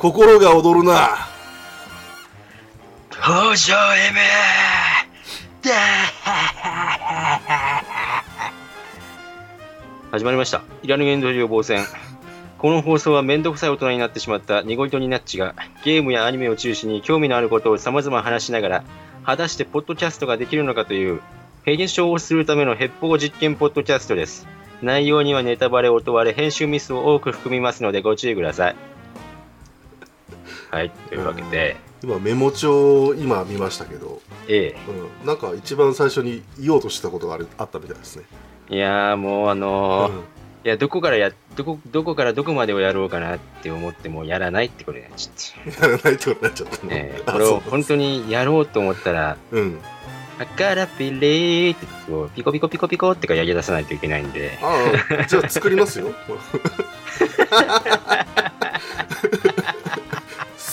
心が躍るな北条 M! 始まりました。イラヌゲンド予防戦。この放送はめんどくさい大人になってしまったニゴイトニナッチがゲームやアニメを中心に興味のあることを様々話しながら果たしてポッドキャストができるのかという検証をするためのヘッポ実験ポッドキャストです。内容にはネタバレを問われ編集ミスを多く含みますのでご注意ください。はい、というわけで、今メモ帳を今見ましたけど、えうん、なんか一番最初に言おうとしたことがあるあったみたいですね、え、いやーもうあのーうん。いや、どこからや、どこ、どこからどこまでをやろうかなって思ってもやらないってことになっちゃって。やらないってことになっちゃったの、えこれを本当にやろうと思ったら、うん。あからピレーってこうピコピコピコピコってかやり出さないといけないんで、ああじゃあ作りますよ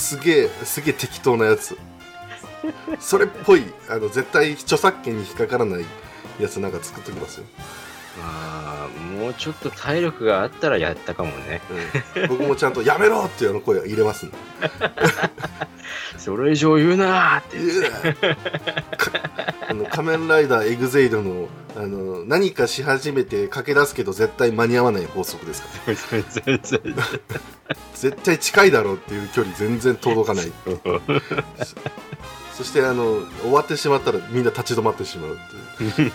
すげえすげえ適当なやつ。それっぽいあの絶対著作権に引っかからないやつなんか作っときますよ、まあ、もうちょっと体力があったらやったかもね。うん、僕もちゃんと「やめろ!」っていうあの声を入れます それ以上言うなーって。うわかあの仮面ライダーエグゼイドのあの何かし始めて駆け出すけど絶対間に合わない法則ですから全然 絶対近いだろうっていう距離全然届かない そしてあの終わってしまったらみんな立ち止まってしまうっていう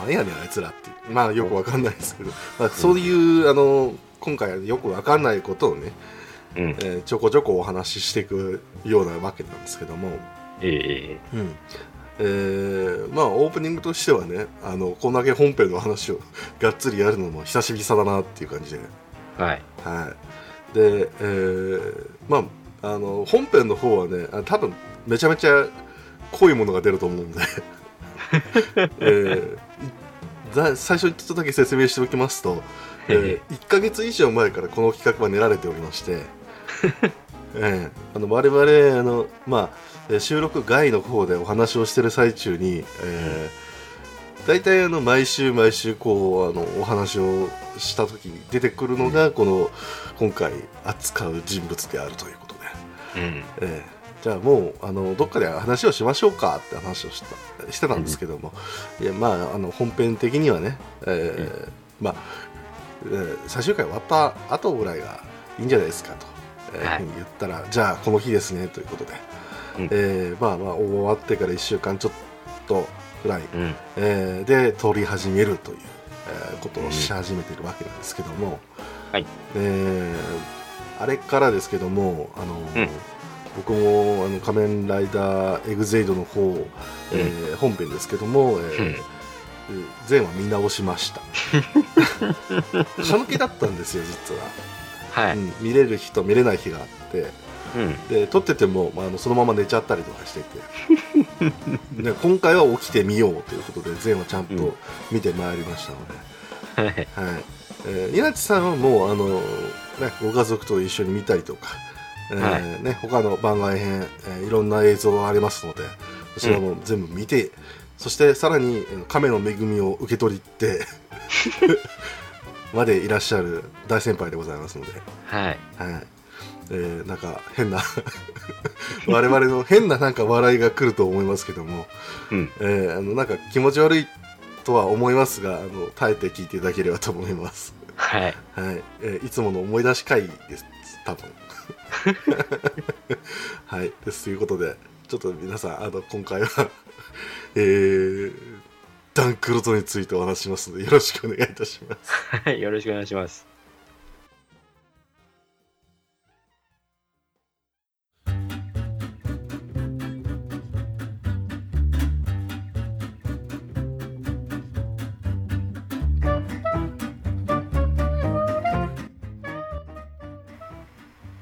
何やねんあいつらって。まあよくわかんないですけど、まあ、そういうあの今回はよくわかんないことをね、うん。えーちょこちょこお話ししていくようなわけなんですけども、ええうん。えーまあオープニングとしてはねあのこんだけ本編の話を がっつりやるのも久しぶりだなっていう感じで。はい。はい、で、えーまああの本編の方はねあ多分めちゃめちゃ濃いものが出ると思うんで、えー最初にちょっとだけ説明しておきますと、えー1ヶ月以上前からこの企画は練られておりまして、えーあの我々あの、まあ、えー収録外の方でお話をしてる最中に、えー大体あの毎週毎週こうあのお話をした時に出てくるのがこの今回扱う人物であるということで、うん。えーじゃあもうあのどっかで話をしましょうかって話をしたしてたんですけども、いやまああの本編的にはね、えーまあ、えー最終回終わった後ぐらいがいいんじゃないですかと、えーはい。言ったらじゃあこの日ですねということで、うん。えーまあまあ終わってから1週間ちょっとぐらい、うん。えーで撮り始めるという、えーことをし始めているわけなんですけども、はい。えーあれからですけどもあの、うん僕もあの仮面ライダーエグゼイドの方、えー本編ですけども、えー全話見直しました。歯抜けだったんですよ実は、はい。うん見れる日と見れない日があって。うん。で撮ってても、まあ、あのそのまま寝ちゃったりとかしてて。で今回は起きてみようということで全話ちゃんと見てまいりましたので、はい。はい。えー、稲地さんはもうあの、ね、ご家族と一緒に見たりとか、えーはいね、他の番外編、えーいろんな映像がありますのでそちらも全部見て、そしてさらにえー亀の恵みを受け取りって までいらっしゃる大先輩でございますので。はい。はい。えーなんか変な 我々の変ななんか笑いが来ると思いますけども、うん。えーあのなんか気持ち悪いとは思いますがあの耐えて聞いていただければと思います。はい。はい。えーいつもの思い出し会です多分。はい。ですということでちょっと皆さんあの今回は えーダンクロトについてお話しますのでよろしくお願いいたします。はい。よろしくお願いします。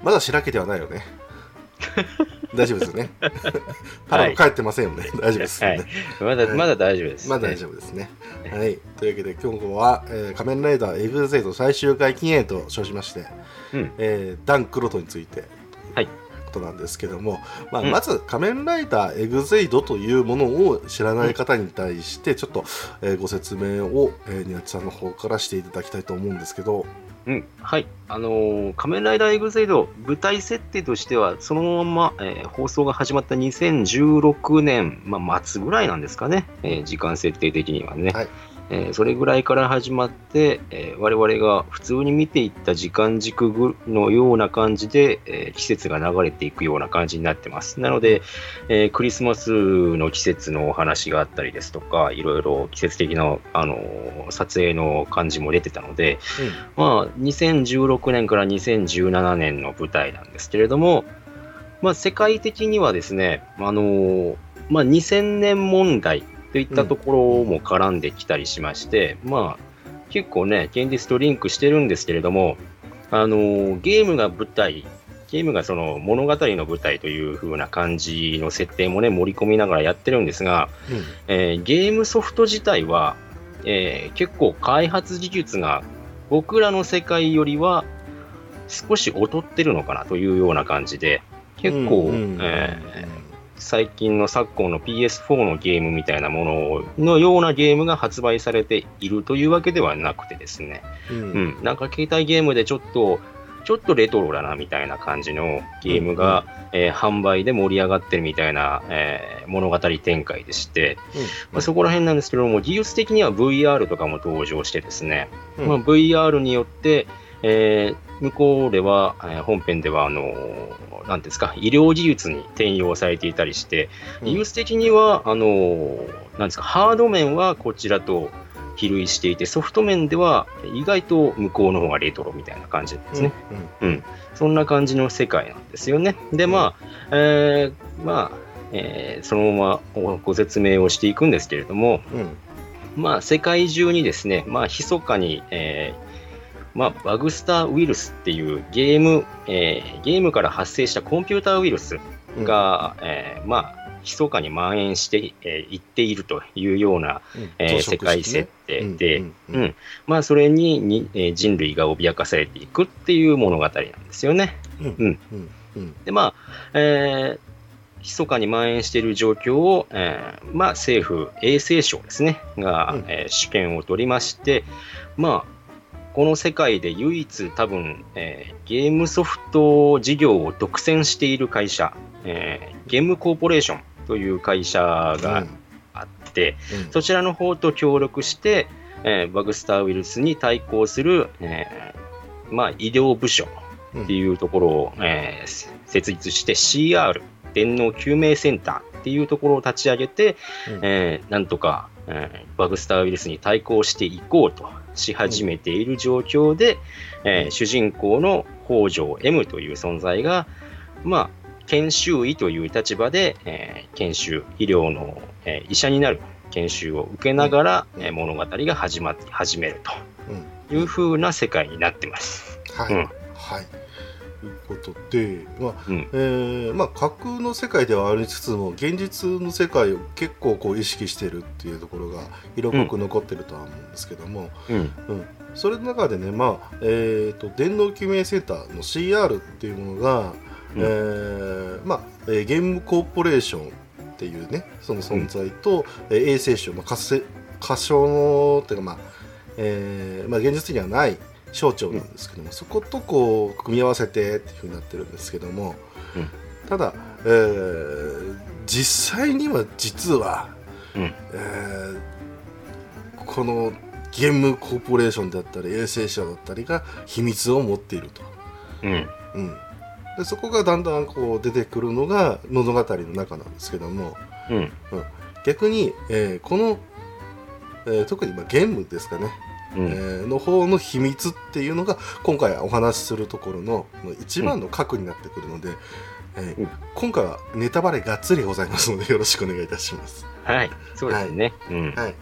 まだしらけてはないよね。大丈夫ですよね。パはいラも帰ってませんよね。大丈夫ですよね。はい。まだ、まだ大丈夫です。まあ大丈夫ですね。はい。というわけで今日は、えー仮面ライダーエグゼイド最終回記念と称しまして、うん。えーダン・クロトについてはい。ことなんですけども、まあ、うんまず仮面ライダーエグゼイドというものを知らない方に対してちょっと、えーご説明を、えー、ニヤッチさんの方からしていただきたいと思うんですけど、うん、はい。あのー仮面ライダーエグゼイド、舞台設定としては、そのまま、えー放送が始まった2016年、まあ、末ぐらいなんですかね、えー時間設定的にはね。はいえーそれぐらいから始まって、えー我々が普通に見ていった時間軸ぐのような感じで、えー季節が流れていくような感じになってます。なので、えークリスマスの季節のお話があったりですとか、いろいろ季節的な、あのー撮影の感じも出てたので、まあ、2016年から2017年の舞台なんですけれども、まあ、世界的にはですね、あのーまあ、2000年問題といったところも絡んできたりしまして、まあ、結構ね、現実とリンクしてるんですけれども、あのーゲームが舞台、ゲームがその物語の舞台という風な感じの設定もね、盛り込みながらやってるんですが、うん。えーゲームソフト自体は、えー結構開発技術が僕らの世界よりは少し劣ってるのかなというような感じで、結構、うんうん。えー最近の昨今の PS4 のゲームみたいなもののようなゲームが発売されているというわけではなくてですね、うん。うん、なんか携帯ゲームでちょっと、ちょっとレトロだなみたいな感じのゲームが、えー販売で盛り上がってるみたいな、えー物語展開でして、まあ、そこら辺なんですけども、技術的には VR とかも登場してですね、うん。まあ、VR によって、えー向こうでは、えー本編では、あのーなんですか、医療技術に転用されていたりして、うん。技術的には、あのーなんですか、ハード面はこちらと比類していて、ソフト面では意外と向こうの方がレトロみたいな感じですね。うん、そんな感じの世界なんですよね。で、まあ、えーまあ、えーそのままご説明をしていくんですけれども、うんうん。まあ、世界中にですね、まあ、密かに、えーまあ、バグスターウイルスっていうゲーム、えーゲームから発生したコンピューターウイルスが、えーまあ、密かに蔓延してえーいっているというような、うん。えー世界設定で、うんうんん。まあ、それにに、えー人類が脅かされていくっていう物語なんですよね。うん。うん。うん。うん。で、まあ、えー、密かに蔓延している状況を、えーまあ、政府衛生省ですね、が、うん。えー主権を取りまして、まあ、この世界で唯一多分、えーゲームソフト事業を独占している会社、えーゲームコーポレーションという会社があって、うん。そちらの方と協力して、えーバグスターウイルスに対抗する、えーまあ、医療部署っていうところを、えーせ設立して CR 電脳救命センターっていうところを立ち上げて、うん。えーなんとか、えーバグスターウイルスに対抗していこうとし始めている状況で、えー主人公の北条 M という存在が、まあ、研修医という立場で、えー研修、医療の、えー医者になる研修を受けながら、うん。えー物語が始まって始めるうん。という風な世界になってます。はい、うん。はいことで、まあうん。えーまあ、架空の世界ではありつつも現実の世界を結構こう意識してるっていうところが色濃く残ってるとは思うんですけども、うん。うん。それの中でね、まあえー、と電脳救命センターの CR っていうものが、うん。えーまあえーゲームコーポレーションっていうねその存在と、えー衛生省、まあ、過せ過小のっていうかまあ、えーまあ、現実にはない省庁なんですけども、そことこう組み合わせてっていうふうになってるんですけども、うんただ、えー実際には実は、うん。えーこのゲームコーポレーションだったり衛生省だったりが秘密を持っていると、うん。うん、でそこがだんだんこう出てくるのが物語の中なんですけどもうん。逆に、えーこの、えー特にまあゲームですかね、うんえーの方の秘密っていうのが今回お話しするところのの一番の核になってくるので、えーうん。今回はネタバレがっつりございますので よろしくお願いいたします。はい、そうですね。うん。はい。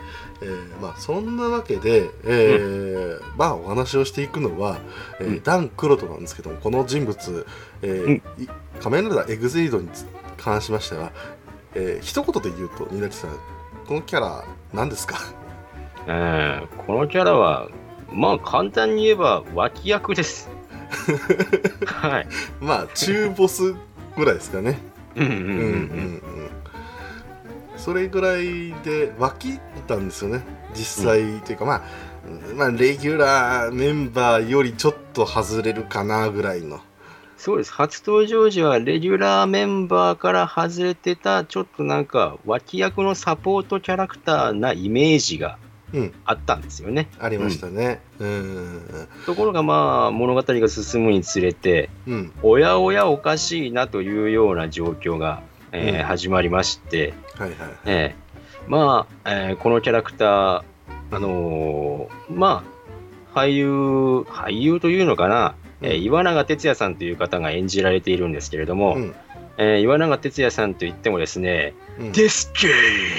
えーまあ、そんなわけで、えーまあ、お話をしていくのは、えーうん。ダン・クロトなんですけどもこの人物、えーい仮面ライダーエグゼイドに関しましては、えー一言で言うと稲地さんこのキャラ何ですか？うんこのキャラは、まあ簡単に言えば脇役です。はい。まあ中ボスぐらいですかね。うんうんうんうんうんうんそれぐらいで湧きたんですよね実際、っていうかまあまあレギュラーメンバーよりちょっと外れるかなぐらいのそうです。初登場時は、レギュラーメンバーから外れてた、ちょっとなんか、脇役のサポートキャラクターなイメージがうんあったんですよね。ありましたね。うん。ところが、まあ、物語が進むにつれて、うん。おやおやおかしいなというような状況が、えーうん。始まりまして、はいはいえーまあ、えーこのキャラクター、あのーまあ、俳優、俳優というのかな、えー岩永哲也さんという方が演じられているんですけれども、うんえー岩永哲也さんといってもですね、うん。デスゲ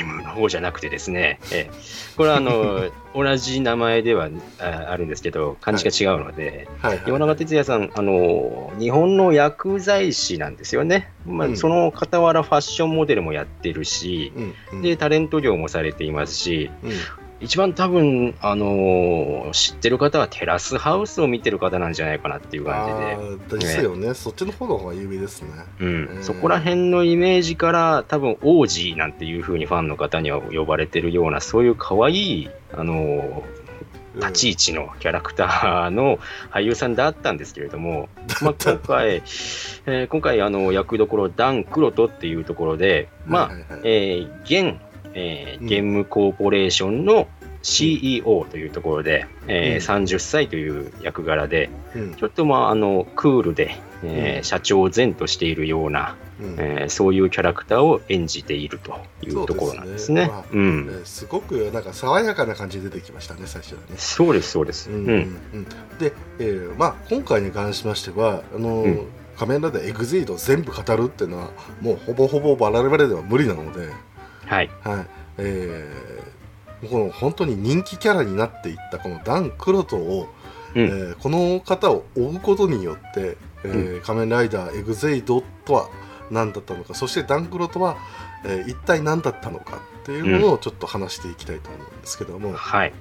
ームの方じゃなくてですね、えーこれはあの 同じ名前ではああるんですけど、漢字が違うので、はい。はい。岩永哲也さん、あの日本の薬剤師なんですよね。まあ、うん。その傍らファッションモデルもやってるし、うん。うん。で、タレント業もされていますし、うん一番多分、あの知ってる方はテラスハウスを見てる方なんじゃないかなっていう感あーですよね。そっちの方の方が有名ですね。じで、うん。うんそこら辺のイメージから、多分、王子なんていう風にファンの方には呼ばれてるような、そういう可愛い、あの立ち位置のキャラクターの俳優さんだったんですけれども、まあ、今回、えー今回あの役どころダン・クロトっていうところで、まあはいはい。はいえー現、えーうん。ゲームコーポレーションの CEO というところで、えー30歳という役柄で、うん。ちょっとまああのクールで、えーうん。社長前としているような、うん。えーそういうキャラクターを演じているというところなんですね。そうん。ーすごくなんか爽やかな感じで出てきましたね最初はね。そうです、そうです。うんうん。で、えーまあ、今回に関しましてはあの仮面ライダーエグゼイドを全部語るっていうのはもうほぼほぼ我々では無理なので、はい。はいえーこの本当に人気キャラになっていったこのダン・クロトを、うんえーこの方を追うことによって、えー仮面ライダーエグゼイドとは何だったのかそしてダン・クロトは、えー一体何だったのかっていうものをちょっと話していきたいと思うんですけども、はい。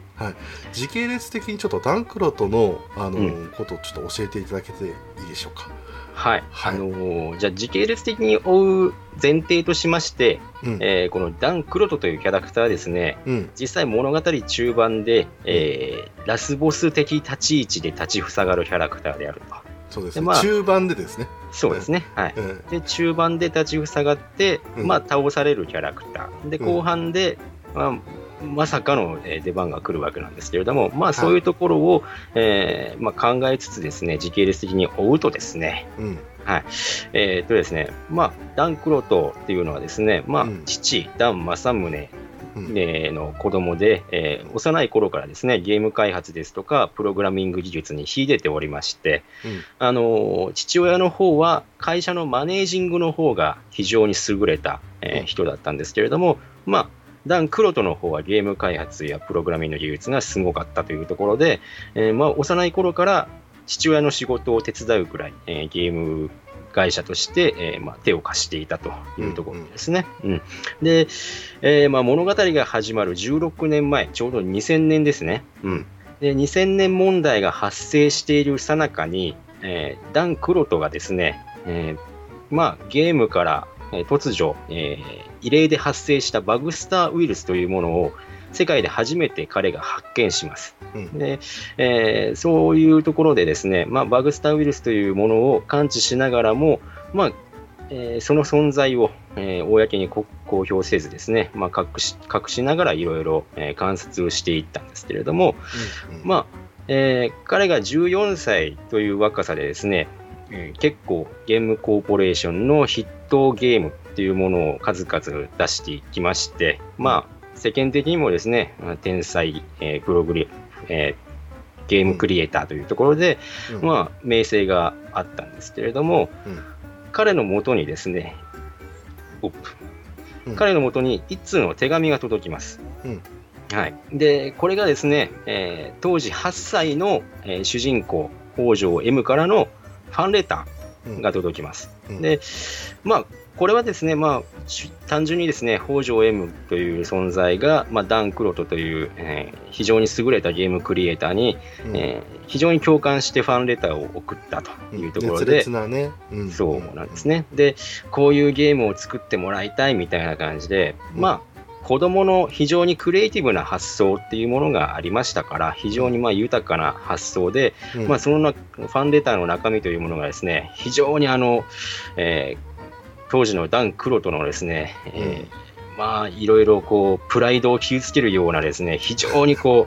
時系列的にちょっとダンクロトのあの、うんことをちょっと教えていただけていいでしょうか？はい。はいあのーじゃあ時系列的に追う前提としまして、うんえーこのダン・クロトというキャラクターはですね、うん実際物語中盤で、えーラスボス的立ち位置で立ちふさがるキャラクターであると。そうですね、でまあ中盤でですね。そうですね。はい。うんで、中盤で立ちふさがって、うんまあ、倒されるキャラクター。で、うん後半で、まあ、まさかのえー出番が来るわけなんですけれども、まあ、そういうところを、えーまあ、考えつつですね、時系列的に追うとですね、うん。えーっとですね、まあ、ダン・クロトっていうのはですね、まあうん、父、ダン・正宗うん。えーの子供で、えー幼い頃からですね、ゲーム開発ですとか、プログラミング技術に秀でておりまして、うん。あのー父親の方は会社のマネージングの方が非常に優れた、えーうん。人だったんですけれども、まあ、ダン・クロトの方はゲーム開発やプログラミングの技術がすごかったというところで、えーまあ、幼い頃から父親の仕事を手伝うくらい、えーゲーム会社として、えーまあ、手を貸していたというところですね。うんで、えーまあ、物語が始まる16年前、ちょうど2000年ですね。うん、で2000年問題が発生しているさなかに、えーダン・クロトがですね、えーまあ、ゲームから、えー突如、えー異例で発生したバグスターウイルスというものを世界で初めて彼が発見します。うんでえーそういうところでですね、まあ、バグスターウイルスというものを感知しながらも、まあえーその存在を、えー公にこ公表せずですね、まあ、隠し隠しながらいろいろえー観察をしていったんですけれども、うんまあえー彼が14歳という若さでですね、えー結構ゲームコーポレーションの筆頭ゲームっていうものを数々出していきまして、まあ、世間的にもですね、まあ天才、えープログレ、えーゲームクリエイターというところで、うん。まあ、名声があったんですけれども、うん。彼のもとにですね、うん。彼のもとに一通の手紙が届きます。うん。はい、でこれがですね、えー当時8歳の、えー主人公、北条 M からのファンレタうんーが届きます。うん。で、まあ、これはですね、まあ、し単純にですね、北条 M という存在が、まあ、ダン・クロトという、えー非常に優れたゲームクリエイターに、うん。えー非常に共感してファンレターを送ったというところ熱で、ね、うん。そうなんですね。で、こういうゲームを作ってもらいたいみたいな感じで、うん。まあ、子供の非常にクリエイティブな発想っていうものがありましたから、非常にまあ豊かな発想で、うん。まあ、そのなファンレターの中身というものがですね、非常にあの、えー当時のダン・クロトのですね、えーまあ、いろいろこう、プライドを傷つけるようなですね、非常にこ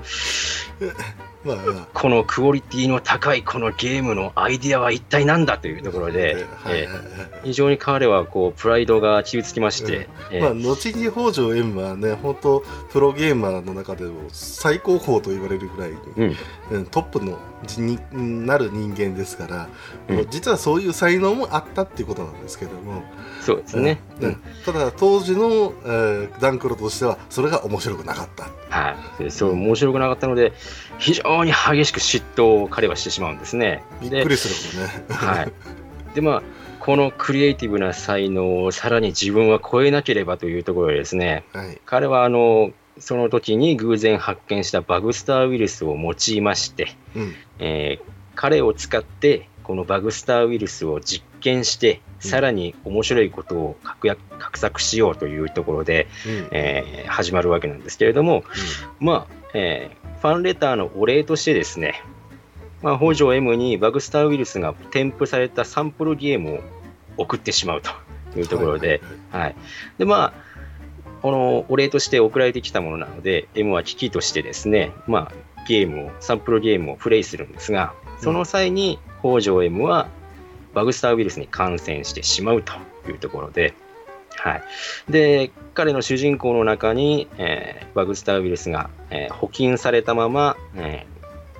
う、まあまあ。このクオリティの高いこのゲームのアイディアは一体何だというところで、えー非常に彼はこう、プライドが傷つきまして、えー。まあ、後に北条 M はね、本当プロゲーマーの中でも最高峰と言われるぐらいうんトップの人になる人間ですから、うん実はそういう才能もあったっていうことなんですけども、そうですね。うんうんただ当時の、えーダンクロとしてはそれが面白くなかった。はい、でそう面白くなかったので、非常に激しく嫉妬を彼はしてしまうんですね。でびっくりすることね。はい、で、まあ、このクリエイティブな才能をさらに自分は超えなければというところでですね、はい。彼はあのその時に偶然発見したバグスターウイルスを用いまして、うん。えー彼を使ってこのバグスターウイルスを実験して、うんさらに面白いことを確約画策しようというところで、うん。えー始まるわけなんですけれども、まあ、えーファンレターのお礼としてですね、まあ、北条 M にバグスターウイルスが添付されたサンプルゲームを送ってしまうというところで、はいで、まあ、このお礼として送られてきたものなので、M は機器としてですね、まあ、ゲームを、サンプルゲームをプレイするんですが、その際に北条 M はバグスターウイルスに感染してしまうというところで、はい。で、彼の主人公の中に、えーバグスターウイルスが、えー保菌されたまま、え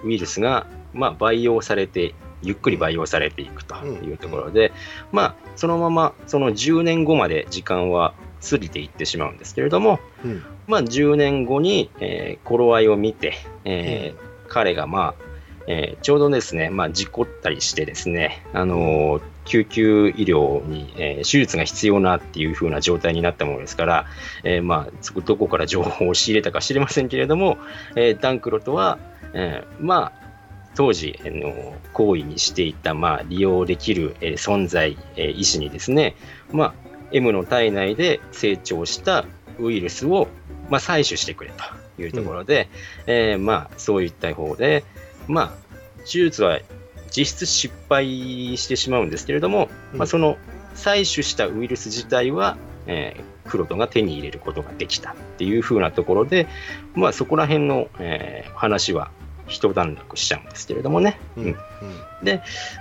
ーウイルスが、まあ、培養されて、ゆっくり培養されていくというところで、まあ、そのまま、その10年後まで時間は過ぎていってしまうんですけれども、うん。まあ、10年後に、えー頃合いを見て、えー彼が、まあえーちょうどですね、まあ、事故ったりしてですね、あのー救急医療に、えー手術が必要なっていう風な状態になったものですから、えーまあ、どこから情報を仕入れたか知りませんけれども、えーダンクロとは、えーまあ、当時、あの行為にしていた、まあ、利用できる、えー存在、えー医師にですね、まあ、M の体内で成長したウイルスを、まあ、採取してくれというところで、えーまあ、そういった方で、まあ、手術は実質失敗してしまうんですけれども、うんまあ、その採取したウイルス自体は、えークロトが手に入れることができたっていう風なところで、まあ、そこら辺の、えー話は一段落しちゃうんですけれどもね。うん。うん。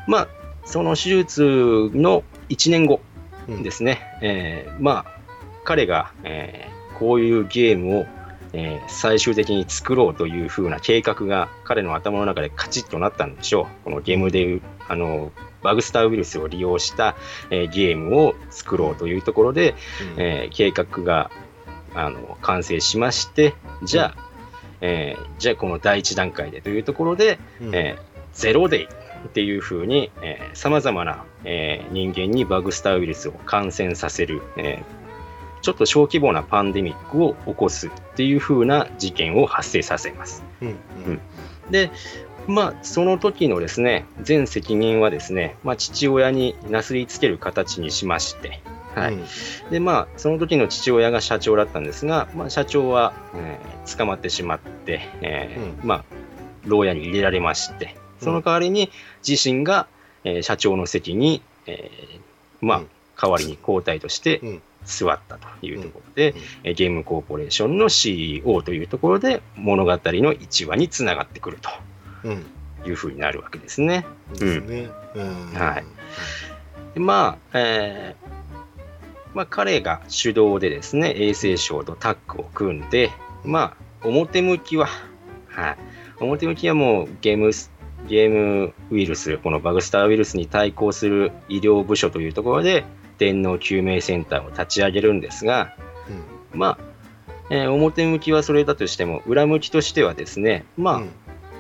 まあ、その手術の1年後うん。ですね、えーまあ、彼が、えーこういうゲームを、えー最終的に作ろうという風な計画が彼の頭の中でカチッとなったんでしょう。このゲームであの、バグスターウイルスを利用した、えーゲームを作ろうというところで、うん。えー計画があの完成しまして、じゃあ、えーじゃあこの第一段階でというところで、うん。えーゼロデイっていうふうにさまざまな、えー人間にバグスターウイルスを感染させる、えーちょっと小規模なパンデミックを起こすっていうふうな事件を発生させます。うん。うん。で、まあ、その時のですね、全責任はですね、まあ、父親になすりつける形にしまして、はい。うんで、まあ、その時の父親が社長だったんですが、まあ、社長は、えー捕まってしまって、えーまあ、牢屋に入れられまして、その代わりに自身が、えー社長の席に、えーまあうん、代わりに交代としてうん。座ったというところで、うん。えーゲームコーポレーションの CEO というところで物語の1話につながってくるうん。というふうになるわけですね。ですね。うん。はい。でまあ、えーまあ、彼が主導でですね、衛生省とタッグを組んで、まあ、表向きは、はい、表向きはもうゲームス、ゲームウイルス、このバグスターウイルスに対抗する医療部署というところで、電脳救命センターを立ち上げるんですが、うん。まあ、えー表向きはそれだとしても、裏向きとしてはですね、まあ、うん。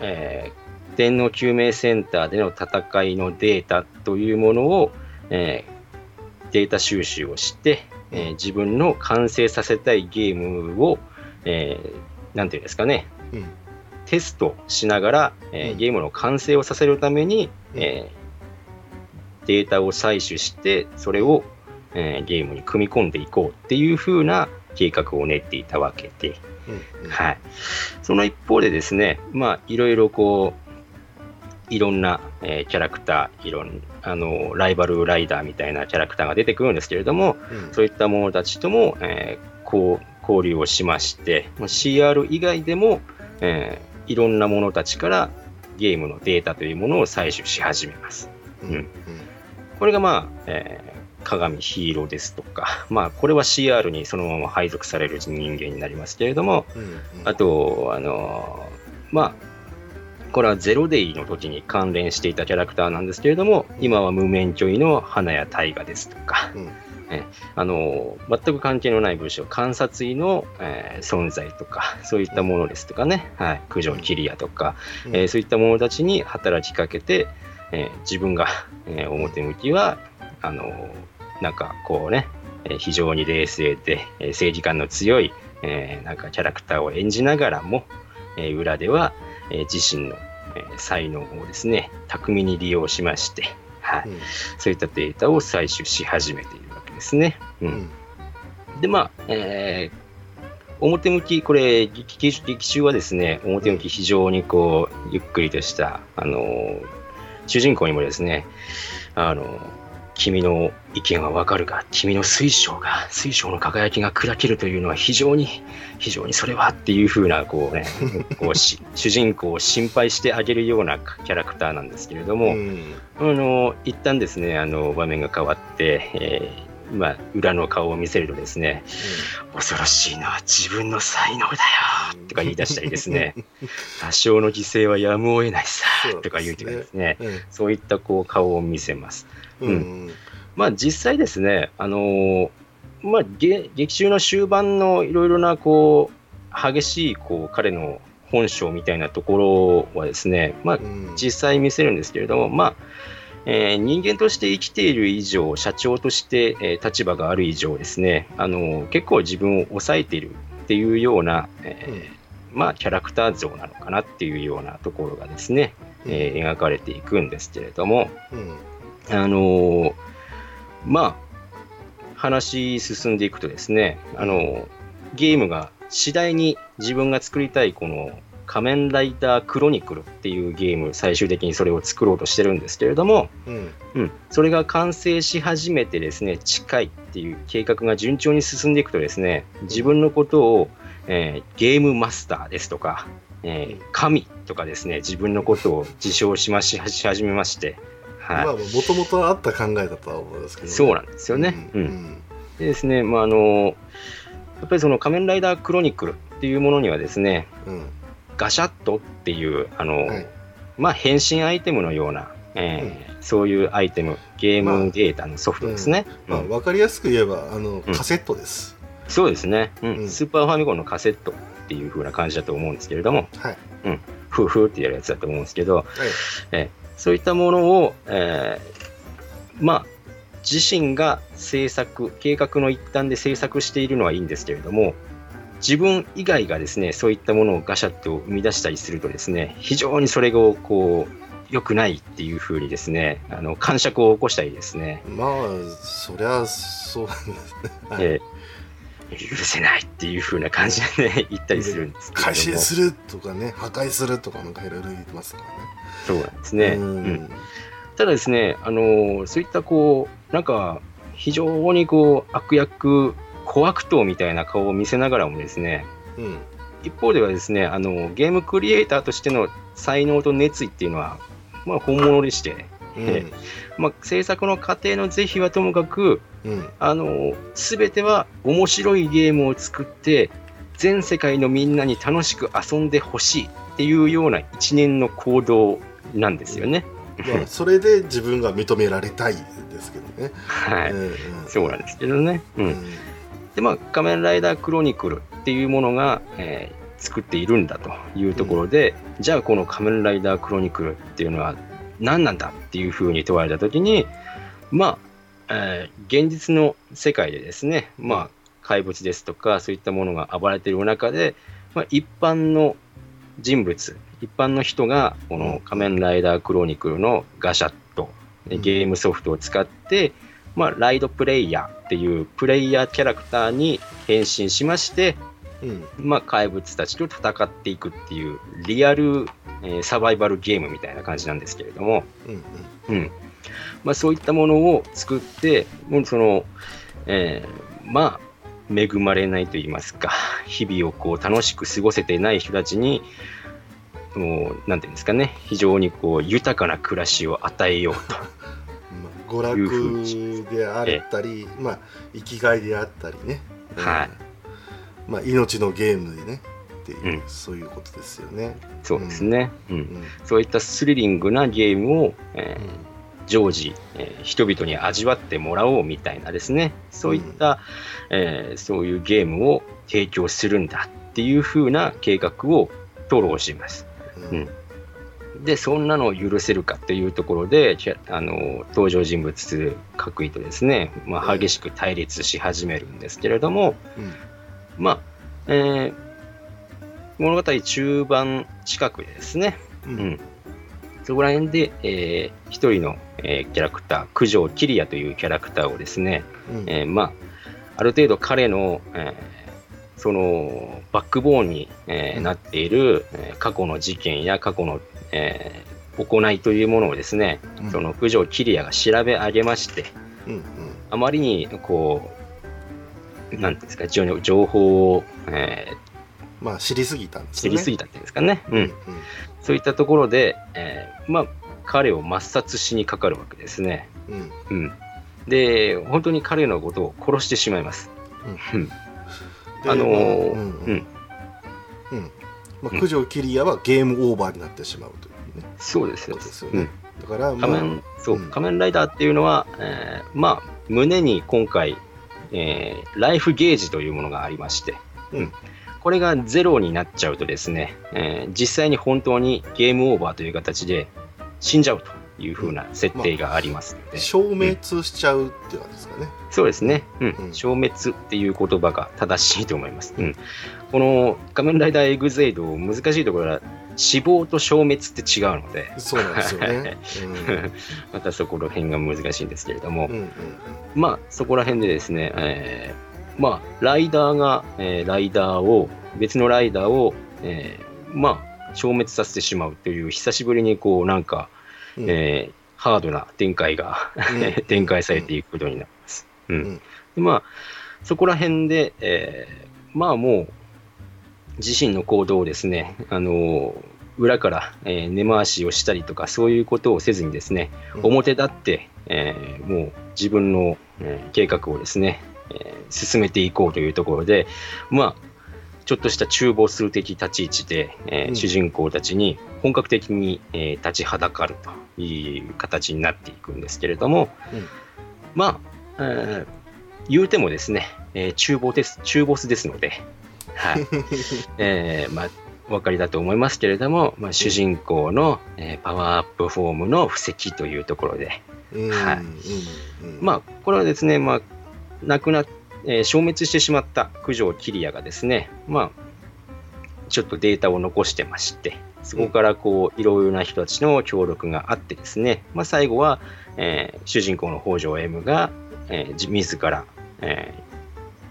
えー電脳救命センターでの戦いのデータというものを、えーデータ収集をして、えー自分の完成させたいゲームを、えーなんていうんですかね、うんテストしながら、えーうん。ゲームの完成をさせるために、うん。えーデータを採取して、それを、えーゲームに組み込んでいこうっていう風な、計画を練っていたわけで、うん。うん。はい。その一方でですね、まあ、いろいろこう、いろんな、えーキャラクター、いろんあの、ライバルライダーみたいなキャラクターが出てくるんですけれども、うん。そういった者たちとも、えーこう交流をしまして、まあ CR 以外でも、えーいろんな者たちからゲームのデータというものを採取し始めます。うん。うん。これがまあ、えー鏡ヒーローですとか、まあ、これは CR にそのまま配属される人間になりますけれども、うんうん。あと、あのーまあ、これはゼロデイの時に関連していたキャラクターなんですけれども、今は無免許医の花谷大河ですとか、うんあのー全く関係のない部署、観察医の、えー存在とか、そういったものですとかね、はい、九条桐谷とか、うん。えーそういった者たちに働きかけて、えー自分が、えー表向きは、あのーなんかこうね、えー非常に冷静で、えー正義感の強い、えーなんかキャラクターを演じながらも、えー裏では、えー自身の、えー才能をですね、巧みに利用しまして、はい、うん。そういったデータを採取し始めているですね。うん。うん。で、まあ、えー表向き、これ、劇中はですね、表向き非常にこう、ゆっくりとした、あのー主人公にもですね、あのー君の意見はわかるが、君の水晶が、水晶の輝きが砕けるというのは非常に、非常にそれはっていう風な、こうね、こうし主人公を心配してあげるようなキャラクターなんですけれども、うん。あの一旦ですね、あの場面が変わって、えーまあ、裏の顔を見せるとですね、恐ろしいのは自分の才能だよとか言い出したりですね、多少の犠牲はやむを得ないさとか言うとかですね、うん。そういったこう顔を見せます。うん。うん。まあ実際ですね、あのーまあ、げ劇中の終盤のいろいろなこう激しいこう彼の本性みたいなところはですね、まあうん。実際見せるんですけれども、まあえー人間として生きている以上、社長として、えー立場がある以上ですね、あの結構自分を抑えているっていうような、えーまあ、キャラクター像なのかなっていうようなところがですね、えー描かれていくんですけれども、うん。あのーまあ、話進んでいくとですね、あのーゲームが次第に自分が作りたいこの仮面ライダークロニクルっていうゲーム、最終的にそれを作ろうとしてるんですけれども、うん。うん、それが完成し始めてですね、近いっていう計画が順調に進んでいくとですね、自分のことを、えーゲームマスターですとか、えー神とかですね、自分のことを自称しましし始めまして、はい。まあもともとあった考えだとは思うんですけどね。そうなんですよね。ううん。んでですね、まあ、あのやっぱりその仮面ライダークロニクルっていうものにはですね、うんガシャットっていう、あの、はい。まあ、変身アイテムのような、えーそういうアイテム、ゲーまあムデータのソフトですね。まあ、うん。わかりやすく言えばあのカセットです、そうですね、うん。うん。スーパーファミコンのカセットっていう風な感じだと思うんですけれども、はい。フーフーってやるやつだと思うんですけど、はい。えーそういったものを、えーまあ、自身が制作、計画の一端で制作しているのはいいんですけれども、自分以外がですね、そういったものをガシャッと生み出したりするとですね、非常にそれがこう、良くないっていう風にですね、あの、感触を起こしたりですね、まあそりゃそうなんですね、はい。えー許せないっていう風な感じでね、言ったりするんです。改心するとかね破壊するとかなんかいろいろ言ってますからね。そうなんですね。ううんん。ただですね、あのーそういったこう、なんか、非常にこう、悪役、小悪党みたいな顔を見せながらもですね、うん一方ではですね、あのゲームクリエイターとしての才能と熱意っていうのは、まあ、本物でして、うんまあ、制作の過程の是非はともかく、うんあのすべては面白いゲームを作って、全世界のみんなに楽しく遊んでほしいっていうような一年の行動なんですよね。まあ、それで自分が認められたいですけどね。はい。うんうんそうなんですけどね。う。うんんで、まあ、仮面ライダークロニクルっていうものが、えー作っているんだというところで、じゃあこの仮面ライダークロニクルっていうのは何なんだっていうふうに問われたときに、まあ、えー現実の世界でですね、まあ、怪物ですとか、そういったものが暴れている中で、まあ、一般の人物、一般の人が、この仮面ライダークロニクルのガシャット、うん。ゲームソフトを使って、まあ、ライドプレイヤーっていうプレイヤーキャラクターに変身しまして、うん。まあ、怪物たちと戦っていくっていうリアル、えーサバイバルゲームみたいな感じなんですけれども、うんうん。まあ、そういったものを作って、もうその、えーまあ、恵まれないと言いますか、日々をこう楽しく過ごせてない人たちに、もう、なんていうんですかね、非常にこう豊かな暮らしを与えようと。まあ、娯楽であったり、まあ、生きがいであったりね、はい。うん。まあ、命のゲームでね。っていう、うん。そういうことですよね。そうですね。うん。うん。そういったスリリングなゲームを、えーうん。常時、えー人々に味わってもらおうみたいなですね、そういった、えーそういうゲームを提供するんだっていう風な計画を吐露します。うんで、そんなのを許せるかっていうところで、あの登場人物各位とですね、まあ、激しく対立し始めるんですけれども、うん。まあ、えー物語中盤近くでですね、ううん。ん、そこら辺で、えー一人の、えーキャラクター、九条キリアというキャラクターをですね、うん。えーまあ、ある程度彼の、えーそのバックボーンに、えーうん。なっている、えー過去の事件や過去の、えー行いというものをですね、うんその九条キリアが調べ上げまして、うんあまりにこう、なんていうんですか、情情報を、えーまあ知りすぎたんですね。りすぎたっていうんですかね。うんうんそういったところで、えーまあ、彼を抹殺しにかかるわけですね。うんうん。で、本当に彼のことを殺してしまいます。うん。であのーまうんうんうんまあ、九条キリアはゲームオーバーになってしまうというね。そうですよですよね。うん。だから、まあ、仮面、そう、うん。仮面ライダーっていうのは、えーまあ、胸に今回、えーライフゲージというものがありまして、うん。これがゼロになっちゃうとですね、えー実際に本当にゲームオーバーという形で死んじゃうという風な設定がありますので、消滅しちゃうっていう感じですかね。そうですね、うん。うん。消滅っていう言葉が正しいと思います。うん、この仮面ライダーエグゼイド、難しいところは死亡と消滅って違うので、そうなんですよね。またそこら辺が難しいんですけれども、うんうんうん。まあそこら辺でですね、えーまあライダーが、えーライダーを、別のライダーを、えーまあ消滅させてしまうという、久しぶりにこうなんか、うん。えーハードな展開が、うん。展開されていくことになります。うん。うん。でまあ、そこら辺で、えーまあもう、自身の行動をですね、あのー裏から、えー根回しをしたりとか、そういうことをせずにですね、うん。表立って、えーもう自分の、えー計画をですね、えー進めていこうというところで、まあ、ちょっとした中ボス的立ち位置で、えーうん。主人公たちに本格的に、えー立ちはだかるという形になっていくんですけれども、うん。まあ、えー言うてもですね、えー中ボです中ボスですので、はい。えーまあ、お分かりだと思いますけれども、まあ、主人公の、えーパワーアップフォームの布石というところで、うんはい。まあ、これはですね、まあ、亡くなっえー消滅してしまった九条キリアがですね、まあ、ちょっとデータを残してまして、そこからこういろいろな人たちの協力があってですね、まあ、最後は、えー主人公の北条 M が、えー自自ら、え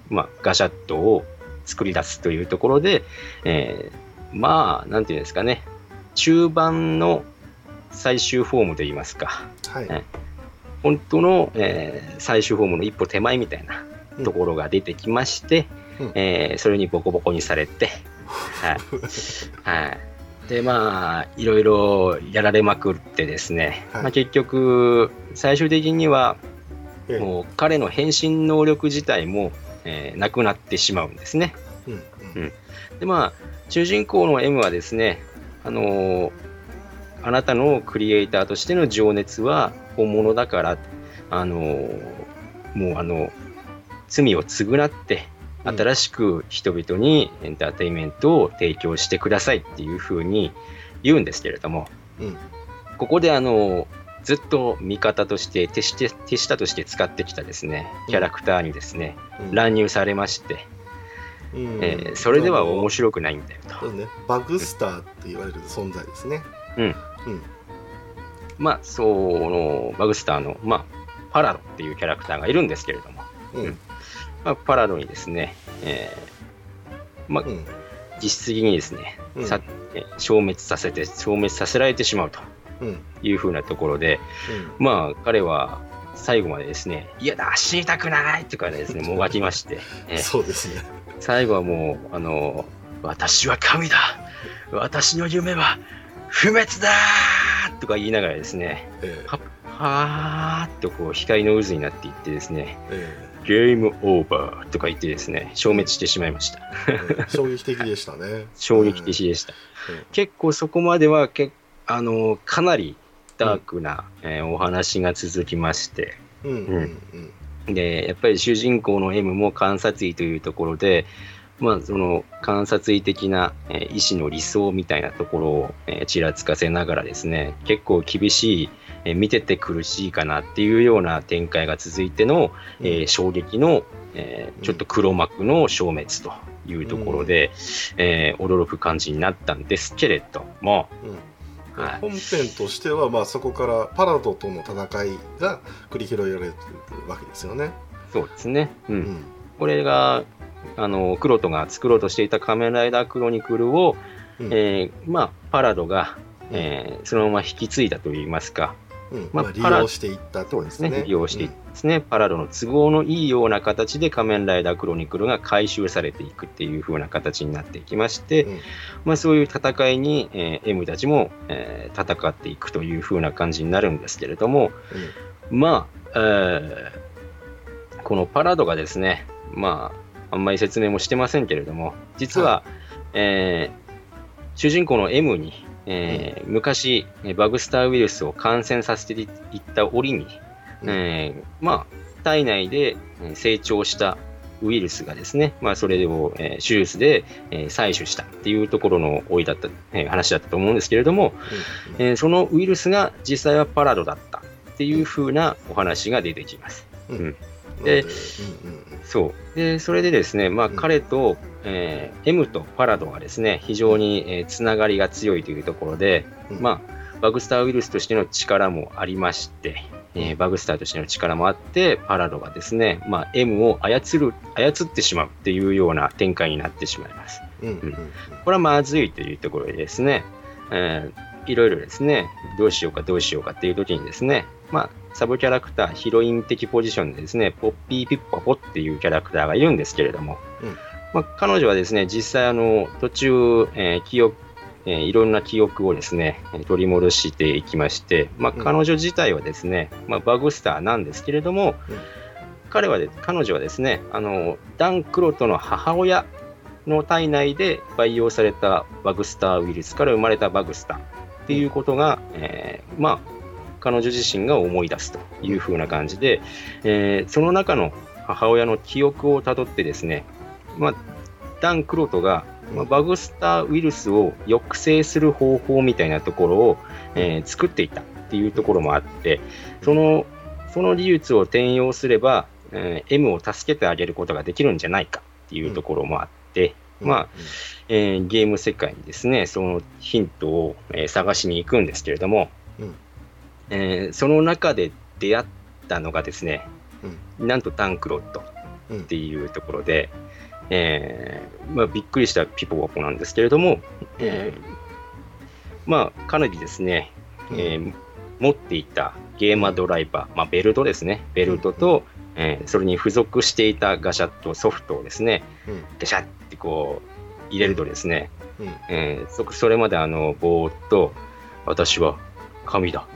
ーまあ、ガジャットを作り出すというところで、えーまあ、なんていうんですかね、中盤の最終フォームといいますか、はい。え本当の、えー最終フォームの一歩手前みたいなところが出てきまして、うん。えーそれにボコボコにされて、はい。はい。で、まあ、いろいろやられまくってですね、はい。まあ、結局、最終的には、ええ。もう彼の変身能力自体も、えーなくなってしまうんですね。うんうん。で、まあ、主人公の M はですね、あのーあなたのクリエイターとしての情熱は本物だから、あのーもうあの、罪を償って、うん。新しく人々にエンターテインメントを提供してくださいっていうふうに言うんですけれども、うん。ここであの、ずっと味方として手して、手下として使ってきたですね、キャラクターにですね、うん。乱入されまして、うん。えーそれでは面い白くないんだよと。ね。バグスターって言われる存在ですね。うん。うん。まあ、その、バグスターの、まあ、パラドっていうキャラクターがいるんですけれども、うん。まあ、パラドにですね、えーまあ、うん。実質的にですね、うん。さえ消滅させて、消滅させられてしまうというふうなところで、まあ、彼は最後までですね、いやだ、死にたくないとかですね、もがきまして、えーそうですね。最後はもう、あの、私は神だ。私の夢は不滅だとか言いながらですね、ええ。ははーっとこう光の渦になっていってですね、えゲームオーバーとか言ってですね、消滅してしまいました。ええ。え衝撃的でしたね。衝撃的でした。結構そこまではけあのかなりダークな、えーお話が続きまして、うんうんうんで、やっぱり主人公の M も観察医というところで、まあ、その観察医的な、えー医師の理想みたいなところを、えーちらつかせながらですね、結構厳しい、えー見てて苦しいかなっていうような展開が続いての、えー衝撃の、えーちょっと黒幕の消滅というところで、えー驚く感じになったんですけれども、うんはい本編としては、まあ、そこからパラドとの戦いが繰り広げられてるわけですよね。そうですね。う。うんんこれが、あの、クロトが作ろうとしていた仮面ライダークロニクルを、まあ、利用していったとですね。利用していってですね、パラドの都合のいいような形で仮面ライダークロニクルが回収されていくっていう風な形になっていきまして、うん。まあ、そういう戦いに、えー M たちも、えー戦っていくという風な感じになるんですけれども、まあ、えーこのパラドがですね、まあ、あんまり説明もしてませんけれども、実は、えー主人公の M に、えー昔、えーバグスターウイルスを感染させていった折に、うん。えーまあ、体内でえー成長したウイルスがですね、まあ、それを、えー手術で、えー採取したっていうところのおいだった、えー話だったと思うんですけれども、うん。えーそのウイルスが実際はパラドだったっていう風なお話が出てきます。うん。うん。で、そう。で、それでですね、まあ、うん彼と、えー M とパラドがですね、非常に、えーつながりが強いというところで、うん。まあ、バグスターウイルスとしての力もありまして、えーバグスターとしての力もあって、パラドがですね、まあ、M を操る、操ってしまうっていうような展開になってしまいます。うんうん。うんこれはまずいというところでですね、えーいろいろですね、どうしようかどうしようかっていう時にですね、まあ、サブキャラクター、ヒロイン的ポジションでですね、ポッピーピッパポっていうキャラクターがいるんですけれども、うんまあ、彼女はですね、実際あの、途中、えー記憶、えーいろんな記憶をですね、えー取り戻していきまして、まあ、うん。彼女自体はですね、まあ、バグスターなんですけれども、うん。彼はで、彼女はですね、あの、ダン・クロトの母親の体内で培養されたバグスターウイルスから生まれたバグスターっていうことが、えーまあ、彼女自身が思い出すというふうな感じで、えーその中の母親の記憶をたどってですね、まあ、ダン・クロトが、まあ、バグスターウイルスを抑制する方法みたいなところを、えー作っていたっていうところもあって、そのその技術を転用すれば、えー M を助けてあげることができるんじゃないかっていうところもあって、うん。まあえーゲーム世界にですね、そのヒントを、えー探しに行くんですけれども、うん。えーその中で出会ったのがですね、うん。なんとタンクロットうんっていうところで、えーまあ、びっくりしたピポパポなんですけれども、えーまあ、かなりですね、うんえー持っていたゲーマードライバー、まあ、ベルトですね、ベルトと、えーそれに付属していたガシャットソフトをですね、うん。ガシャってこう入れるとですね、うん。えそれまであのぼーっと、私は神だ、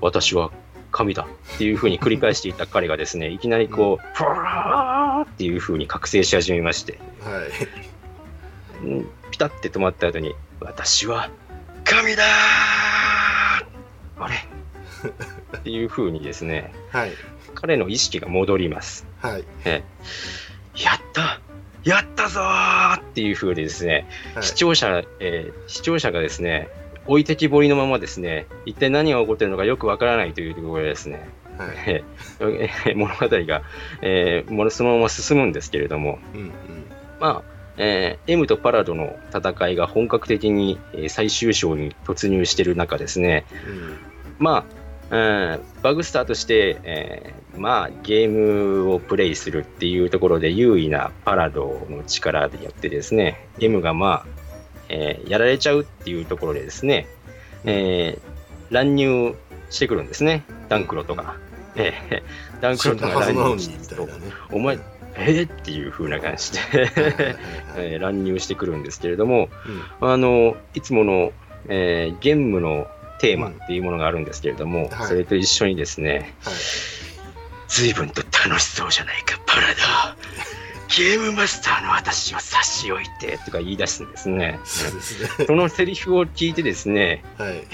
私は神だっていうふうに繰り返していた彼がですね、いきなりこう、ふわーっていうふうに覚醒し始めまして、はい。うんピタって止まった後に、私は神だー。あれ？っていうふうにですね、はい。彼の意識が戻ります。はい。えーやった！やったぞーっていうふうにですね、はい。視聴者、えー視聴者がですね、置いてきぼりのままですね、一体何が起こっているのかよくわからないというところでですね、はい。物語が、えーものそのまま進むんですけれども、うんうん。まあ、えー M とパラドの戦いが本格的にえー最終章に突入している中ですね、うん。まあ、うん、バグスターとして、えーまあ、ゲームをプレイするっていうところで優位なパラドの力によってですね、M がまあ、えーやられちゃうっていうところでですね、えー乱入してくるんですね、ダンクロとか。えーダンクロとか乱入してくるね。お前、えーっていう風な感じで、えー乱入してくるんですけれども、うん。あのいつもの、えーゲームのテーマっていうものがあるんですけれども、はい。それと一緒にですね、はい。随分と楽しそうじゃないか、パラダ。ゲームマスターの私を差し置いてとか言い出すんですね。そうですね。そのセリフを聞いてですね、はい。えー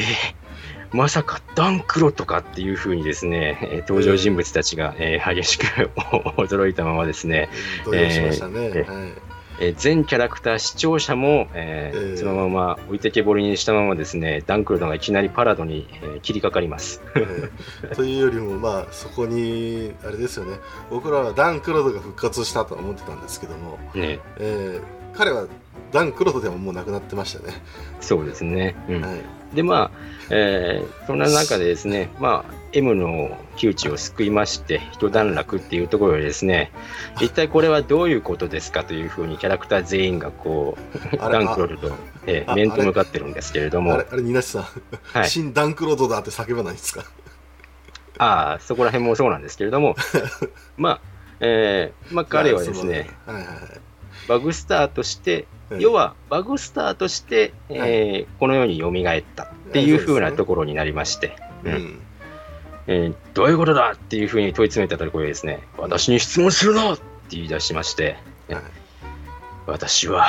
まさかダンクロとかっていうふうにですね、えー登場人物たちが、えー激しく 驚いたままですね、動揺しましたね、えーはいえー全キャラクター、視聴者も、えーえー。そのまま置いてけぼりにしたままですね、ダンクロドがいきなりパラドに、えー切りかかります。えー。というよりもまあそこにあれですよね。僕らはダン・クロドが復活したとは思ってたんですけども、ね、えー彼はダン・クロドでももう亡くなってましたね、そうですね。うん。はいで、まあ、えーそんな中でですね、まあ、M の窮地を救いまして、一段落っていうところでですね、一体これはどういうことですかというふうにキャラクター全員がこう、ダンクロドと、えーあ面と向かってるんですけれども、あれあれニナシさん、はい、新ダン・クロドだって叫ばないんですか？ああ、そこら辺もそうなんですけれども、まあ、えーまあ、彼はですね、はいはいはい。バグスターとして、うん要はバグスターとして、えーこの世に蘇ったっていう風なところになりまして、うん。どういうことだっていう風に問い詰めたところでですね、私に質問するなって言い出しまして、はい。私は、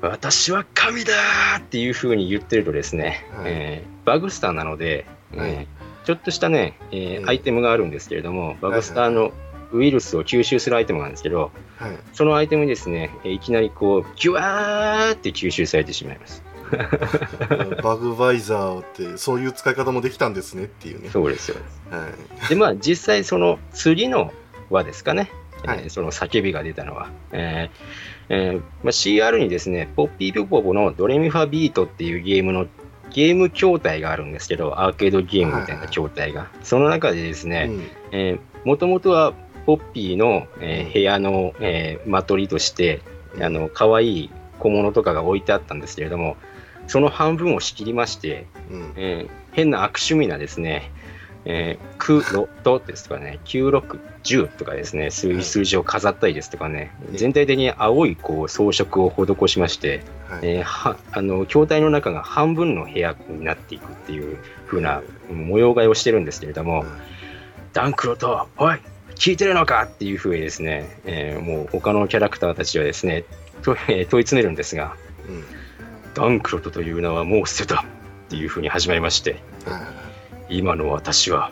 私は神だーっていう風に言ってるとですね、はい。えーバグスターなので、えーはいちょっとしたね、えーええアイテムがあるんですけれども、バグスターのウイルスを吸収するアイテムなんですけど、はいそのアイテムにですね、えーいきなりこう、キュワーって吸収されてしまいます。バグバイザーってそういう使い方もできたんですねっていうねそうですよ。はいで、まあ、実際その次の輪ですかね、えーはいその叫びが出たのは。えーえーまあ、CR にですね、ポッピーピポポのドレミファビートっていうゲームのゲーム筐体があるんですけど、アーケードゲームみたいな筐体が。その中でですね、もともとはポッピーの、えー部屋の、えー間取りとして、あの可愛い小物とかが置いてあったんですけれども、その半分を仕切りまして、うん。えー変な悪趣味なですね、えー、クロトですとかね、9610とかですね、そうい。う数字を飾ったりですとかね、い全体的に青いこう装飾を施しまして、はい。えーはあの筐体の中が半分の部屋になっていくっていう風な模様替えをしてるんですけれども、ダンクロと、おい、聞いてるのかっていうふうにですね、えーもう他のキャラクターたちはですね、と えー問い詰めるんですが、うん。ダンクロトという名はもう捨てたっていうふうに始まりまして、はい。今の私は、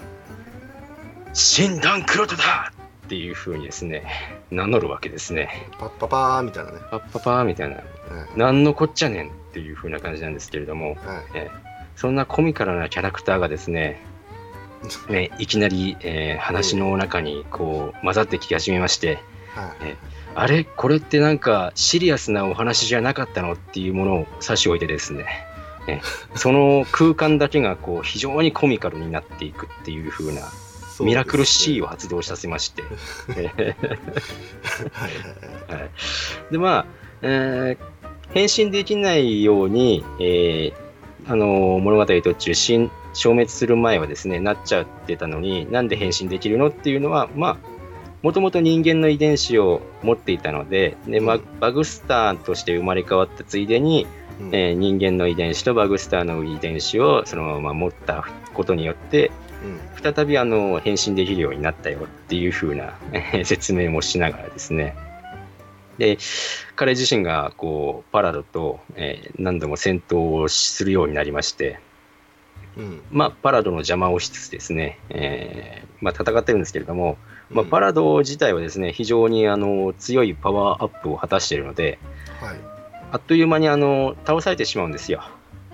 新ダンクロトだっていうふうにですね、名乗るわけですね。パッパパーみたいなね。パッパパーみたいな、はい。なんのこっちゃねんっていうふうな感じなんですけれども、はい。そんなコミカルなキャラクターがですね、ねいきなり、えー話の中にこう混ざってき始めまして、はい。あれこれってなんかシリアスなお話じゃなかったのっていうものを差し置いてですね、ねその空間だけがこう非常にコミカルになっていくっていう風なミラクル C を発動させまして、はいでまあ、えー変身できないように、えーあのー物語途中死ん消滅する前はですねなっちゃってたのになんで変身できるのっていうのはまあもともと人間の遺伝子を持っていたのでで、まバグスターとして生まれ変わったついでに、うん。えー人間の遺伝子とバグスターの遺伝子をそのまま持ったことによってうん。再びあの変身できるようになったよっていう風なえー 説明もしながらですね。で、彼自身がこうパラドと、えー何度も戦闘をするようになりまして、うん。まあ、パラドの邪魔をしつつですね、えーまあ、戦ってるんですけれども、まあ、うん。パラド自体はですね、非常にあの強いパワーアップを果たしているので、はい。あっという間にあの倒されてしまうんですよ。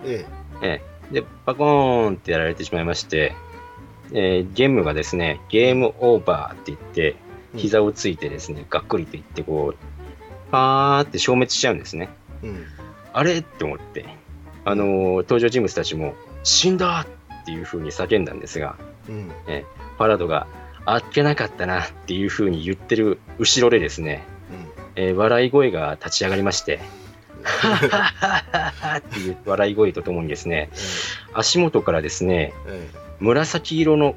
ええ。え、で、パコーンってやられてしまいまして、えーゲームがですね、ゲームオーバーって言って、え膝をついてですね、がっくりと言って、こう、パーって消滅しちゃうんですね。うん。あれ？って思って、あのー登場人物たちも、死んだっていうふうに叫んだんですが、うん。パラドが、あっけなかったなっていうふうに言ってる後ろでですね、えー笑い声が立ち上がりまして、はははははっていう笑い声とともにですね、足元からですね、え紫色の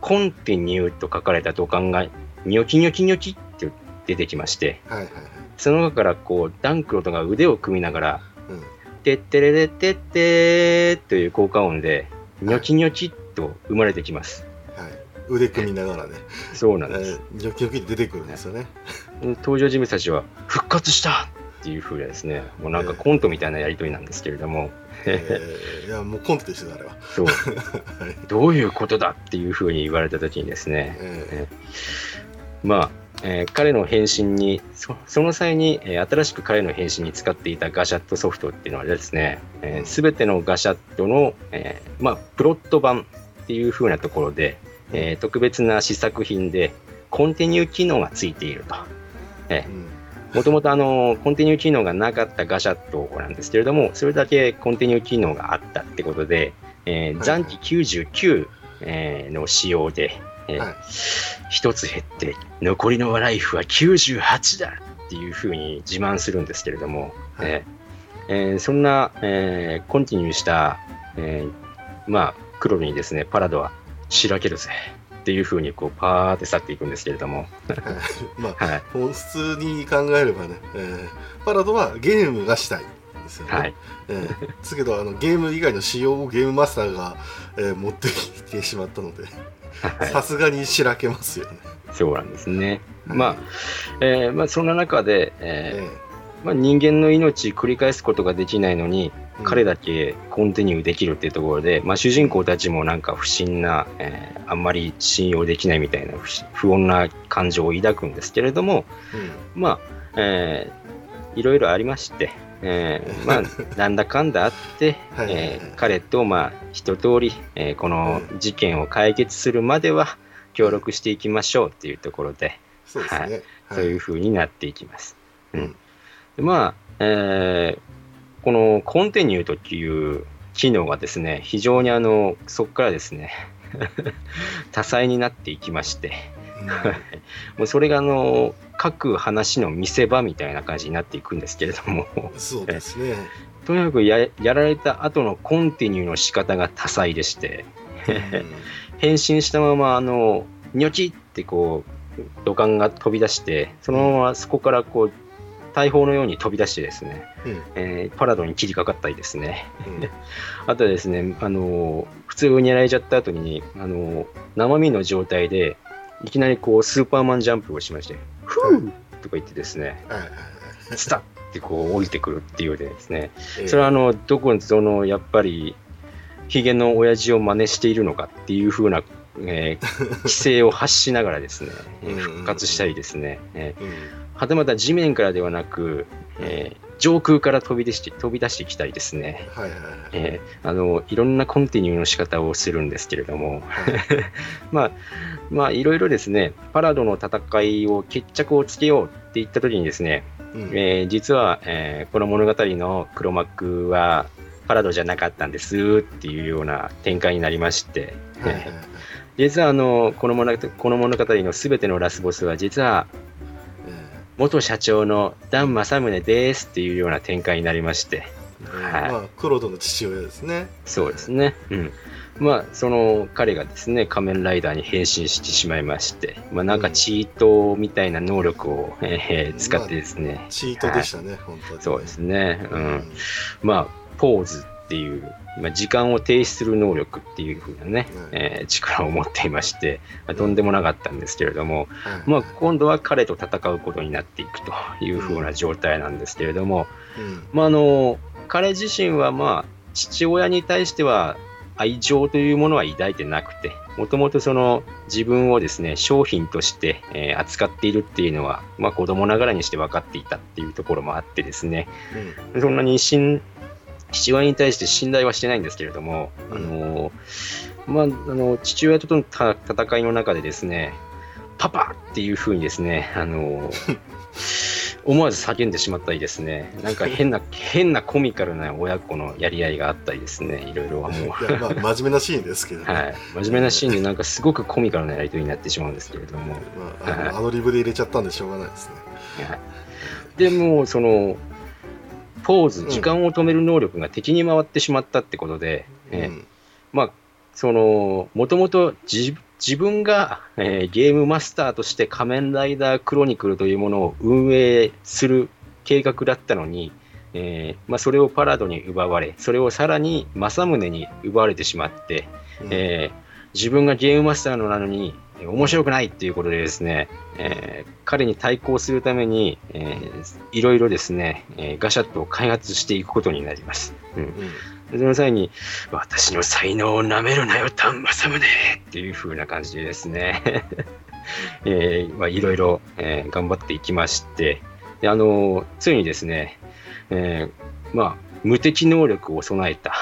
コンティニューと書かれた土管がニョキニョキニョキって出てきまして、えはいはいはい。その中からこうダンクロとが腕を組みながら、うんてってれれってってーという効果音で、ニョキニョキっと生まれてきます。はい。腕組みながらね、そうなえんです。ー、ニョキニョキって出てくるんですよね。登場人物たちは復活したっていう風でですね、もうなんかコントみたいなやりとりなんですけれども、えーいやもうコントでしたあれは。そう、はい。どういうことだっていう風に言われた時にですね、えまあ、えー彼の変身にそ、その際に、えー新しく彼の変身に使っていたガシャットソフトっていうのはですね、す、べ、てのガシャットの、えーまあ、プロット版っていう風なところで、えー特別な試作品で、コンティニュー機能がついていると。ーうん。もともとあの、コンティニュー機能がなかったガシャットなんです。けれども、それだけコンティニュー機能があったってことで、え残機99、えーの仕様で、えーはい一つ減って、残りのライフは98だっていうふうに自慢するんですけれども、はいえーえーそんな、えーコンティニューした、えーまあ、クロルにですね、パラドは、しらけるぜっていうふうにこうパーって去っていくんですけれども、は いまあはい。本質に考えればね、えーパラドはゲームがしたいですよね。はい。えーですけどあのゲーム以外の仕様をゲームマスターが、えー持ってきてしまったのではいさすがにしらけますよね。そうなんですね。はいまあ、えーまあ、そんな中で、ええーまあ、人間の命繰り返すことができないのに、ー彼だけコンティニューできるっていうところで、まあ、主人公たちもなんか不審な、えーあんまり信用できないみたいな不穏な感情を抱くんですけれども、うん。まあ、えーいろいろありまして、えーまあ、なんだかんだあって、えー彼と、まあ、一通り、えーこの事件を解決するまでは協力していきましょうっていうところで、そうですね。はい。そういう風になっていきます。ううん。んでまあ、えーこのコンティニューという機能がですね、非常にあの、そこからですね、多彩になっていきまして、もうそれがあの、各話の見せ場みたいな感じになっていくんですけれども、うんそうですね。とにかくややられた後のコンティニューの仕方が多彩でして、うん。変身したまま、あの、ニョキってこう、土管が飛び出して、そのままそこからこう、大砲のように飛び出してですね、うん。えーパラドに切りかかったりですね、うん。あとはですね、あの普通にやられちゃった後に、あの生身の状態で、いきなりこう、スーパーマンジャンプをしまして、ふーとか言ってですね、スタッってこう降りてくるっていうでですね、えーそれはあの、どこにその、やっぱり、ヒゲの親父を真似しているのかっていう風な、えー 規制を発しながらですね、復活したりですね、えうんーはたまた地面からではなく、えー上空から飛び出して、飛び出してきたりですね、はいはいはい。えーあの、いろんなコンティニューの仕方をするんですけれども、まあ、まあ、いろいろですね、パラドの戦いを決着をつけようって言った時にですね、うん。えー実は、えーこの物語の黒幕はパラドじゃなかったんですっていうような展開になりまして、はいはいはい。実はあのこの物語この物語のすべてのラスボスは実はえ元社長のダン・マサムネですっていうような展開になりまして、はいーまあクロードの父親ですね。そうですね。うん。まあ、その彼がですね、仮面ライダーに変身してしまいまして、まあ、なんかチートみたいな能力を、えー使ってですね、チートでしたね、本当にね。そうですね。う。うんまあ、ポーズっていう、まあ、時間を停止する能力っていう風なね、うんえー力を持っていまして、まあとんでもなかったんですけれども、はい。まあ、今度は彼と戦うことになっていくという風な状態なんですけれども、うん。まあ、あの彼自身は、まあ、父親に対しては愛情というものは抱いてなくて、もともとその自分をですね、商品として、えー扱っているっていうのは、まあ、子供ながらにして分かっていたっていうところもあってですね、そんなに信父親に対して信頼はしてないんですけれども、あのまあ、あの父親との戦いの中でですね、パパっていうふうにですね、あの思わず叫んでしまったりですね、なんか変な、変なコミカルな親子のやり合いがあったりですね、いろいろはもう。まあ真面目なシーンですけどね、はい、真面目なシーンでなんかすごくコミカルなやり取りになってしまうんですけれども、まあ、あのアドリブで入れちゃったんでしょうがないですね。はいでもそのポーズうん。時間を止める能力が敵に回ってしまったってことで、えーまあそのもともと自自分が、えーゲームマスターとして仮面ライダークロニクルというものを運営する計画だったのに、えーまあ、それをパラドに奪われそれをさらに政宗に奪われてしまって、うん。えー自分がゲームマスターのなのにえー面白くないっていうことでですね、えー彼に対抗するために、えーいろいろですね、えーガシャットを開発していくことになります。うんうんでその際に、私の才能をなめるなよ、丹正宗っていう風な感じでですね、えーまあ、いろいろ、えー頑張っていきまして、であのーついにですね、えーまあ、無敵能力を備えた、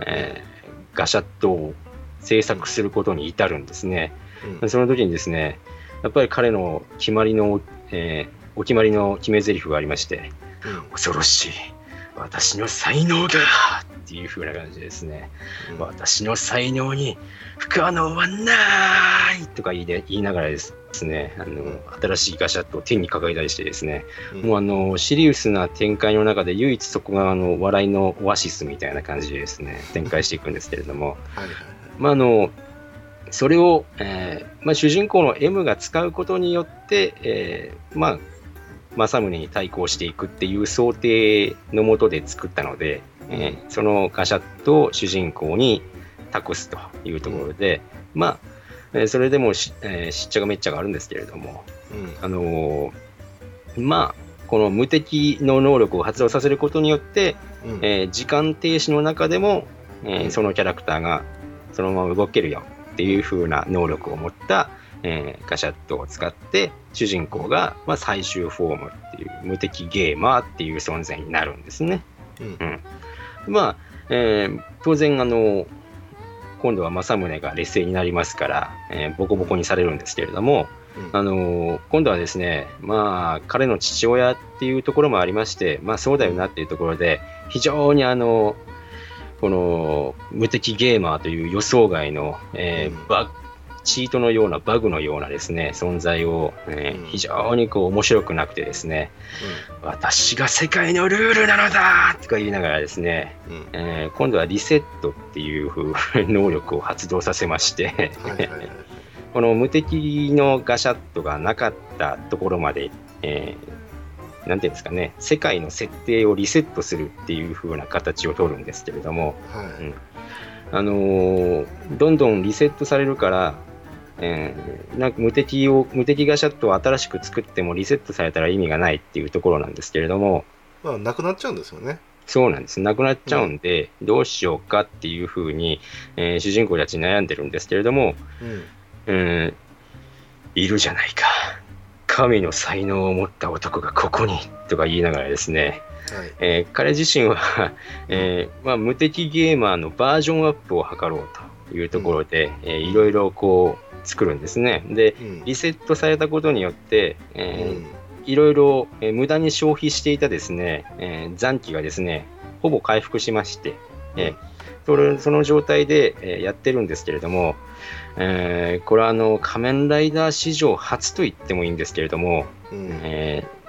えーガシャットを制作することに至るんですね。うん。その時にですね、やっぱり彼の決まりの、えーお決まりの決め台詞がありまして、恐ろしい、私の才能がっていう風な感じでですね、うん。私の才能に不可能はないとか言いで言いながらですねあの、新しいガシャットを手に抱えたりしてですね、うん。もうあのシリウスな展開の中で唯一そこがあの笑いのオアシスみたいな感じでですね。展開していくんですけれども、はいはいはい。まああのそれを、えーまあ、主人公の M が使うことによって、えーまあ、政宗に対抗していくっていう想定のもとで作ったので、えーそのガシャットを主人公に託すというところで、まあ、えーそれでもし,、えーしっちゃがめっちゃがあるんですけれども、うん。あのーまあ、この無敵の能力を発動させることによって、うん。えー時間停止の中でも、えーそのキャラクターがそのまま動けるよっていう風な能力を持った、えーガシャットを使って主人公が、まあ、最終フォームっていう無敵ゲーマーっていう存在になるんですね。うん。まあ、えー当然あの今度は政宗が劣勢になりますから、えーボコボコにされるんですけれども、うん。あのー今度はですね、まあ、彼の父親っていうところもありまして、まあ、そうだよなっていうところで、非常にあの、この無敵ゲーマーという予想外の、えーうん。バチートのようなバグのようなですね、存在を、えーうん。非常にこう面白くなくてですね、私が世界のルールなのだとか言いながらですね、うん。うんえー今度はリセットっていう風能力を発動させまして、この無敵のガシャットがなかったところまで、えーなんていうんですかね、世界の設定をリセットするっていう風な形を取るんですけれども、はい。うん。あのーどんどんリセットされるから、えーなんか無敵を無敵ガシャットを新しく作ってもリセットされたら意味がないっていうところなんですけれども、まあなくなっちゃうんですよね。そうなんです。なくなっちゃうんで、どうしようかっていう風に、えー主人公たち悩んでるんですけれども、うん。うん、いるじゃないか。神の才能を持った男がここにとか言いながらですね、はい。えー彼自身は、えーまあ、無敵ゲーマーのバージョンアップを図ろうというところで、えーいろいろこう作るんですね。で、うん。リセットされたことによって、うえーん。いろいろ、えー無駄に消費していたですね、えー残機がですね、ほぼ回復しまして、えーそれその状態で、えーやってるんですけれども、えーこれはあの仮面ライダー史上初と言ってもいいんですけれども、うん。えー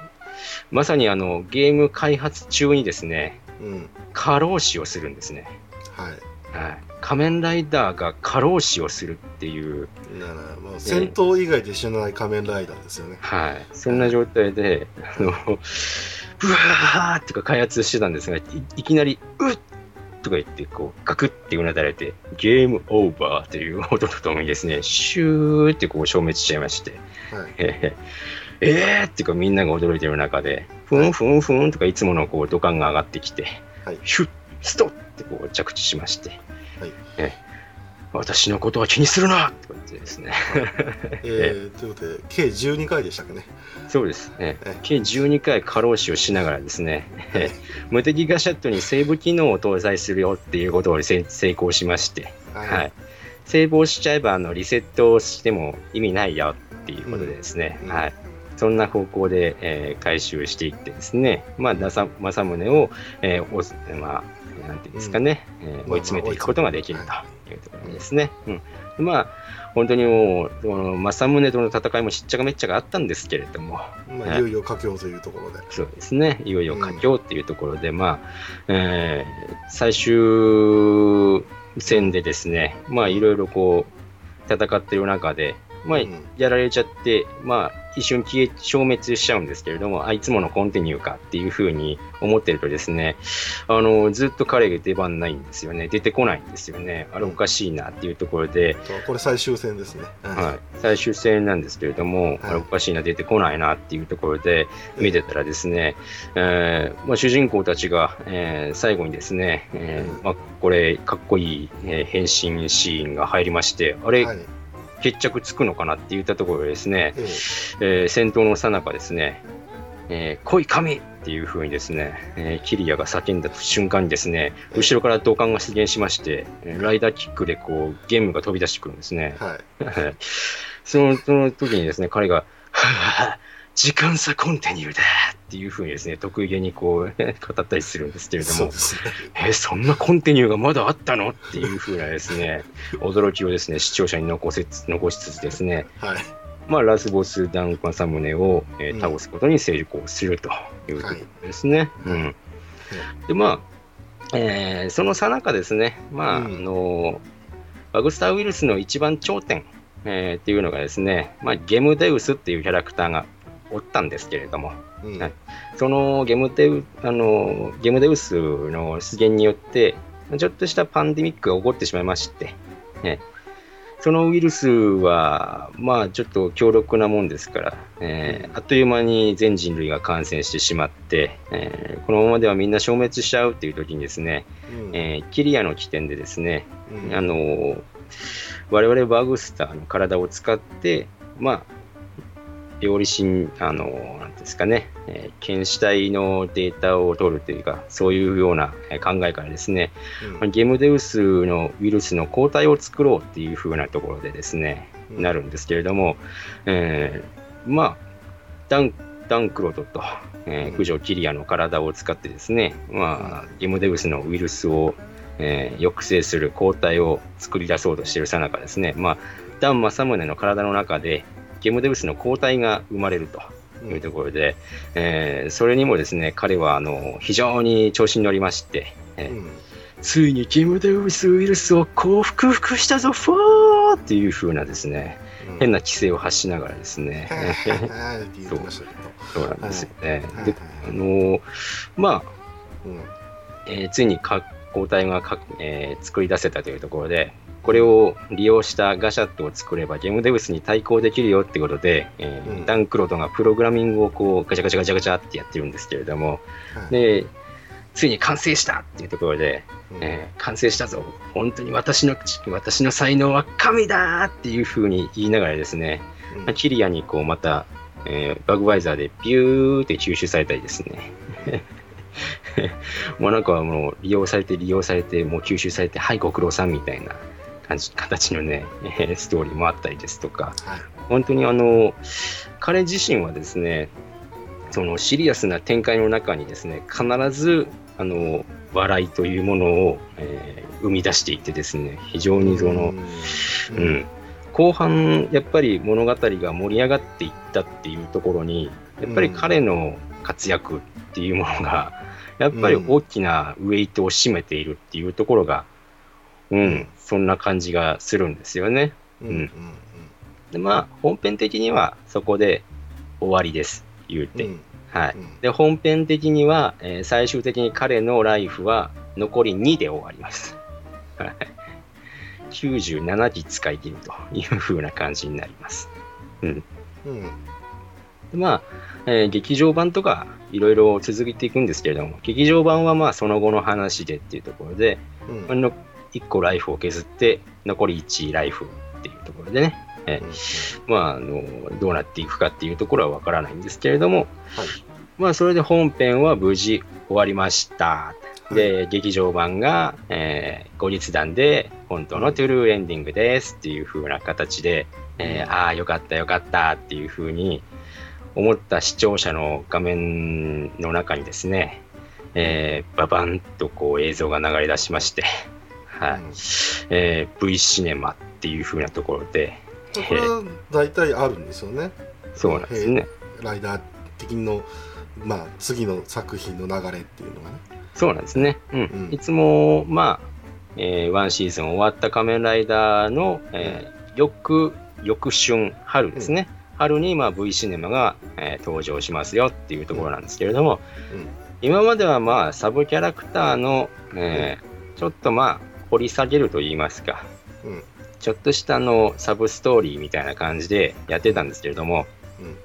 まさにあのゲーム開発中にですね、うん。過労死をするんですね。はい。はい、仮面ライダーが過労死をするっていう、だからまあ戦闘以外で死なない仮面ライダーですよね。はい、そんな状態で、あの、ブワーってか開発してたんですが、いいきなり、うっとか言って、こう、ガクってうなだれて、ゲームオーバーという 音とともにですね、シューってこう消滅しちゃいまして、はい。えー、えーっていうかみんなが驚いてる中で、ふんふんふんとかいつものこう土管が上がってきて、はい。ヒュッ、ストッってこう着地しまして、はい。え私のことは気にするな。とか言ってですね、えー、ということで計12回でしたっけね。そうですね。え。計12回過労死をしながらですね、え無敵ガシャットにセーブ機能を搭載するよっていうことをせ成功しまして、ははい、セーブをしちゃえばあのリセットをしても意味ないよっていうことでですね、うん。はい、そんな方向で、えー回収していってですね、まあ、ださ政宗を、えーおすまあ、なんていうんですかね、えー追い詰めていくことができるというところですね。うん。でまあ、本当にもう、この政宗との戦いもしっちゃかめっちゃがあったんですけれども、まあ、い。よいよ佳境というところで。そうですね、いよいよ佳境っていうところで、まあ、えー最終戦でですね、まあ、いろいろこう、戦ってる中で、まあ、うんやられちゃって、まあ、一瞬消え、消滅しちゃうんですけれども、あいつものコンティニューかっていうふうに思ってるとですね、あの、ずっと彼が出番ないんですよね。出てこないんですよね。あれおかしいなっていうところで、これ最終戦ですね。はい、最終戦なんですけれども、あれおかしいな、出てこないなっていうところで見てたらですね、えーまあ、主人公たちが、えー最後にですね、えーうんまあ、これ、かっこいい、えー変身シーンが入りまして、あれ、はい。決着つくのかなって言ったところでですね、ええー戦闘の最中ですね、えー、来い神っていう風にですね、えーキリアが叫んだ瞬間にですね、後ろから土管が出現しまして、えーライダーキックでこう、ゲームが飛び出してくるんですね。えはい。は いそのその時にですね、彼が、は ぁ時間差コンティニューだっていう風にですね、得意げにこう、語ったりするんですけれどもね。え、そんなコンティニューがまだあったのっていう風なですね、驚きをですね、視聴者に残せつ残しつつですね、はい。まあ、ラスボスダンカサムネを、えーうん倒すことに成功するというところですね。うん。で、まあ、えーその最中ですね、まあ、うんあの、バグスターウイルスの一番頂点、えーっていうのがですね、まあ、ゲムデウスっていうキャラクターがおったんですけれども、うん。はい。そのゲムデウあのゲムデウスの出現によって、ちょっとしたパンデミックが起こってしまいまして、ね、そのウイルスは、まあ、ちょっと強力なもんですから、えーあっという間に全人類が感染してしまって、えーこのままではみんな消滅しちゃうっていう時にですね、うん。えーキリアの起点でですね、うん。あの我々バグスターの体を使って、まあ、料理心、あのなんですかね、えー検視体のデータを取るというか、そういうようなえー考えからですね、まあゲムデウスのウイルスの抗体を作ろうっていう風なところでですね、うん。なるんですけれども、えーまあ、ダンダンクロトと、えーうん。九条キリアの体を使ってですね、まあ、ゲムデウスのウイルスを、えー抑制する抗体を作り出そうとしているさなかですね、まあ、ダン・マサムネの体の中でゲムデウスの抗体が生まれるというところで、えーそれにもですね、彼はあの非常に調子に乗りまして、えーうん。ついにゲムデウスウイルスを克服したぞ、フォーっていう風なですね、うん。変な規制を発しながらですね、はいって言ってましたけど。そうなんですよね。はい。で、あのーまあ、うん。えーついにか抗体がか、えー作り出せたというところで、これを利用したガシャットを作ればゲームデウスに対抗できるよってことで、えーうん。ダンクロトがプログラミングをこうガチャガチャガチャガチャってやってるんですけれども、はい。で、ついに完成したっていうところで、うん。えー完成したぞ。本当に私の私の才能は神だっていう風に言いながらですね、うん。キリアにこうまた、えーバグバイザーでビューって吸収されたりですね。もうなんかもう利用されて利用されてもう吸収されてはいご苦労さんみたいな感じ形のね、えーストーリーもあったりですとか。はい。本当にあの彼自身はですねそのシリアスな展開の中にですね必ずあの笑いというものを、えー生み出していてですね非常にその、ううん。ん、後半やっぱり物語が盛り上がっていったっていうところにやっぱり彼の活躍っていうものがやっぱり大きなウェイトを占めているっていうところが、うん、そんな感じがするんですよね。うんうんでまあ本編的にはそこで終わりです言うて、うんはい。うんで本編的には、えー最終的に彼のライフは残り2で終わります。はい97機使い切るという風な感じになります。うん。うんでまあ、えー劇場版とかいろいろ続いていくんですけれども、劇場版はまあその後の話でっていうところで、うんあの1個ライフを削って残り1ライフっていうところでね、えーまあ、あのどうなっていくかっていうところはわからないんですけれども、はい。まあ、それで本編は無事終わりました。で、劇場版が、えー後日談で本当のトゥルーエンディングですっていう風な形で、えーああ、よかったよかったっていう風に思った視聴者の画面の中にですね、えーババンとこう映像が流れ出しまして、はい。うん。えー V シネマっていう風なところで、これは大体あるんですよね。そうなんですね。ライダー的のまあ次の作品の流れっていうのがね。そうなんですね。うん。うん。いつも、まあ、えーワンシーズン終わった仮面ライダーの、えー翌、翌春、春ですね。春に、まあ、V シネマが、えー登場しますよっていうところなんですけれども、うん。今までは、まあ、サブキャラクターの、えーちょっとまあ、掘り下げると言いますか、うん。ちょっとしたあのサブストーリーみたいな感じでやってたんですけれども、うん。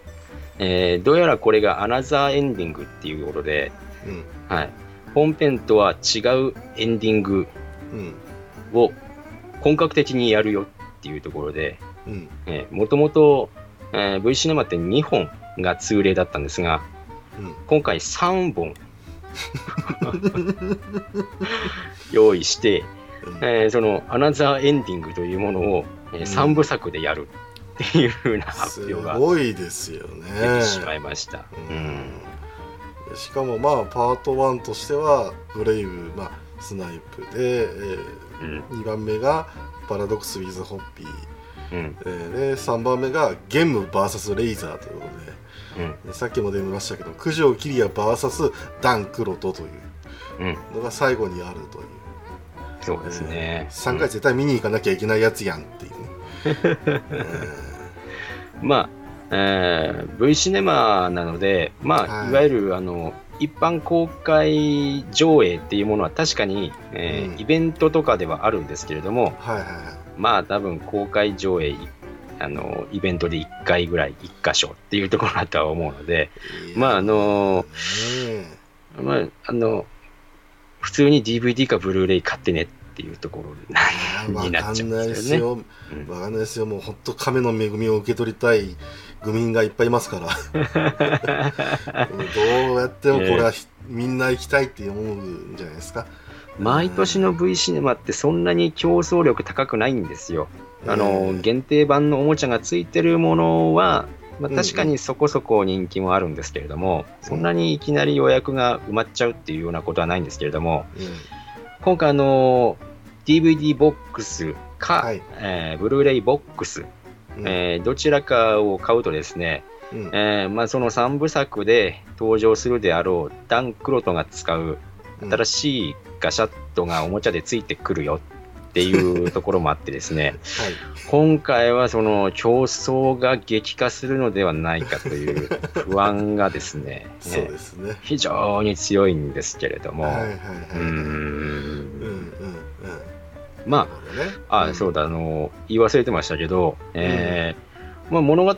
えーどうやらこれがアナザーエンディングっていうことで、うん。はい、本編とは違うエンディングうん。を本格的にやるよっていうところで、うん。えー、もともと、えー V シネマって2本が通例だったんですが、うん。今回3本。用意して、うんえーそのアナザーエンディングというものを、えうん。3部作でやるっていう風な発す表がごいですよ出ねてしまいました。ううん。んしかもまあパート1としてはブレイブ、まあ、スナイプで、えうん。2番目がパラドックス・ウィズ・ホッピー、うん。えーで3番目がゲム VS レイザーということうん。ででさっきも出ましたけど九条キリア VS ダン・クロトといううん、のが最後にあるという、そうですね。3回絶対見に行かなきゃいけないやつやんっていうね、え まあ、えー V シネマなので、まあ、はい。い、わゆるあの一般公開上映っていうものは確かに、えーうん。イベントとかではあるんですけれども、ーはいはい。まあ多分公開上映あのイベントで1回ぐらい1箇所っていうところだとは思うので、はいまああのねまあ、あの普通に DVD かブルーレイ買ってねっていうところになっちゃうんかんないですすよ。うん。わかんないですよ。もう本当亀の恵みを受け取りたい愚民がいっぱいいますから。どうやってもこれはひ、みんな行きたいって思うんじゃないですか。毎年の V シネマってそんなに競争力高くないんですよ。あの、えー限定版のおもちゃがついてるものは、まあ、うん確かにそこそこ人気もあるんですけれども、そんなにいきなり予約が埋まっちゃうっていうようなことはないんですけれども、今回あの DVD ボックスか、はい。えーブルーレイボックス、うん。えーどちらかを買うとですね、うん。えーまあ、その3部作で登場するであろうダン・クロトが使う新しいガシャットがおもちゃでついてくるよっていうところもあってですね、はい。今回はその競争が激化するのではないかという不安がですね、そうねですね。非常に強いんですけれども、はいはいはい、うん。うんまなるほどね。あ、あ、そうだ、あの、言い忘れてましたけど、えーまあ、物語、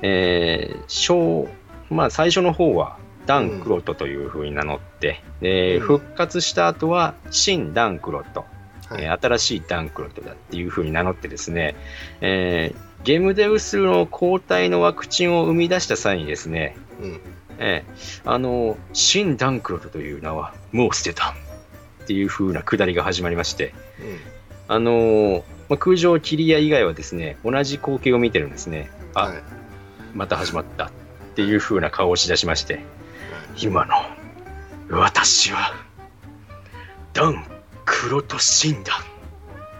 えー小、まあ、最初の方は、ダン・クロトというふうに名乗って、でうん。復活した後は、新ダン・クロト、はいえー新しいダン・クロトだっていうふうに名乗ってですね、えーゲームデウスの抗体のワクチンを生み出した際にですね、うん。えーあの、新ダン・クロトという名はもう捨てたっていうふうなくだりが始まりまして、あのーまあ、空城キリア以外はですね、同じ光景を見てるんですね。あ、はい。また始まったっていう風な顔をしだしまして、今の私は、ダン・クロト神だ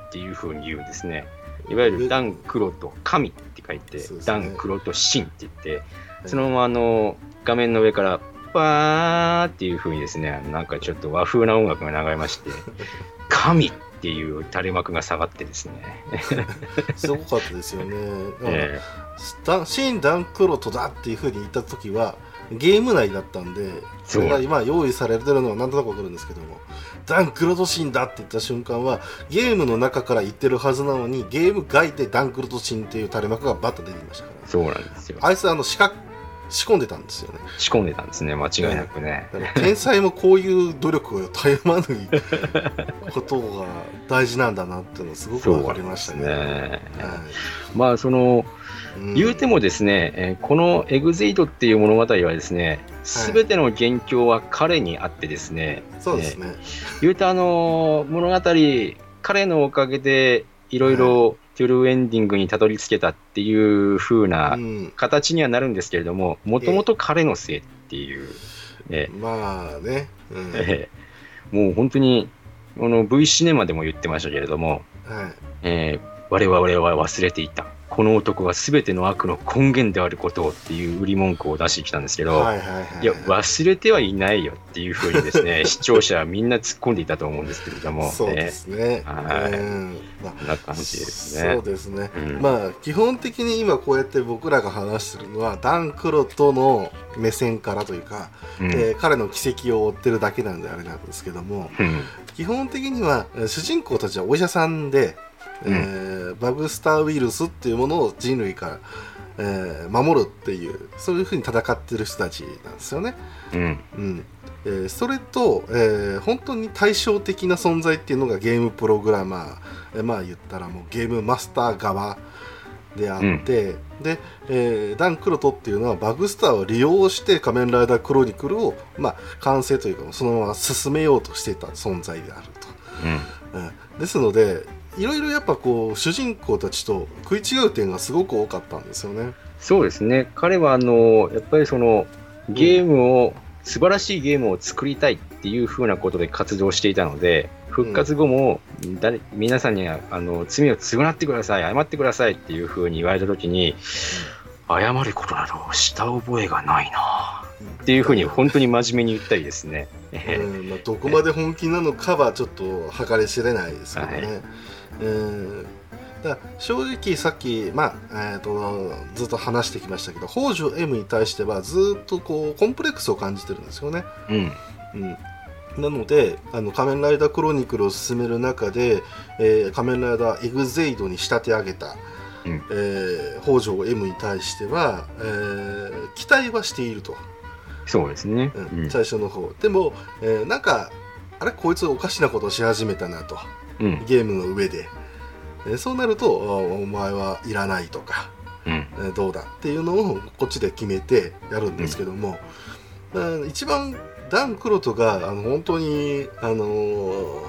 っていう風に言うんですね。いわゆるダン・クロト神って書いて、そうですね。ダン・クロト神って言って、そのままあの画面の上から、バーっていう風にですね、なんかちょっと和風な音楽が流れまして、神っていう垂れ幕が下がってですね、すごかったですよね。だから えダンクロトだっていうふうに言った時はゲーム内だったんでそれが今用意されてるのはなんとなくわかるんですけどもダンクロトシンだって言った瞬間はゲームの中から言ってるはずなのにゲーム外でダンクロトシンっていう垂れ幕がバッと出てきましたかーそうなんですよ。らあいつあの仕掛仕込んでたんですよね仕込んでたんですね、間違いなくね。だから天才もこういう努力をたゆまぬことが大事なんだなっていうのすごくわかりましたね。ねはまあ、その、いうん。言うてもですね、えーこのエグゼイトっていう物語はですね、すべての元凶は彼にあってですね、そうですね。言うてあのー物語、彼のおかげでいろい。ろトゥルーエンディングにたどり着けたっていう風うなん。形にはなるんですけれども、もともと彼のせいっていう、えまあね、うん。ええもう本当に、この V シネマでも言ってましたけれども、はい。えー我々は忘れていた。この男が全ての悪の根源であることをっていう売り文句を出してきたんですけど、はいはいはいいや、忘れてはいないよっていうふうにですね、視聴者はみんな突っ込んでいたと思うんですけれども、そうですね。はいうんまあな感じですそうね。ですね。うんまあ基本的に今こうやって僕らが話してるのはダン・クロとの目線からというか、うんえー彼の軌跡を追ってるだけなんであれなんですけどもうん基本的にはえー主人公たちはお医者さんで、えーバグスターウイルスっていうものを人類から、えー守るっていうそういうふうに戦ってる人たちなんですよね。うん。うん。えーそれと、えー本当に対照的な存在っていうのがゲームプログラマー、えーまあ言ったらもうゲームマスター側であって、で、えーダン・クロトっていうのはバグスターを利用して仮面ライダークロニクルを、まあ、完成というかそのまま進めようとしていた存在であると。うん。ですのでいろいろやっぱこう主人公たちと食い違う点がすごく多かったんですよね。そうですね。彼は、あの、やっぱりその、ゲームを、素晴らしいゲームを作りたいっていうふうなことで活動していたので、復活後も、誰皆さんにあの罪を償ってください、謝ってくださいっていうふうに言われたときに、謝ることなどした覚えがないなっていうふうに本当に真面目に言ったりですね。えーうんまあ、どこまで本気なのかはちょっと計り知れないですけどね。はいうんだ正直さっき、まあえー、とずっと話してきましたけど北条 M に対してはずっとこうコンプレックスを感じてるんですよね。うん。うんなのであの仮面ライダークロニクルを進める中で、えー仮面ライダーエグゼイドに仕立て上げた、うんえー北条 M に対しては、えー期待はしていると。そうですね。ううんん。最初の方でも、えーなんかあれこいつおかしなことをし始めたなとうん。ゲームの上で、えーそうなるとあお前はいらないとか、うん。えーどうだっていうのをこっちで決めてやるんですけども、まあ一番ダン・クロトがあの本当にあのー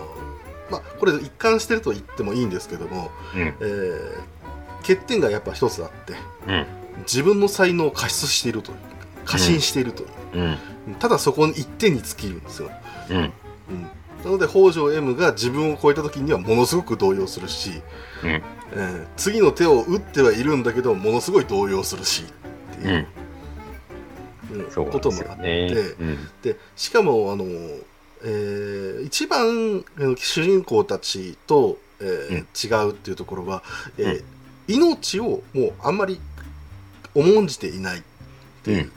まあこれ一貫してると言ってもいいんですけども、うん。えー欠点がやっぱ一つあってうん。自分の才能を過失しているという過信しているという、うん。ただそこに一点に尽きるんですようん。うんなので北条 M が自分を超えた時にはものすごく動揺するし、うん。えー次の手を打ってはいるんだけどものすごい動揺するしっていう、うんそうなんこともあって、よね。うん。でしかもあの、えー一番えー主人公たちと、えー違うっていうところは、えー命をもうあんまり重んじていないっていう、うん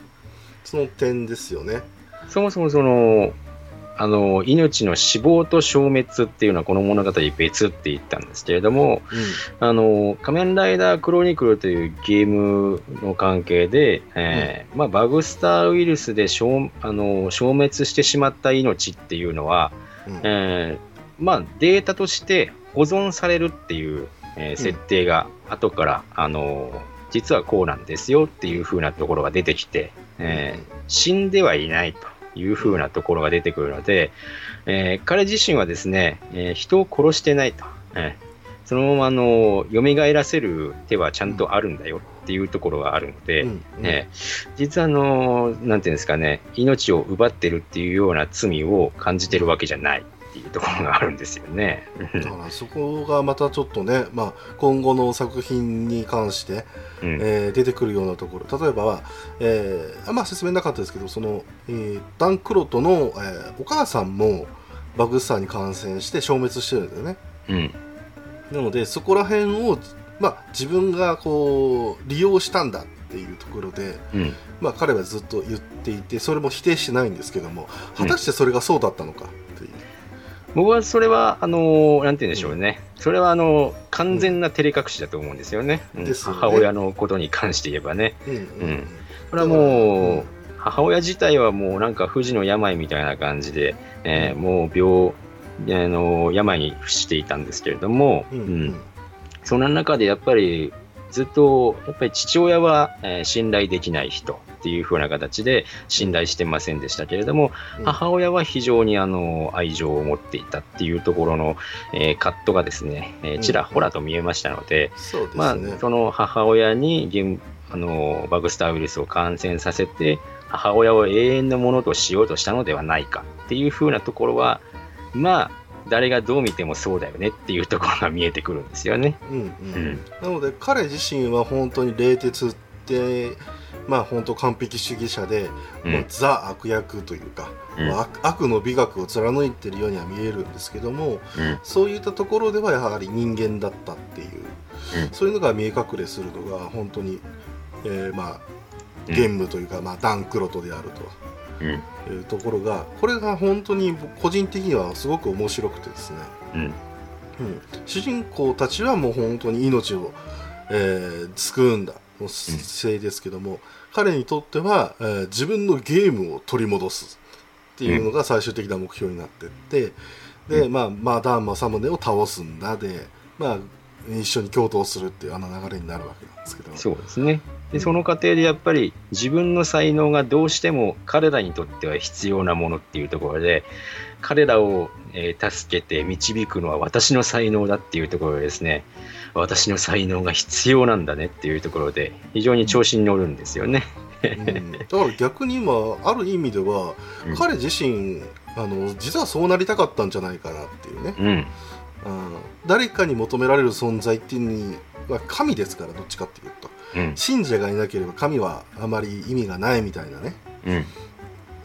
その点ですよね。そもそもその、あの、命の死亡と消滅っていうのはこの物語別って言ったんですけれども、あの、仮面ライダークロニクルというゲームの関係で、えーまあ、バグスターウイルスで消あの消滅してしまった命っていうのは、うん。うんえーまあ、データとして保存されるっていう、えー設定が後から、あの実はこうなんですよっていう風なところが出てきて、えー死んではいないという風なところが出てくるので、えー彼自身はですね、えー人を殺してないと、えーそのままあの蘇らせる手はちゃんとあるんだよっていうところがあるので、うんうんね、実はあの、なんていうんですかね、命を奪ってるっていうような罪を感じてるわけじゃないっていうところがあるんですよね。だからそこがまたちょっとね、まあ、今後の作品に関して、うんえー出てくるようなところ例えばは、えーあんま説明なかったですけどその、えーダン・クロトの、えーお母さんもバグスターに感染して消滅してるんだよねうん。なのでそこら辺を、まあ、自分がこう利用したんだっていうところで、うん。まあ、彼はずっと言っていてそれも否定してないんですけども果たしてそれがそうだったのかう、僕はそれは、あの、なんて言うんでしょうね。それは、あの、完全な照れ隠しだと思うんですよね。うん。ね。母親のことに関して言えばね。うんうんうん。これはもう、母親自体はもうなんか不治の病みたいな感じで、えーもう病、あの、病に伏していたんですけれども、うんううんん。そんな中でやっぱりずっと、やっぱり父親は、えー信頼できない人。っていう風な形で信頼してませんでしたけれども、うん。母親は非常にあの愛情を持っていたっていうところの、えーカットがですね、えーちらほらと見えましたので、そうですね、まあ、その母親にあのバグスターウイルスを感染させて、母親を永遠のものとしようとしたのではないかっていう風なところは、まあ、誰がどう見てもそうだよねっていうところが見えてくるんですよね。うんうんうん。なので彼自身は本当に冷徹でまあ本当完璧主義者で、うん。ザ悪役というか、うん。まあ悪悪の美学を貫いてるようには見えるんですけどもうん。そういったところではやはり人間だったっていう、うん。そういうのが見え隠れするのが本当に、えーまあゲームというか、まあ、ダンクロトであるうん。というところがこれが本当に僕個人的にはすごく面白くてですね、うん。うん、主人公たちはもう本当に命を、えー救うんだのせいですけども、彼にとっては、えー自分のゲームを取り戻すっていうのが最終的な目標になってって、で、うまあ、マダン・マサムネを倒すんだで、まあ、一緒に共闘するっていうあの流れになるわけなんですけど。そうですね。で、その過程でやっぱり自分の才能がどうしても彼らにとっては必要なものっていうところで、彼らを、えー助けて導くのは私の才能だっていうところでですね、私の才能が必要なんだねっていうところで、非常に調子に乗るんですよね。うん、だから逆に今ある意味では、うん彼自身あの実はそうなりたかったんじゃないかなっていうね、うん。うん、誰かに求められる存在っていうのは神ですからどっちかっていうとうん。信者がいなければ神はあまり意味がないみたいなねうん。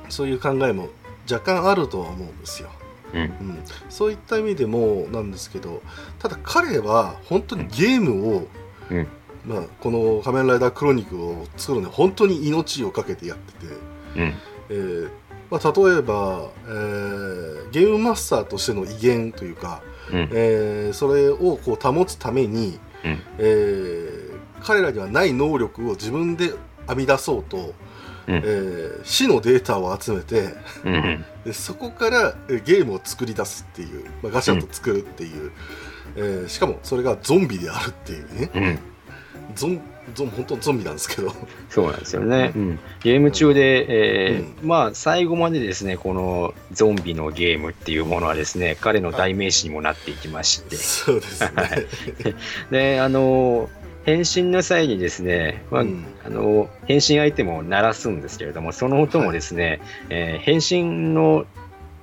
そういう考えも若干あるとは思うんですよ、うん。うん、そういった意味でもなんですけどただ彼は本当にゲームを、うんまあ、この「仮面ライダークロニクル」を作るのに本当に命を懸けてやってて、うん。えーまあ、例えば、えーゲームマスターとしての威厳というか、うん。えーそれをこう保つために、うんえー彼らにはない能力を自分で編み出そうと、うん。えー死のデータを集めてうん。でそこからえーゲームを作り出すっていう、まあ、ガシャッと作るっていう、えーしかもそれがゾンビであるっていうね。うん。ゾンゾン本当ゾンビなんですけど。そうなんですよね。うん、ゲーム中で、えーまあ、最後までですね、このゾンビのゲームっていうものはですね、彼の代名詞にもなっていきまして、そうですね、で、あの、変身の際にですね、まあうん。あの変身アイテムを鳴らすんですけれども、その音もですね、えー変身の、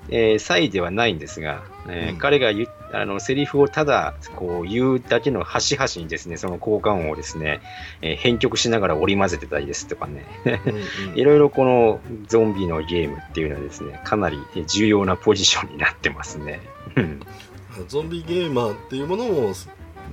えー際ではないんですが、えーうん。彼が言うあのセリフをただこう言うだけの端々にですね、その効果音をですね、えー編曲しながら織り交ぜてたりですとかね、いろいろこのゾンビのゲームっていうのはですね、かなり重要なポジションになってますね。うん。ゾンビゲーマーっていうものも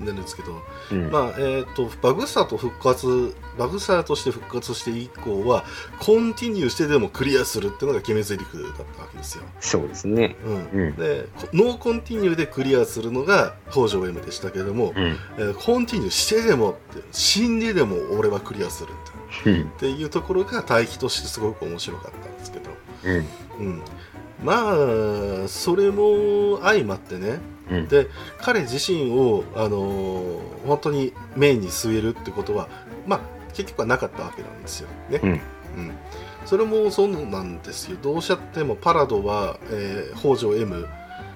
なんですけど、うんまあえー、とバグスターと復活バグスターとして復活して以降はコンティニューしてでもクリアするっていうのが決め台詞だったわけですよ、そうですね。うんうん。でこノーコンティニューでクリアするのが北条 M でしたけれども、うん。えーコンティニューしてでもって死んででも俺はクリアする。っていうところが対比としてすごく面白かったんですけど、うん。うん、まあそれも相まってねうん。で彼自身を、あのー本当にメインに据えるってことは、まあ、結局はなかったわけなんですよね。うんうんそれもそうなんですよどうしゃってもパラドは、えー北条 M、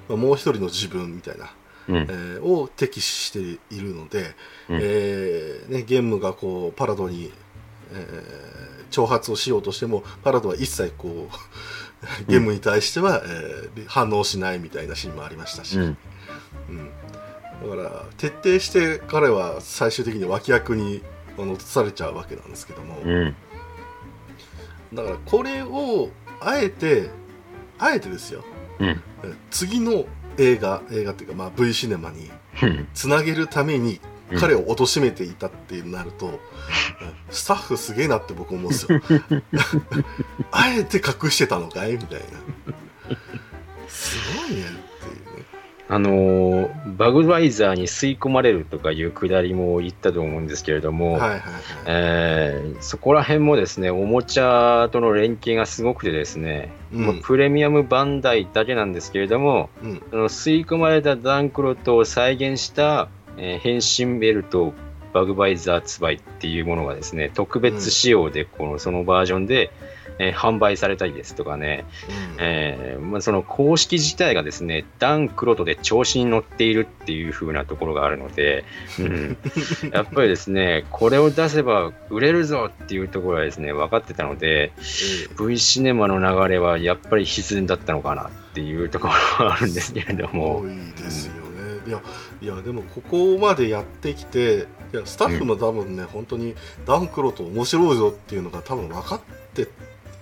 まあもう一人の自分みたいな、うんえ。ーを敵視しているので、うんえーね、ゲームがこうパラドに、えー挑発をしようとしてもパラドは一切こうゲームに対しては、えー反応しないみたいなシーンもありましたし。うん。うん、だから徹底して彼は最終的に脇役に落とされちゃうわけなんですけども、うん。だからこれをあえてあえてですよ。うん。え次の映画映画っていうか、まあ、V シネマにうん。つなげるためにうん。彼を貶めていたってなると、う んスタッフすげえなって僕思うんですよ。あえて隠してたのかい？みたいな。すごいねあのーバグワイザーに吸い込まれるとかいうくだりも言ったと思うんですけれども、そこら辺もですね、おもちゃとの連携がすごくてですね、うん。もうプレミアムバンダイだけなんですけれども、うん。その吸い込まれたダンクロットを再現した、えー変身ベルトバグバイザーツバイっていうものがですね、特別仕様でこのそのバージョンで、えー販売されたりですとかね、えーまあ、その公式自体がですね、ダン・クロトで調子に乗っているっていう風なところがあるので、うん、やっぱりですね、これを出せば売れるぞっていうところはですね、分かってたので、V シネマの流れはやっぱり必然だったのかなっていうところはあるんですけれども。多、いですよね、いやいやでもここまでやってきていやスタッフも多分ね、本当にダンクロと面白いぞっていうのが多分分かって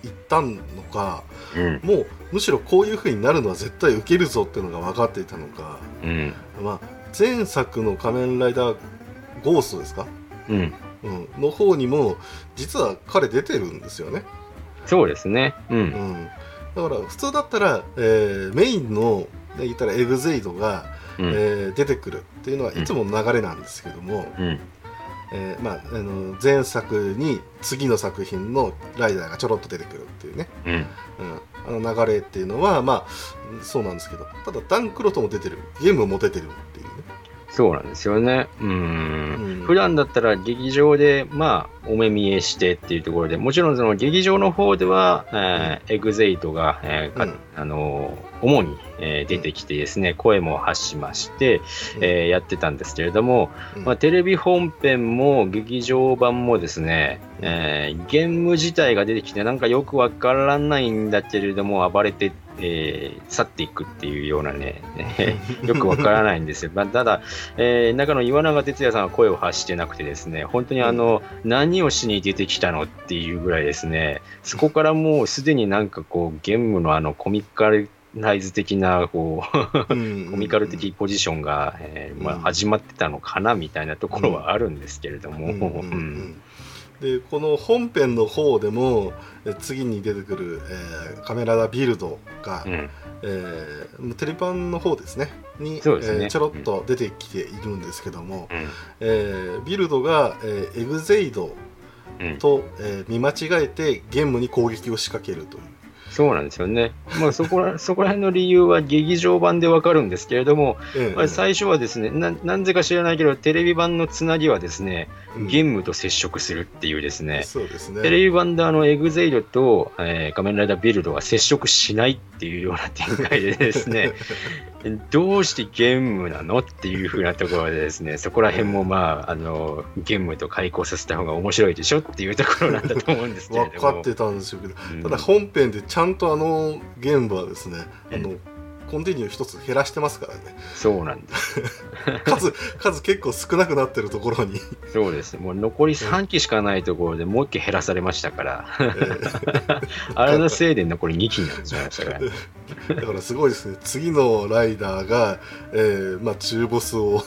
いったのかうん、もうむしろこういう風になるのは絶対受けるぞっていうのが分かっていたのか、うん、まあ、前作の「仮面ライダーゴースト」ですか、うん、うん、の方にも実は彼出てるんですよね、そうですね、う、うん。ん、だから普通だったら、えーメインので言ったらエグゼイドが、うん、えー出てくるっていうのはいつもの流れなんですけども、うん、えーまあ、あの前作に次の作品のライダーがちょろっと出てくるっていうね、うん、うん、あの流れっていうのはまあそうなんですけど。ただダンクロトも出てる。ゲームも出てるっていう。ねそうなんですよね。うん。うん普段だったら劇場で、まあ、お目見えしてっていうところで、もちろんその劇場の方では、えーエグゼイトが、えーかうん。あのー主に、えー出てきてですね、声も発しまして、うん。えーやってたんですけれども、うん。まあ、テレビ本編も劇場版もですね、うん。えーゲーム自体が出てきてなんかよくわからないんだけれども暴れて、えー去っていくっていうようなね、よくわからないんですよ。まあ、ただ、えー中の岩永哲也さんは声を発してなくてですね、本当にあの、何をしに出てきたのっていうぐらいですね、そこからもうすでになんかこう、ゲームのあのコミカルライズ的な、こう、うんコミカル的ポジションが、えーまあ、うん始まってたのかなみたいなところはあるんですけれども、うんうんうんでこの本編の方でもえ次に出てくる、えーカメラダビルドが、うん。えーテレパンの方ですね。にね。えーちょろっと出てきているんですけども、うん。えービルドが、えーエグゼイドうん。と、えー見間違えてゲームに攻撃を仕掛けるという。そうなんですよね。まあ、そこら そこら辺の理由は劇場版でわかるんですけれども、ええまあ、最初はですねな、なんぜか知らないけど、テレビ版のつなぎはですね、うんゲームと接触するっていうですね、そうですね。テレビ版であのエグゼイドと、えー仮面ライダービルドが接触しないっていうような展開でですね、どうしてゲームなのっていう風なところでですね、そこら辺もまあ、あの、ゲームと開講させた方が面白いでしょっていうところなんだと思うんですけれども。分かってたんですよけど、うん。ただ本編でちゃんとあのゲームはですね、うんあのコンティニュー一つ減らしてますからね。そうなんです。数数結構少なくなってるところに、そうです。もう残り3機しかないところでもう1機減らされましたから、えー あれのせいで残り2機になってしまいましたから。だからすごいですね。次のライダーが、えーまあ、中ボスを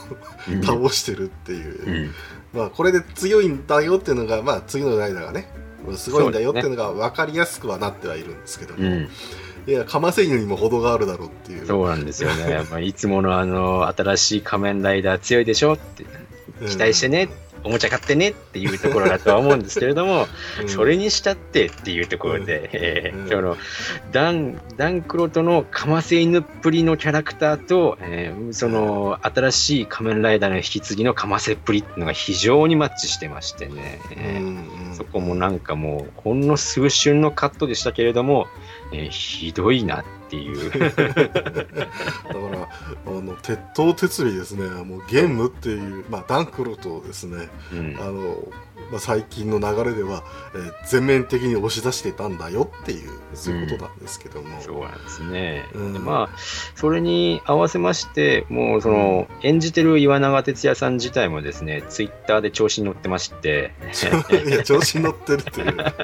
うん。倒してるっていう、うん。まあ、これで強いんだよっていうのが、まあ、次のライダーがねすごいんだよっていうのが分かりやすくはなってはいるんですけども、うんいやかませ犬にも程があるだろうっていう。そうなんですよね。まあ、いつものあの、新しい仮面ライダー強いでしょって、うん期待してね、おもちゃ買ってねっていうところだとは思うんですけれども、うん。それにしたってっていうところで、えーうん。そのダン、ダンクロとのかませ犬っぷりのキャラクターと、えーその新しい仮面ライダーの引き継ぎのかませっぷりっていうのが非常にマッチしてましてね。えーうんうん。そこもなんかもう、ほんの数瞬のカットでしたけれども、えーひどいなっていう。だからあの鉄頭鉄尾ですね。もうゲームっていう、まあ、ダンクロとですねうん。あの、まあ、最近の流れでは、えー全面的に押し出してたんだよっていうそういうことなんですけども、そうなんですね。うん。でまあ、それに合わせまして、もうその、演じてる岩永哲也さん自体もですね、ツイッターで調子に乗ってまして、いや調子に乗ってるっていう。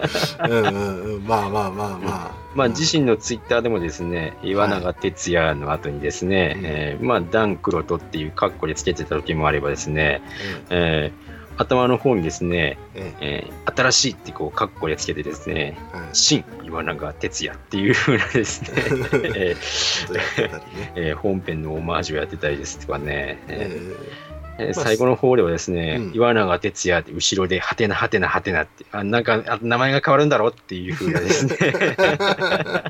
うんうん、うん、まあまあまあまあ、まあ、自身のツイッターでもですね、岩永哲也の後にですね、うん。えーまあ、ダン・クロトっていうカッコでつけてた時もあればですね、うん。えー頭の方にですね、ええー新しいってこうカッコでつけてですね、えはい新岩永哲也っていう風なですね、え えー本編のオマージュをやってたりですとかね、えー最後の方ではですね、うん。岩永哲也って後ろで、はてなはてなはてなって、あなんかあ名前が変わるんだろうっていう風なですね、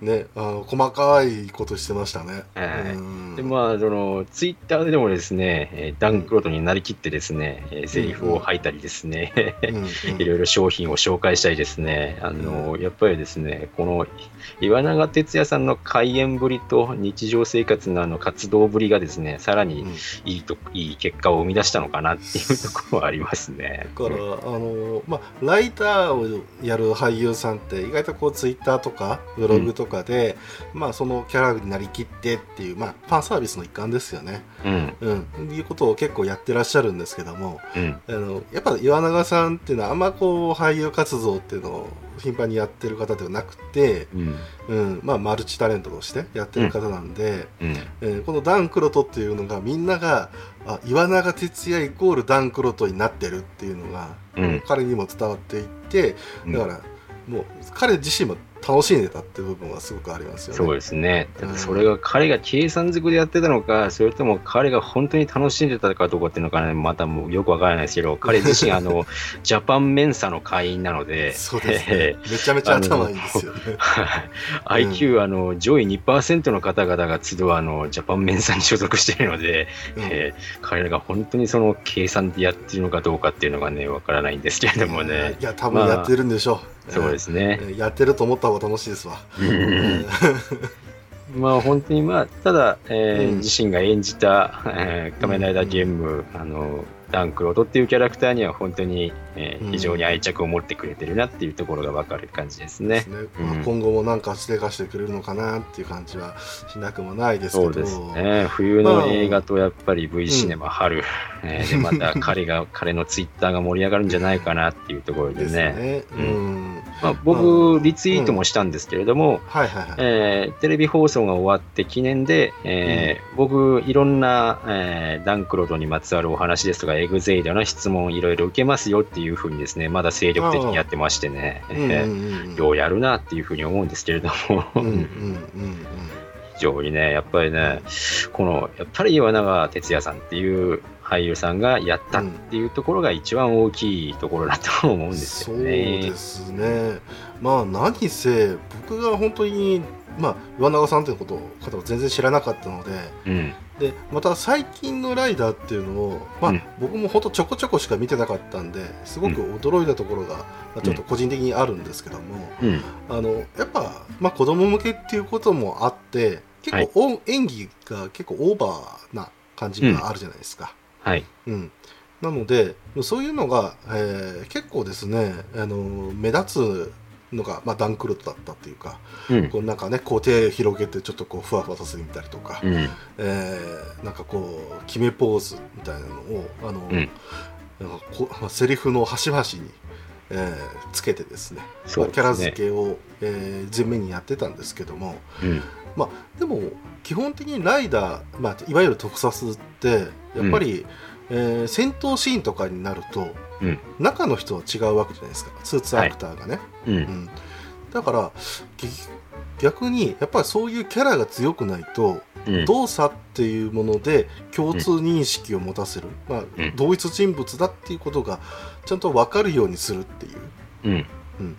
ねあの細かいことしてましたね。はい。うん。でまあ、そのツイッターでもですね、えーダンクロートになりきってですね、えーセリフを吐いたりですね、うん。うん いろいろ商品を紹介したりですね、あのやっぱりですね、この岩永哲也さんの開演ぶりと日常生活のあの活動ぶりがですね、さらにうん。いいと、いい結果を生み出したのかなっていうところはありますね。だから、あのまあ、ライターをやる俳優さんって意外とこうツイッターとかブログとかで、まあ、そのキャラになりきってっていう、まあ、ファンサービスの一環ですよね、うん、うん、いうことを結構やってらっしゃるんですけどもうん、あのやっぱ岩永さんっていうのはあんまこう俳優活動っていうのを頻繁にやってる方ではなくて、うん、うん。まあ、マルチタレントとしてやってる方なんで、うん、えーこのダンクロトっていうのがみんながあ岩永哲也イコールダンクロトになってるっていうのが、うん。彼にも伝わっていってうん。だからもう彼自身も楽しんでたっていう部分はすごくありますよね。そうですね。それが彼が計算づくでやってたのか、それとも彼が本当に楽しんでたかどうかっていうのかね、またもうよくわからないですけど、彼自身、あの、ジャパンメンサの会員なので、そうですね。めちゃめちゃ頭いいんですよね。はい IQ、あの、上位2%の方々が集うあの、ジャパンメンサに所属しているので、うんえー彼らが本当にその計算でやってるのかどうかっていうのがね、わからないんですけれどもね。いや多分やってるんでしょう。そうですね。えーやってると思った方が楽しいですわ。うんまあ本当にまあ、ただ、えーうん自身が演じた、えー仮面ライダーゲーム、あの、ダンクロードっていうキャラクターには本当に、えーうん非常に愛着を持ってくれてるなっていうところがわかる感じですね。ですねまあうん今後もなんかしてかしてくれるのかなっていう感じはしなくもないですけど。そうですね。冬の映画とやっぱり V シネマ春、えーでまた彼が、彼のツイッターが盛り上がるんじゃないかなっていうところでね。ね。ううん。まあ、僕、リツイートもしたんですけれども、テレビ放送が終わって記念で、えー僕、いろんな、えーダンクロードにまつわるお話ですとか、エグゼイドの質問いろいろ受けますよっていうふうにですね、まだ精力的にやってましてね、ようやるなっていうふうに思うんですけれども、うんうんうんうん非常にね、やっぱりね、この、やっぱり岩永哲也さんっていう俳優さんがやったっていうところが一番大きいところだと思うんですそうよね。ですね。まあ何せ僕が本当にまあ岩永さんということ方を全然知らなかったので。うん。でまた最近のライダーっていうのを、まあうん僕も本当ちょこちょこしか見てなかったんですごく驚いたところが、まあちょっと個人的にあるんですけども、うん。あのやっぱ、まあ、子供向けっていうこともあって結構、お演技が結構オーバーな感じがあるじゃないですか。はい。うんなのでそういうのが、えー結構ですねあの目立つのが、まあ、ダンクルートだったっていうか、うん。こうなんかねこう手広げてちょっとこうふわふわさせてみたりとか、うん。えーなんかこう決めポーズみたいなのをあの、うんなんかこまあセリフの端々に、えーつけてですねねまあキャラ付けを、えー前面にやってたんですけども、うん。まあ、でも基本的にライダー、まあ、いわゆる特撮ってやっぱり、えー戦闘シーンとかになると、うん中の人は違うわけじゃないですかスーツアクターがね。う。うんんだからぎ逆にやっぱりそういうキャラが強くないとうん。動作っていうもので共通認識を持たせる、まあうん同一人物だっていうことがちゃんと分かるようにするっていううん。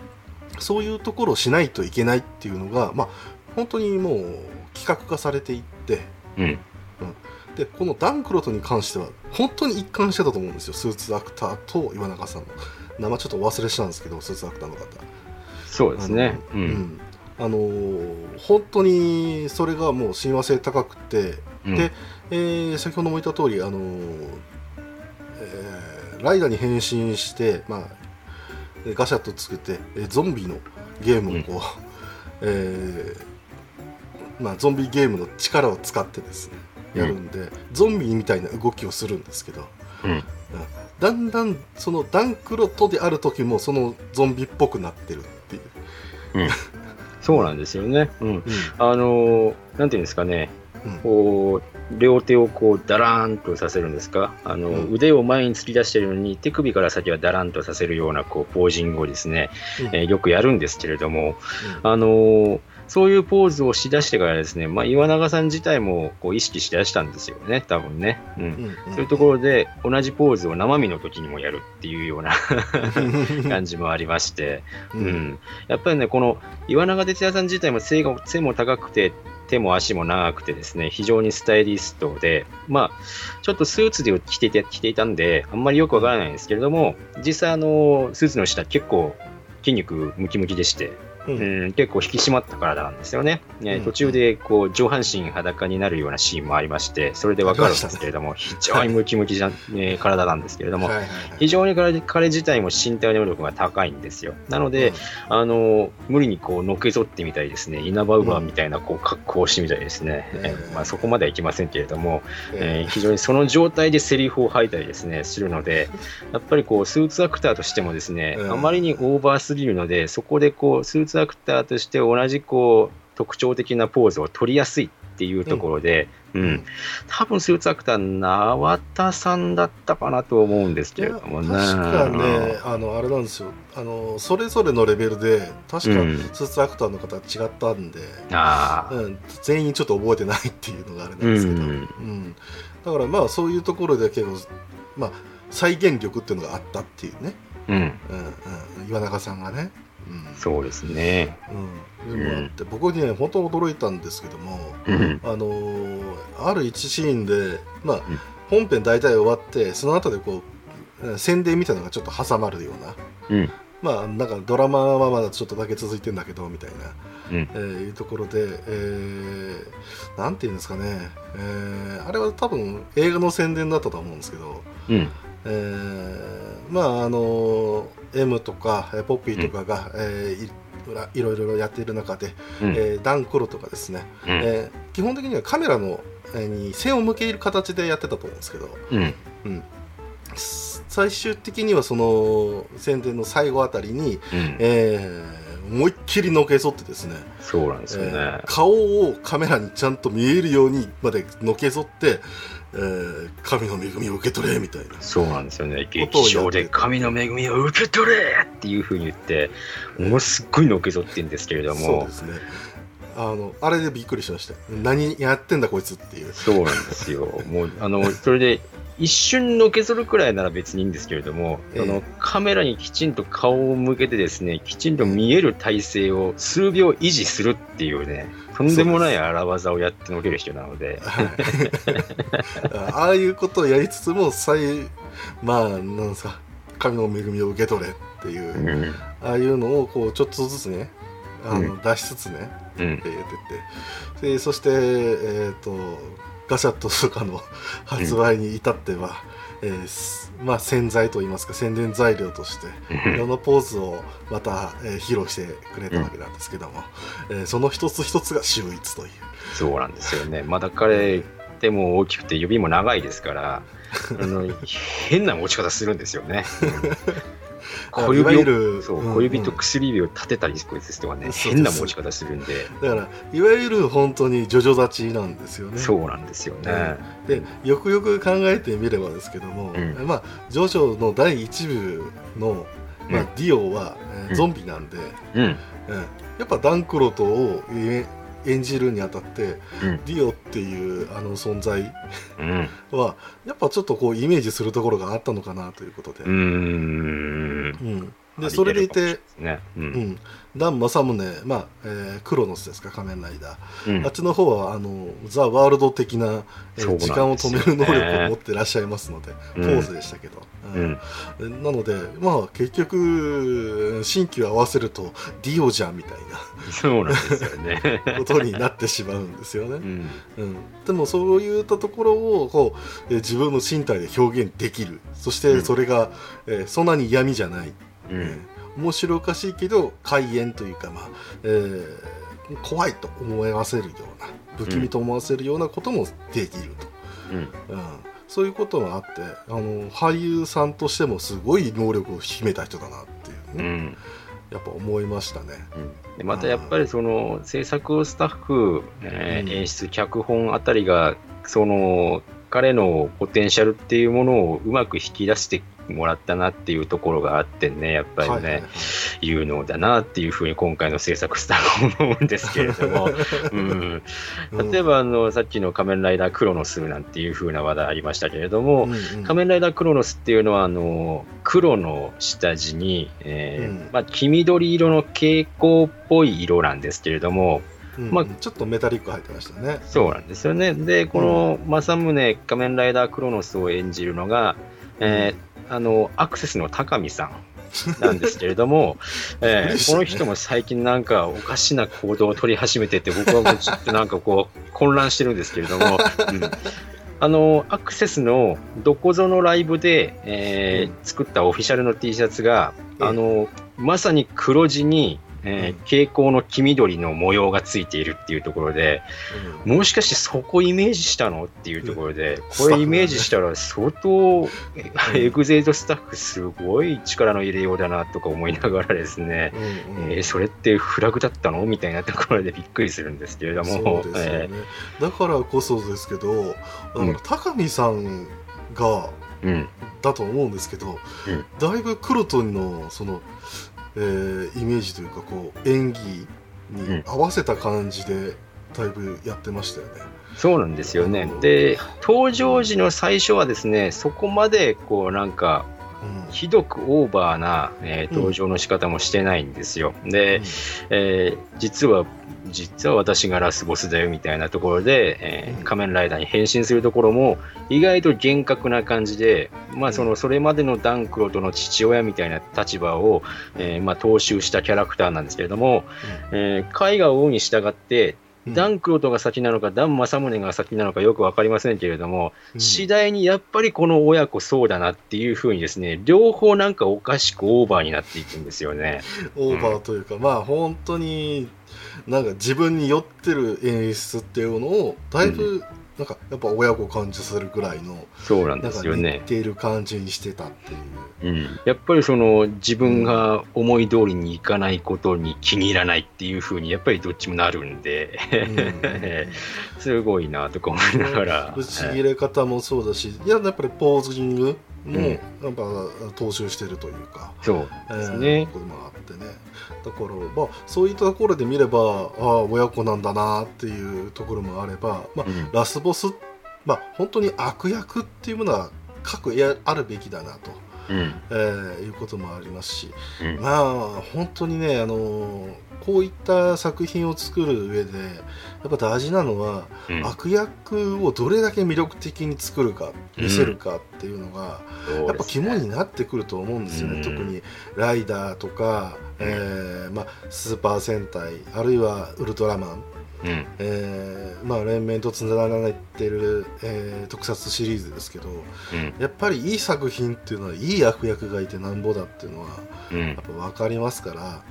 そういうところをしないといけないっていうのが、まあ、本当にもう企画化されていってうん。でこのダンクロトに関しては本当に一貫してたと思うんですよ。スーツアクターと岩永さんの。名前ちょっとお忘れしたんですけどスーツアクターの方。そうですね。う。あの,、ん。あのー本当にそれがもう親和性高くてうん。で、えー先ほども言った通りあのーえーライダーに変身して、まあ、えーガシャッと作って、えーゾンビのゲームをこう、えーまあ、ゾンビゲームの力を使ってですねやるんで、ゾンビみたいな動きをするんですけどうん。だんだんそのダンクロトである時もそのゾンビっぽくなってるっていう、そうなんですよね。うん。うん。あのーなんていうんですかね、うん。こう、両手をこう、ダラーンとさせるんですか、あの、うん。腕を前に突き出してるのに、手首から先はダランとさせるような、こう、ポージングをですね、うん。えーよくやるんですけれども、あのーそういうポーズをしだしてからですね、まあ、岩永さん自体もこう意識しだしたんですよね、多分ね。うん。うんうん。そういうところで同じポーズを生身の時にもやるっていうような 感じもありまして、ううんん、やっぱりね、この岩永哲也さん自体も背が背も高くて、手も足も長くてですね、非常にスタイリストで、まあ、ちょっとスーツで着てて着ていたんで、あんまりよくわからないんですけれども、実際、あの、スーツの下結構筋肉ムキムキでして、ううんん、結構引き締まった体なんですよね。ねうん。途中でこう上半身裸になるようなシーンもありまして、それでわかるんですけれども、非常にムキムキじゃ、ね体なんですけれども、はいはいはい。非常に彼彼自体も身体能力が高いんですよ。なので、あの無理にこうのけぞってみたりですね、稲葉ウバーみたいなこう格好をしてみたりですね、うん。えまあ、そこまではいきませんけれども、うん。えー非常にその状態でセリフを吐いたりですねするので、やっぱりこうスーツアクターとしてもですね、うん。あまりにオーバーすぎるので、そこでこうスーツアクターとして同じこう特徴的なポーズを取りやすいっていうところで、うん。多分スーツアクター、縄田さんだったかなと思うんですけれどもね。確かね、あのあれなんですよ。あのそれぞれのレベルで確かうん。スーツアクターの方違ったんで、ああ、うん、全員ちょっと覚えてないっていうのがあれなんですけど、うん。うん。だからまあそういうところで結構、まあ、再現力っていうのがあったっていうね、うん、うんうん、岩永さんがね。うんそうですね。うん、でもあって、僕にね本当驚いたんですけども、うん、あのーある一シーンで、まあうん。本編大体終わってその後でこうえー宣伝みたいなのがちょっと挟まるような。うん、まあなんかドラマはまだちょっとだけ続いてんだけどみたいな、うん。えーいうところで、えーなんていうんですかね、えーあれは多分映画の宣伝だったと思うんですけど、うん、えーまああの M とかえーポッピーとかが、えーいいろいろやっている中で、うん、えーダン・クロとかですね、うん、えー基本的にはカメラの、えーに背を向ける形でやってたと思うんですけど、うん、うん、最終的にはその宣伝の最後あたりに、うん、えー思いっきりのけぞってですね、そうなんですよね。えー顔をカメラにちゃんと見えるようにまでのけぞって、えー神の恵みを受け取れみたいな。そうなんですよね。劇場で神の恵みを受け取れっていうふうに言って、ものすっごいのけぞってんですけれどもそうで、すねあのあれでびっくりしました何やってんだこいつっていうそうなんですよ。もう、あの、それで、一瞬のけぞるくらいなら別にいいんですけれども、ええそのカメラにきちんと顔を向けてですね、きちんと見える体勢を数秒維持するっていうね、とんでもない荒技をやってのける人なので、はい。ああいうことをやりつつも最まあなんですか神の恵みを受け取れっていう、うん、ああいうのをこうちょっとずつねあの、う出しつつねうん、えーやってって。でそして、えー、とガシャットとかの発売に至っては、えーすまあ、宣材といいますか宣伝材料としていろんなポーズをまた、えー披露してくれたわけなんですけども、えーその一つ一つが秀逸という。そうなんですよね。まだ彼、手も大きくて指も長いですから、あの 変な持ち方するんですよね。小指をそううん小指と薬指を立てたりですとかね、そうです。変な持ち方するんで、だからいわゆる本当にジョジョ立ちなんですよね。そうなんですよね。でよくよく考えてみればですけども、うん。まあ、ジョジョの第一部の、まあうん。ディオは、えーうんゾンビなんで、うん、うん。やっぱダンクロトをえ演じるにあたってうん、ディオっていうあの存在うん、はやっぱちょっとこうイメージするところがあったのかなということで、うーん、うん。でそれでいて、ね、う、うんん、ダン正宗、まあえークロノスですか仮面ライダー、うん。あっちの方はあのザ・ワールド的な、えー時間を止める能力を持ってらっしゃいますので、うん。ポーズでしたけど、うん、うん。なのでまあ結局新旧合わせるとディオじゃんみたいそうなんですよね。なことになってしまうんですよね。うん、うん、でもそういったところをこう、えー自分の身体で表現できる。そしてそれが、えーそんなに嫌味じゃない、うえん、ー面白おかしいけど怪演というか、まあえー怖いと思わせるような不気味と思わせるようなこともできると、うん、うん。そういうことがあってあの俳優さんとしてもすごい能力を秘めた人だなっていうね、うん。やっぱ思いましたね。うん。でまたやっぱりその制作スタッフ、えーうん。演出脚本あたりがその彼のポテンシャルっていうものをうまく引き出してもらったなっていうところがあってね、やっぱりね、はいはいはい。有能だなっていうふうに今回の制作スタッフも思うんですけれども、うん、例えばあのさっきの仮面ライダークロノスなんていうふうな話題ありましたけれども、うんうん。仮面ライダークロノスっていうのはあの黒の下地に、えーうん。まあ、黄緑色の蛍光っぽい色なんですけれども、うんまあちょっとメタリック入ってましたね。そうなんですよね。で、この政宗仮面ライダークロノスを演じるのが、えーあの、アクセスの高見さん。なんですけれども、えーこの人も最近なんかおかしな行動を取り始めてて、僕はもうちょっとなんかこう混乱してるんですけれども、うん。あの、アクセスのどこぞのライブで、えー作ったオフィシャルの T シャツが、ええ。あの、まさに黒地に、えーうん蛍光の黄緑の模様がついているっていうところで、うん。もしかしてそこイメージしたのっていうところで、うん。これイメージしたら相当、エグゼイドスタッフすごい力の入れようだなとか思いながらですね、うんうん。えーそれってフラグだったのみたいなところでびっくりするんですけれども、そうですよね。え、だからこそですけど高見さんがーうん、だと思うんですけど、うん。だいぶクロトンのその、えーイメージというかこう演技に合わせた感じでだいぶやってましたよね。そうなんですよねう。んで、登場時の最初はですね、そこまでこうなんか、うんひどくオーバーな、えー登場の仕方もしてないんですよ。で、えー実は実は私がラスボスだよみたいなところで、えーうん。仮面ライダーに変身するところも意外と厳格な感じで、まあ、そのそれまでのダンクロとの父親みたいな立場を、えーまあ、踏襲したキャラクターなんですけれども、えー、絵画をに従ってうんダンクロトが先なのか、ダン正宗が先なのかよく分かりませんけれども、うん。次第にやっぱりこの親子そうだなっていうふうにですね、両方なんかおかしくオーバーになっていくんですよね。オーバーというか、まあ本当になんか自分に酔ってる演出っていうのをだいぶなんかやっぱ親子感じさせるぐらいのそうなんですよね。ている感じにしてたっていう。うん、やっぱりその自分が思い通りにいかないことに気に入らないっていうふうにやっぱりどっちもなるんで、すごいなとか思いながら。ぶち切れ方もそうだし、いややっぱりポージングもうんやっぱ踏襲してるというか、そうえーですね。ところもあってね。だから、まあ、そういったところで見ればああ親子なんだなっていうところもあれば、まあうん。ラスボス、まあ、本当に悪役っていうものは各やあるべきだなと、うん。えーいうこともありますし、うん。まあ本当にね、あのーこういった作品を作る上でやっぱ大事なのは、うん。悪役をどれだけ魅力的に作るか見せるかっていうのが、やっぱ肝になってくると思うんですよね、うん。特にライダーとか、えーまあ、スーパー戦隊あるいはウルトラマン、うん。えーまあ、連綿とつながられてる、えー特撮シリーズですけどうん。やっぱりいい作品っていうのはいい悪役がいてなんぼだっていうのはうん。やっぱ分かりますから。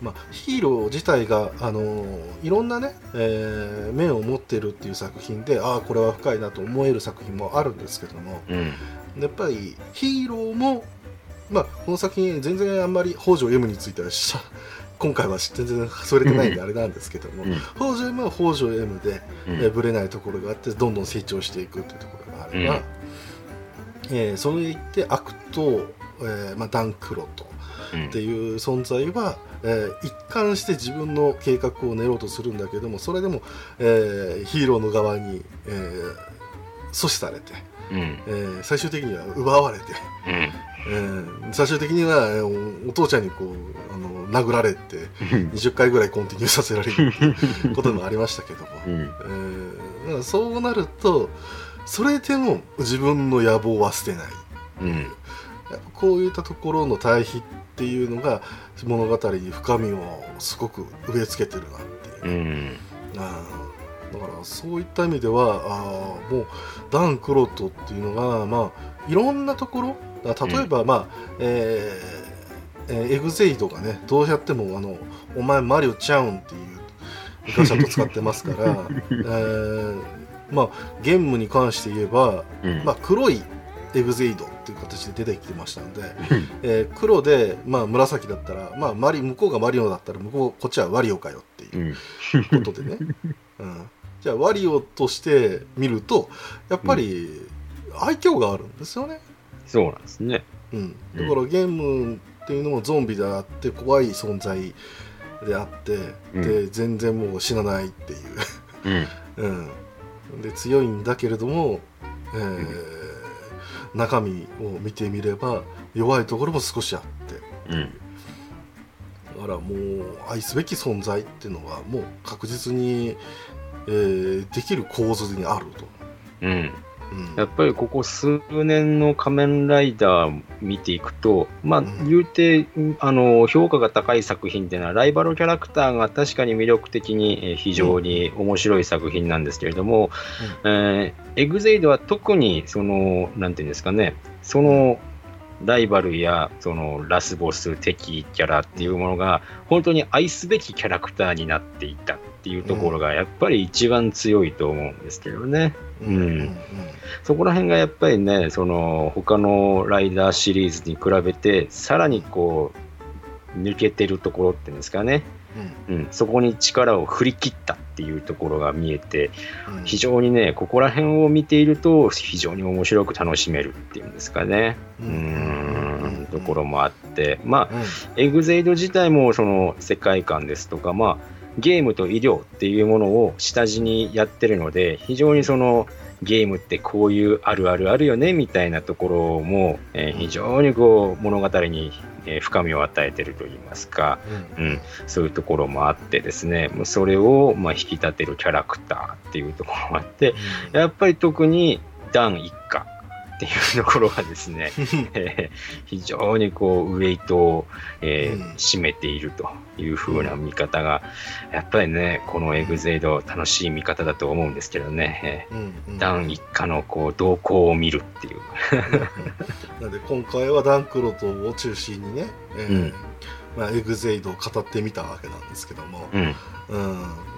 うんまあ、ヒーロー自体が、あのーいろんなね、えー面を持ってるっていう作品でああこれは深いなと思える作品もあるんですけども。うん。やっぱりヒーローも、まあ、この作品全然あんまり北条 M についてはしゃ 今回は全然それてないんであれなんですけども、うん。北条 M は北条 M で、うん。えーぶれないところがあってどんどん成長していくっていうところがあれば、うん。えーそれでいって悪と、えーまあ、ダンクロと。うんっていう存在は、えー一貫して自分の計画を練ろうとするんだけどもそれでも、えーヒーローの側に、えー阻止されて、うん。えー最終的には奪われて、うん。えー最終的には、えーおお父ちゃんにこうあの殴られて20回ぐらいコンティニューさせられる こともありましたけども、うん。えーそうなるとそれでも自分の野望は捨てない。うん。こういったところの対比っていうのが物語に深みをすごく植え付けてるなっていう、うん。だからそういった意味ではあーもうダン・クロットっていうのが、まあ、いろんなところ例えば、まあえーえーエグゼイドがねどうやってもあの「お前マリオちゃうん」っていうガシャット使ってますから、えーまあゲームに関して言えば、うん。まあ、黒いエグゼイドっていう形で出てきてましたので、えー黒で、まあ、紫だったら、まあ、マリ向こうがマリオだったら向こうこっちはワリオかよっていううん。ことでね、うん、じゃあワリオとして見るとやっぱり愛嬌があるんですよね。そうなんですね。うん、だからゲームっていうのもゾンビであって怖い存在であって、うん。で全然もう死なないっていう、うん。うん、で強いんだけれども、えー中身を見てみれば弱いところも少しあってうん。だからもう愛すべき存在っていうのはもう確実に、えーできる構図にあると。うん。うんやっぱりここ数年の仮面ライダー見ていくと、まあ、うん言うて、あの、評価が高い作品っていうのは、ライバルキャラクターが確かに魅力的にえー非常に面白い作品なんですけれども、えーエグゼイドは特に、その、なんていうんですかね、その、ライバルやそのラスボス敵キャラっていうものが本当に愛すべきキャラクターになっていたっていうところがやっぱり一番強いと思うんですけどね。うん。うん。そこら辺がやっぱりね、その他のライダーシリーズに比べて、さらにこう、抜けてるところっていうんですかね、うん、そこに力を振り切ったっていうところが見えて、うん。非常にね、ここら辺を見ていると、非常に面白く楽しめるっていうんですかね、ううん。ところもあって、まあ、うん。エグゼイド自体もその世界観ですとか、まあ、ゲームと医療っていうものを下地にやってるので、非常にそのゲームってこういうあるあるあるよねみたいなところも、えー非常にこう物語に、えー深みを与えてるといいますか、うん、そういうところもあってですね、もうそれをまあ引き立てるキャラクターっていうところもあって、やっぱり特にダン一家っていうところがですね、え ー非常にこうウェイトを、えーうん。占めているという風な見方が、やっぱりね、このエグゼイド楽しい見方だと思うんですけどね、えーダン一家のこう動向を見るっていう。なんで今回はダンクロトを中心にね、えーうん。まあ、エグゼイドを語ってみたわけなんですけども、うん、う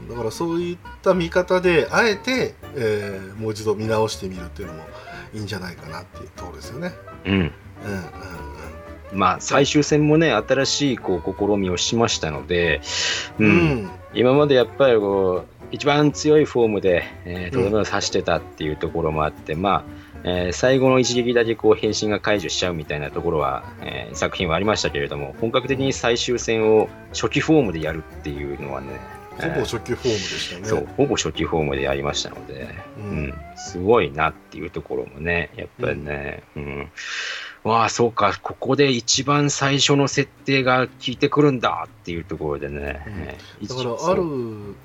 ん、だからそういった見方であえて、えーもう一度見直してみるっていうのもいいんじゃないかなっていうところですよね。うん。うん。うん。まあ、最終戦もね、新しいこう試みをしましたので、ううん。ん今までやっぱりこう一番強いフォームで、えーとどめを刺してたっていうところもあって、まあえー最後の一撃だけこう変身が解除しちゃうみたいなところは、えー作品はありましたけれども本格的に最終戦を初期フォームでやるっていうのはねほぼ初級フォームでしたね。そうほぼ初期フォームでやりましたので、ううん。んすごいなっていうところもねやっぱりね、うん。わあそうかここで一番最初の設定が効いてくるんだっていうところでね、うん。えーだからある、うん、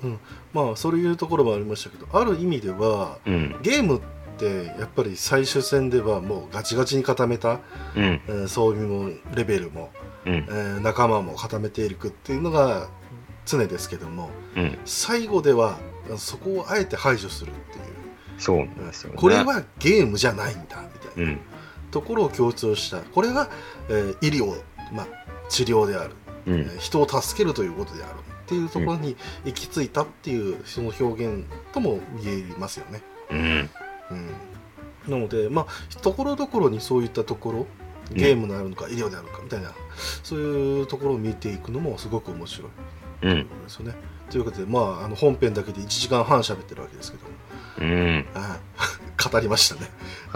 まあそういうところもありましたけどある意味ではうん。ゲームってやっぱり最終戦ではもうガチガチに固めた、うん。えー装備もレベルも、うん。えー仲間も固めていくっていうのが常ですけどもうん。最後ではそこをあえて排除するっていう。そうなんですよね。これはゲームじゃないんだみたいな。うん、ところを強調した。これは、えー医療、まあ、治療である、うん、えー人を助けるということである。っていうところに行き着いたっていうその表現とも言えますよね。うん、うん、なのでまあところどころにそういったところゲームであるのか、医療であるのかみたいなそういうところを見ていくのもすごく面白い。とうん、ですよね。ということで、まあ、あの本編だけで1時間半喋ってるわけですけども、うん、はい語りましたね。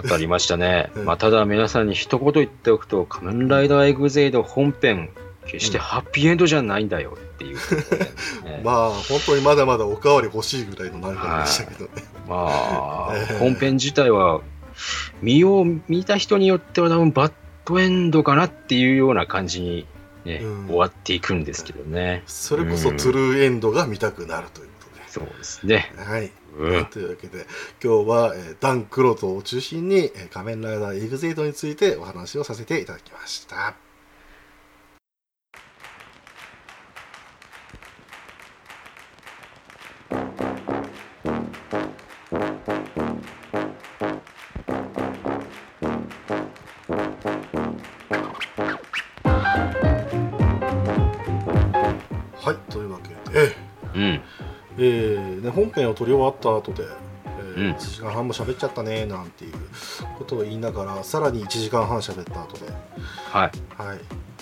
語りましたね。うん。まあ、ただ皆さんに一言言っておくと、仮面ライダーエグゼイド本編、決してハッピーエンドじゃないんだよっていう。ところでね、まあ本当にまだまだおかわり欲しいぐらいの内容でしたけどね。まあ ええ。本編自体は、見よう、見た人によっては多分バッドエンドかなっていうような感じに、ねうん終わっていくんですけどね。それこそトゥルーエンドが見たくなるということで。そうですね。はい、うんというわけで今日は、えーダン・クロトを中心に、えー仮面ライダーエグゼイドについてお話をさせていただきました。ね、本編を撮り終わった後で、えーうん。1時間半も喋っちゃったねなんていうことを言いながらさらに1時間半喋った後で、はい。はい。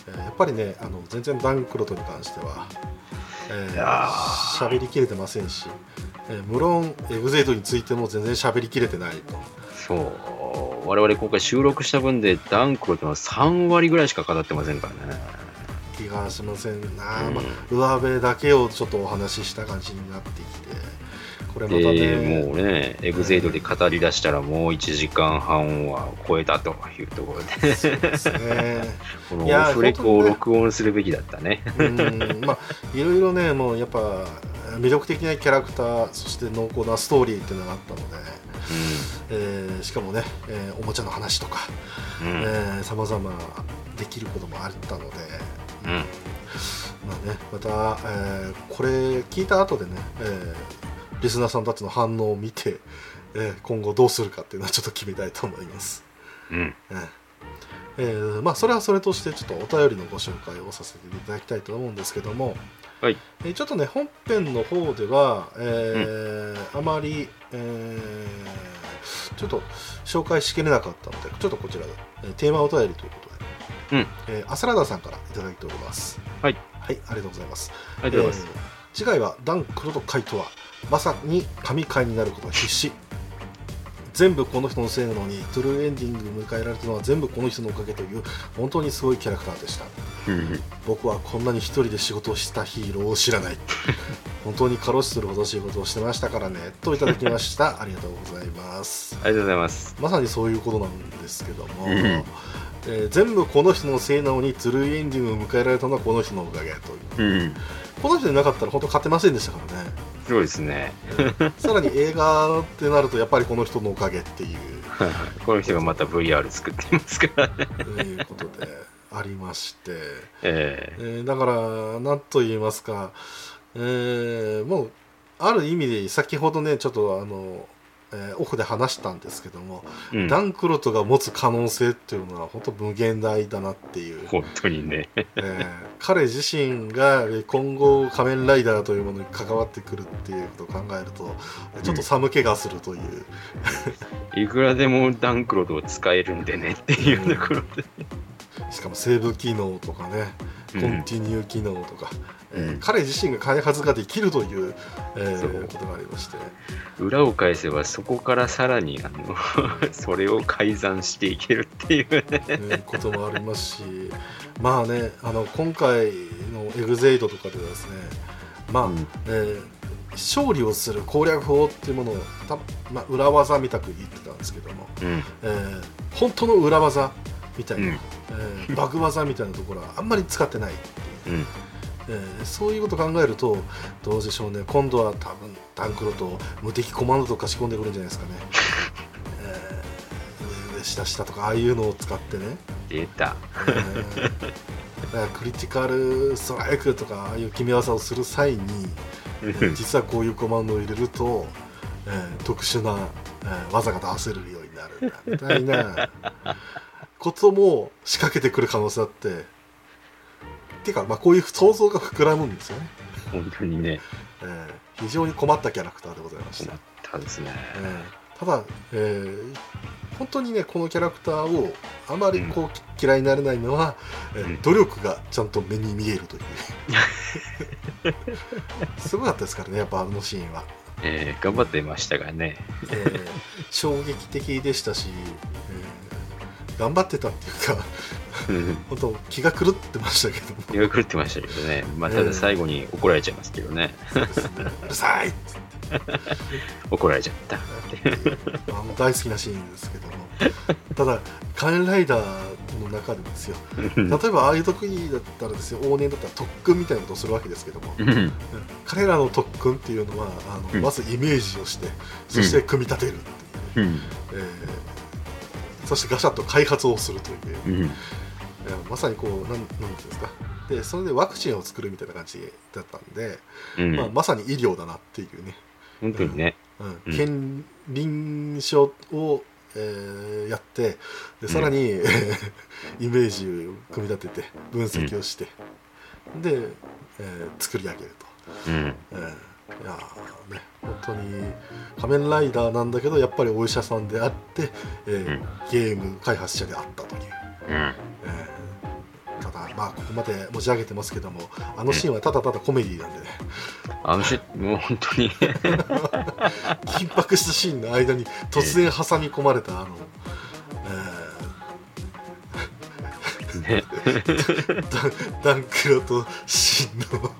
えーやっぱりねあの全然ダン・クロトに関しては、えーりきれてませんし、えー無論エグゼイドについても全然喋りきれてないと。そう。我々今回収録した分でダンクロとの3割ぐらいしか語ってませんからね。気がしませんな、うん。まあ、上辺だけをちょっとお話しした感じになってきてこれまたね、で、もうね、エグゼイドで語り出したらもう1時間半は超えたというところで、そうですね このオフレコを録音するべきだったね。うんまあいろいろねもうやっぱ魅力的なキャラクターそして濃厚なストーリーっていうのがあったので、えーしかもね、えーおもちゃの話とかうん。うん。さまざまできることもあったので、うん。まあね、また、えーこれ聞いた後でね、えーリスナーさんたちの反応を見て、えー今後どうするかっていうのはちょっと決めたいと思います。うん。えーえーまあそれはそれとしてちょっとお便りのご紹介をさせていただきたいと思うんですけども、はい。えーちょっとね本編の方では、えーあまり、えーちょっと紹介しきれなかったのでちょっとこちらで、えーテーマお便りということで、うんえーアサラダさんからいただいておりますはいはいありがとうございますありがとうございます。えー次回はダン・クロとカイトはまさに神回になることは必至。全部この人のせいなのにトゥルーエンディング迎えられたのは全部この人のおかげという本当にすごいキャラクターでした。うん僕はこんなに一人で仕事をしたヒーローを知らない。本当に過労死するほど仕事をしてましたからね。といただきました。ありがとうございます。ありがとうございます。まさにそういうことなんですけども、うん。えー全部この人のせいなのにトゥルーエンディングを迎えられたのはこの人のおかげという。うん。この人でなかったら本当勝てませんでしたからねそうですね。さらに映画ってなるとやっぱりこの人のおかげっていう この人がまた VR 作っていますからね。いうことでありまして、ええーだから何と言いますか、えーもうある意味で先ほどねちょっとあの、えーオフで話したんですけども、えうん。ダンクロトが持つ可能性っていうのは本当無限大だなっていう、本当にね。えー彼自身がえー今後仮面ライダーというものに関わってくるっていうことを考えるとちょっと寒気がするという、いくらでもダンクロードを使えるんでねっていうところで。しかもセーブ機能とかねうん。コンティニュー機能とか、えーうん彼自身が開発ができるという、えーことがありまして、裏を返せばそこからさらにあの それを改ざんしていけるっていうね。えーこともありますしまあねあの今回のエグゼイドとかでですねまあ、うんえー勝利をする攻略法っていうものをた、まあ、裏技みたく言ってたんですけども、うん。えー本当の裏技みたいな、うんえーバグ技みたいなところはあんまり使ってないっていううん。えーそういうことを考えるとどうでしょうね。今度は多分タンクロと無敵コマンドとか仕込んでくるんじゃないですかね、えー下下とかああいうのを使ってね、出た。えークリティカルストライクとかああいう決め技をする際に、えー実はこういうコマンドを入れると、えー特殊な、えー技が出せるようになる。みたいなことも仕掛けてくる可能性あってっていうか、まあ、こういう想像が膨らむんですよね、本当にね、えー非常に困ったキャラクターでございました、困ったですね。えーただ、えー本当にねこのキャラクターをあまりこう、嫌いになれないのは、えーうん。努力がちゃんと目に見えるという。すごかったですからねやっぱあのシーンは、えー頑張ってましたがね。えー衝撃的でしたし、えー頑張ってたっていうかうん 本当気が狂ってましたけども。気が狂ってましたけどね。まあ、ただ最後に怒られちゃいますけどね。そうですねうるさいっつって。怒られちゃった。あの大好きなシーンですけども。ただ仮面ライダーの中でですよ。例えばああいう時だったらですよ往年だったら特訓みたいなことをするわけですけども、彼らの特訓っていうのはあの、うん。まずイメージをしてそして組み立てるっていう、うん。えーそしてガシャッと開発をするという、うん。えーまさにこうなんなんていうんですか。でそれでワクチンを作るみたいな感じだったんで、うん。まあ、まさに医療だなっていうね、本当にね。うん。うん。検臨床を、えーやってでさらに、え ーイメージを組み立てて分析をして、で、えー作り上げると、うん。えーいやーね本当に仮面ライダーなんだけどやっぱりお医者さんであって、えーうん。ゲーム開発者であったという、うん。えーただまあここまで持ち上げてますけどもあのシーンはただただコメディなんでね。あのし、もう本当に。緊迫したシーンの間に突然挟み込まれたあの、ね。ダンクロと真の。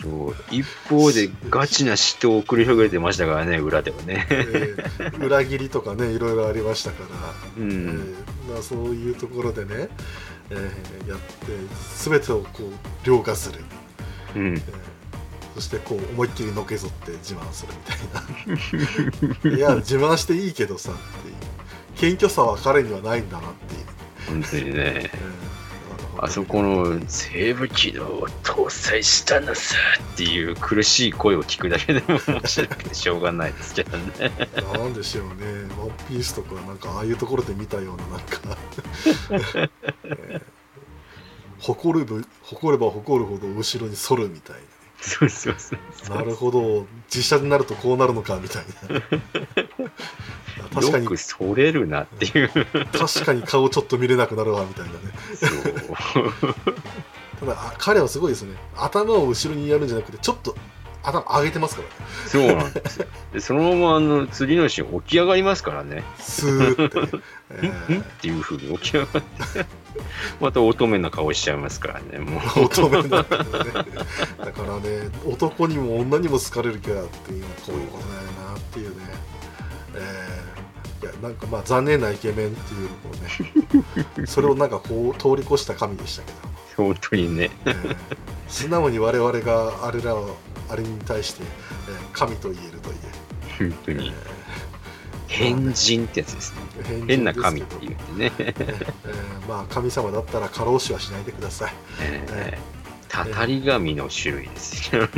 そう一方でガチな死闘を繰り広げてましたからね裏ではね。えー裏切りとかねいろいろありましたから、うえんーまあ、そういうところでね、えーやって全てをこう凌駕する、うん。えーそしてこう思いっきりのけぞって自慢するみたいな。いや自慢していいけどさっていう。謙虚さは彼にはないんだなっていう、本当にね。えーあそこのセーブ機能を搭載したのさっていう苦しい声を聞くだけでも面白くてしょうがないですけどね。なんでしょうね、ワンピースとかなんかああいうところで見たようななんか、えー誇るぶ誇れば誇るほど後ろに反るみたいそうそうそうな。なるほど、実写になるとこうなるのかみたいな。確かによくそれるなっていう。確かに顔ちょっと見れなくなるわみたいなね。ただあ彼はすごいですね。頭を後ろにやるんじゃなくてちょっと頭上げてますからね。そうなんですよ。でそのままあの次のシーン起き上がりますからね。スーってね。えんっていうふうに起き上がって、また乙女な顔しちゃいますからね。もうー乙女だよね。だからね、男にも女にも好かれるキャラっていうのはこういうことだよなっていうね。えーいやなんかまあ残念なイケメンっていうのをね、それをなんかこう通り越した神でしたけど。本当にね。えー素直に我々があれらをあれに対して、えー神と言えると言本当に。え変人ってやつですね。えー変な神ってう、言うんでね。えーまあ神様だったら過労死はしないでください、えーたたり神の種類ですよね。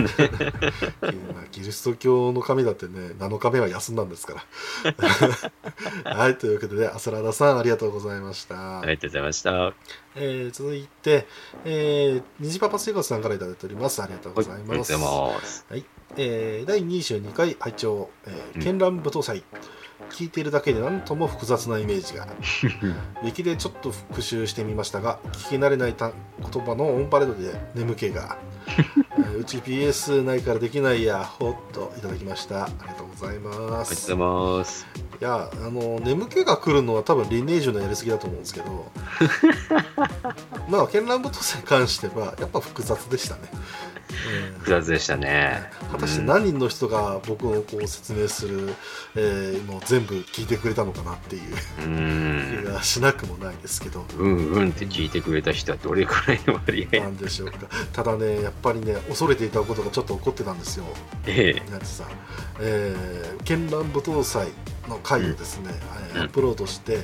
まあキリスト教の神だってね7日目は休んだんですから。はいというわけでねアスラダさんありがとうございました、ありがとうございました。えー続いて、えー、虹パパ生活さんからいただいております。ありがとうございます、ざい。はい、えー、第22回拝聴、えー、うん。絢爛舞踏祭、聞いているだけで何とも複雑なイメージが。ウィキでちょっと復習してみましたが聞き慣れない単言葉のオンパレードで眠気が、え ーうち PS ないからできないやほっといただきました。ありがとうございまありがとうすございます。いやあの眠気が来るのは多分リネージュのやりすぎだと思うんですけど。まあ絢爛舞踏祭に関してはやっぱ複雑でしたね、えー複雑でしたね。果たして何人の人が僕のこう説明する、えーのを全部聞いてくれたのかなっていう。うん。気がしなくもないですけど、うんうんって聞いてくれた人はどれくらいの割合なんでしょうか。ただねやっぱりね恐れていたことがちょっと起こってたんですよ。ええ。なんてさ、えー、絢爛舞踏祭の回をですね、えーうんアップロードして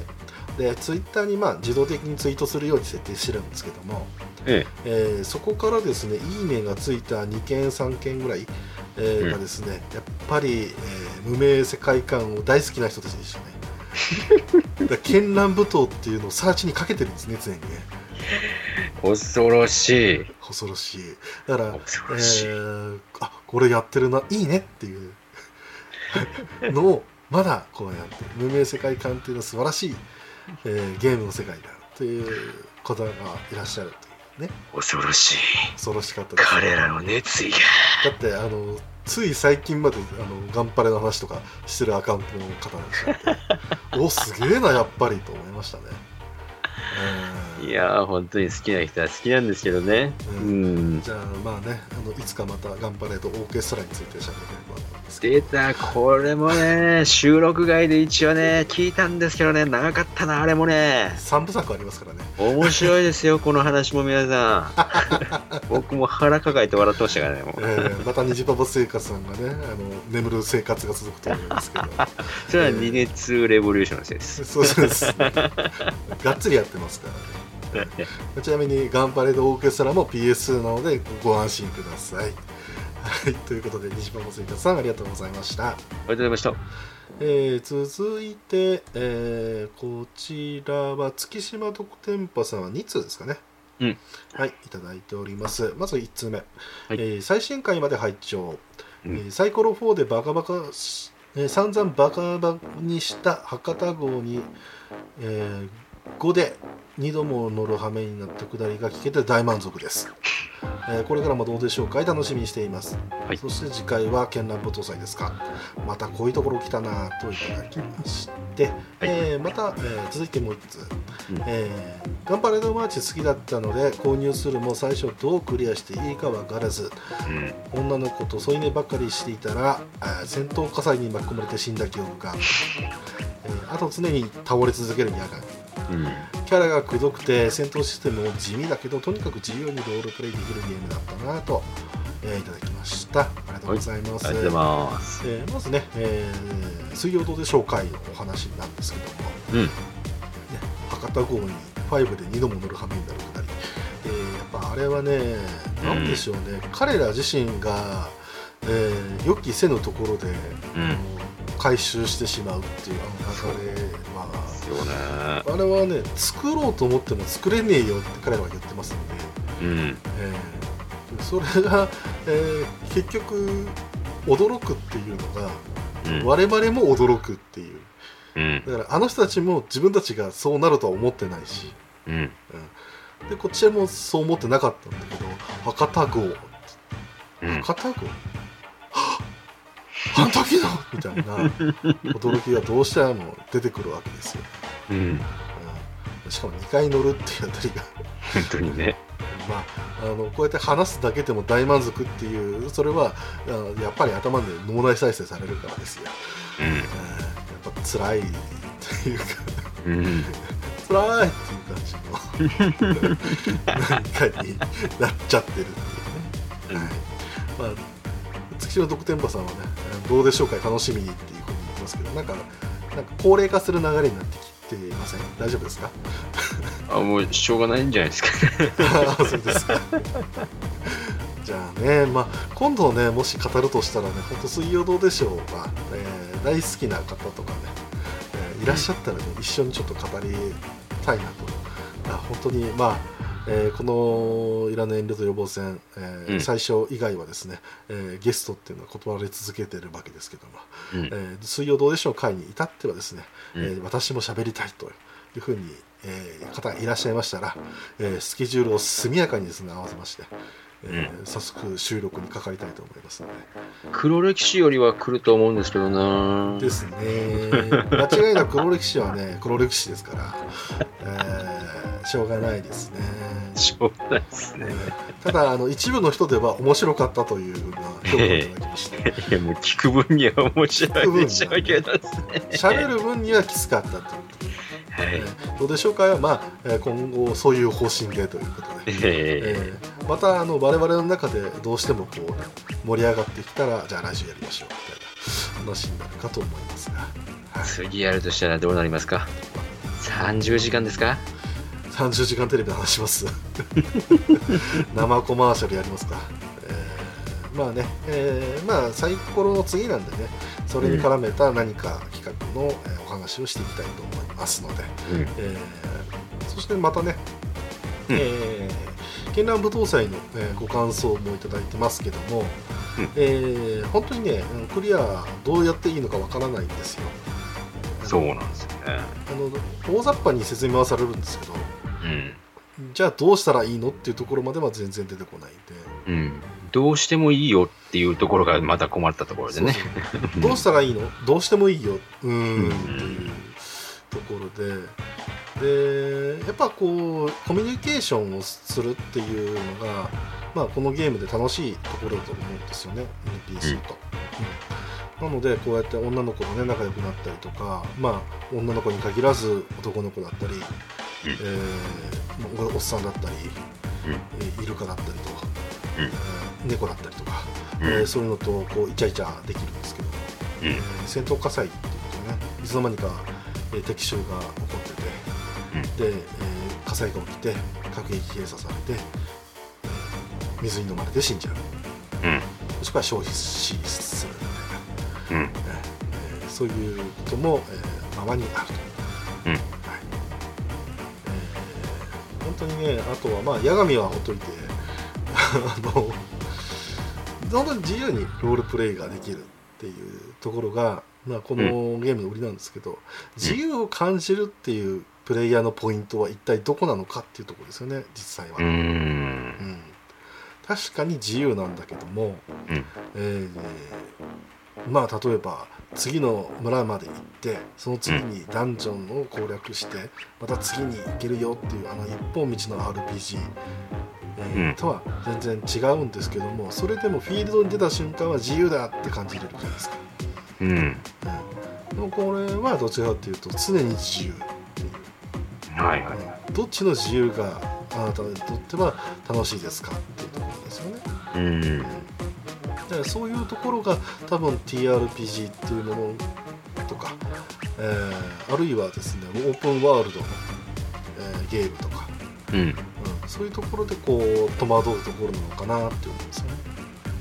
でツイッターにまあ自動的にツイートするように設定してるんですけども、ええ。ーそこからですねいいねがついた2件3件ぐらい、えーうん。がですねやっぱり、えー無名世界観を大好きな人たちでしたね。だ絢爛舞踏っていうのをサーチにかけてるんですね常にね。え恐ろしい。恐ろしい。だから、恐ろしい。えーあこれやってるないいねっていう。のをまだこうやって無名世界観っていうのは素晴らしい、えーゲームの世界だという方がいらっしゃるというね恐ろしい。恐ろしかったです彼らの熱意が。だってあのつい最近まであのガンパレの話とかしてるアカウントの方でしたって おすげえなやっぱりと思いましたね、えーいやー、本当に好きな人は好きなんですけどね。ううん。じゃあまあねあのいつかまたガンパレとオーケストラについて喋れれば出た、これもね、収録外で一応ね、聞いたんですけどね、長かったな、あれもね。3部作ありますからね面白いですよ、この話も皆さん。僕も腹抱えて笑ってましたからね、もう。えーまた虹パパ生活さんがねあの眠る生活が続くと思いますけど それは2熱レボリューションのせいです。そうですがっつりやってますからね ちなみにガンパレードオーケストラも PS なのでご安心ください。はい、ということで西パパ生活さんありがとうございました。ありがとうございました。えー続いて、えーこちらは月島特典パさんは2通ですかね。うんはい、いただいております。まず1通目、いえー最新回まで拝聴、うんえーサイコロ4でバカバカし、えー散々バカバカにした博多号に、えー5で2度も乗る羽目になったくだりが聞けて大満足です。えーこれからもどうでしょうか？楽しみにしています、はい。そして次回は絢爛舞踏祭ですか？またこういうところ来たなといただきまして、えーまた、えー続いてもう一つ、うん。えーガンパレードマーチ好きだったので購入するも最初どうクリアしていいか分からず。うん。女の子と添い寝ばっかりしていたらあー戦闘火災に巻き込まれて死んだ記憶が、えーあと常に倒れ続けるニャガうん。キャラがくどくて戦闘システムも地味だけどとにかく自由にロールプレイできるゲームだったなと、えーいただきました。ありがとうございます、ありがとうございます。えーまずね、えー水曜どうでしょう会のお話なんですけども、うん。ね、博多号に5で2度も乗る羽目になるくだり、えーやっぱあれはねなんでしょうね、彼ら自身が、えー予期せぬところで、うん回収してしまうっていうあの流れはね。あれはね作ろうと思っても作れねえよって彼らは言ってますので、うん。えーそれが、えー結局驚くっていうのが、うん。我々も驚くっていううん。だからあの人たちも自分たちがそうなるとは思ってないしうん。でこっちもそう思ってなかったんだけど博多号うん。博多号？あの時のみたいな驚きがどうしても出てくるわけですよ、うん。うん。しかも2回乗るっていうあたりが。本当にね。まあ、あのこうやって話すだけでも大満足っていうそれはやっぱり頭で脳内再生されるからですよ、ううん。やっぱ辛いっていうか。ん。うん。辛いっていう感じの。何かになっちゃってるっていうね、はい。まあ月の独天馬さんはねどうでしょうか楽しみにっていうふうに言ってますけどなんかなんか高齢化する流れになってきていません。大丈夫ですか？あ、もうしょうがないんじゃないですか。ああそうですかじゃあね、まあ、今度ねもし語るとしたらね本当水曜どうでしょうか、えー大好きな方とかね、えーいらっしゃったらね、一緒にちょっと語りたいなと。あ本当にまあえーこのいらぬ遠慮と予防戦、えーうん。最初以外はですね、えーゲストっていうのは断られ続けてるわけですけども、うん。えー水曜どうでしょう会に至ってはですね、うん。えー私も喋りたいというふうに、えー方がいらっしゃいましたら、えースケジュールを速やかにですね合わせまして、えー早速収録にかかりたいと思いますの黒歴史よりは来ると思うんですけどな。でですね。間違いなく黒歴史はね黒歴史ですから、えーしょうがないですねしょうがないですね。ただあの一部の人では面白かったというふうな評価をいただきましていや、もう聞く分には面白いでしょうけどですね。喋る分にはきつかったと。いうことではい。えーどうでしょうか？は、まあ、えー今後そういう方針でということで、ええーまたあの我々の中でどうしてもこう、ね、盛り上がってきたらじゃあ来週やりましょうみたいな話になるかと思いますが、ー、はい、次やるとしたらどうなりますか ?30 時間ですか？30時間テレビで話します 生コマーシャルやりますか、えーまあね、えーまあサイコロの次なんでねそれに絡めた何か企画の、えーお話をしていきたいと思いますので、うん。えーそしてまたね、うんえー、絢爛舞踏祭の、えーご感想もいただいてますけども、うんえー本当にねうんクリアどうやっていいのかわからないんですよそうなんですよね。あの大雑把に説明はされるんですけどうん。じゃあどうしたらいいのっていうところまでは全然出てこないんで。うん。どうしてもいいよっていうところがまた困ったところでね。どうしたらいいの？どうしてもいいよ。うーん。というところで。でやっぱこうコミュニケーションをするっていうのが、まあ、このゲームで楽しいところだと思うんですよね。NPC と。うん。なのでこうやって女の子とね仲良くなったりとかまあ女の子に限らず男の子だったり、えーおおっさんだったり、うん。えーイルカだったりとか、うん。えー猫だったりとか、うん。えーそういうのとこうイチャイチャできるんですけど、うん。えー戦闘火災っていうとねいつの間にか、えー敵襲が起こってて、で、えー火災が起きて各撃閉鎖されて、えー水に飲まれて死んじゃう。うん。もしくは消費死するみたいな。うん。えーそういうことも、えーままにあると、当にねあとはまあ八神はほっといて あの本当に自由にロールプレイができるっていうところが、まあ、このゲームの売りなんですけど、自由を感じるっていうプレイヤーのポイントは一体どこなのかっていうところですよね実際は。うーん。うん確かに自由なんだけども、うんえーまあ例えば次の村まで行ってその次にダンジョンを攻略してまた次に行けるよっていうあの一本道の RPG、えーうんとは全然違うんですけどもそれでもフィールドに出た瞬間は自由だって感じれるじゃないですか。うん。うんこれはどちらかというと常に自由はいはい。どっちの自由があなたにとっては楽しいですかっていうところですよね。うん。そういうところが多分 TRPG っていうものとか、えーあるいはですねオープンワールドの、えーゲームとか、うん。うん、そういうところでこう戸惑うところなのかなって思うんですよね。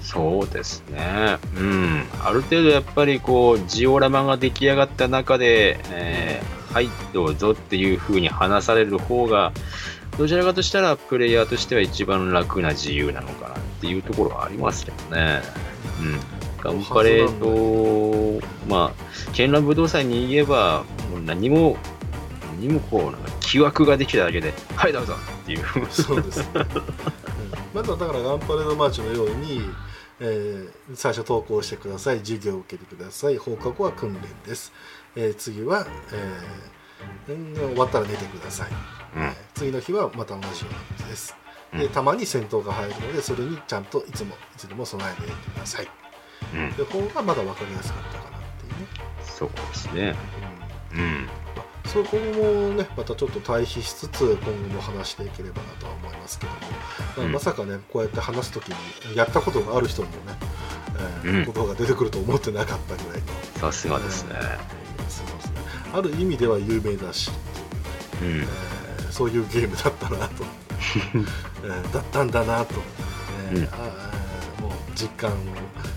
そうですね。うん。ある程度やっぱりこう、ジオラマが出来上がった中で、えーはい、どうぞっていう風に話される方が、どちらかとしたらプレイヤーとしては一番楽な自由なのかなっていうところはありますけどね。うん。ガンパレード、まあ、絢爛武道祭に言えば、もう何も、何もこう、なんか、気枠ができただけで、はい、どうぞっていう。そうですね。うんまずはだからガンパレードマーチのように、えー最初投稿してください授業を受けてください放課後は訓練です、えー次は、えーうん終わったら寝てください、次の日はまた同じような感じです、でうん。たまに戦闘が入るのでそれにちゃんといつもいつでも備えてください。うん。で方がまだ分かりやすかったかなっていうね、そうですね。うん。うん。まあそう今後もねまたちょっと対比しつつ今後も話していければなとは思いますけども、まあうん。まさかねこうやって話す時にやったことがある人もね、えーうんことが出てくると思ってなかったぐらいの、さすがですね。えーすねある意味では有名だしっていう、うん。えーそういうゲームだったなと、えーだったんだなと、えーうんあーもう実感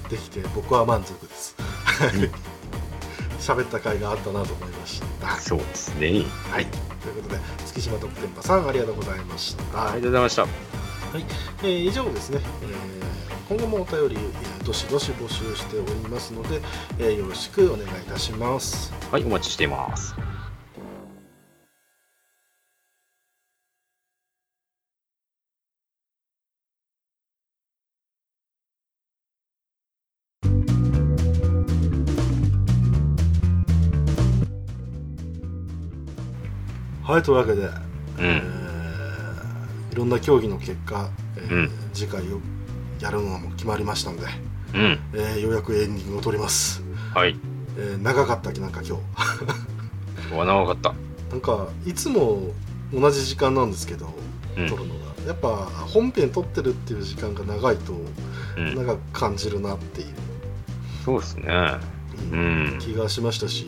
できて僕は満足です。はい 喋った甲斐があったなと思いました。そうですね。はい、ということで月島特典場さんありがとうございました。ありがとうございました。えー以上ですね、えー今後もお便り、えーどしどし募集しておりますので、えーよろしくお願いいたします。はい、お待ちしています。はいというわけで、うえん。ーいろんな競技の結果、えーうん次回をやるのも決まりましたので、うん。えーようやくエンディングを取ります。はい。えー長かったっけなんか今日。わ、長かった。なんかいつも同じ時間なんですけど、うん撮るのがやっぱ本編撮ってるっていう時間が長いとうん。長く感じるなっていう、そうですね。ううんん。気がしましたし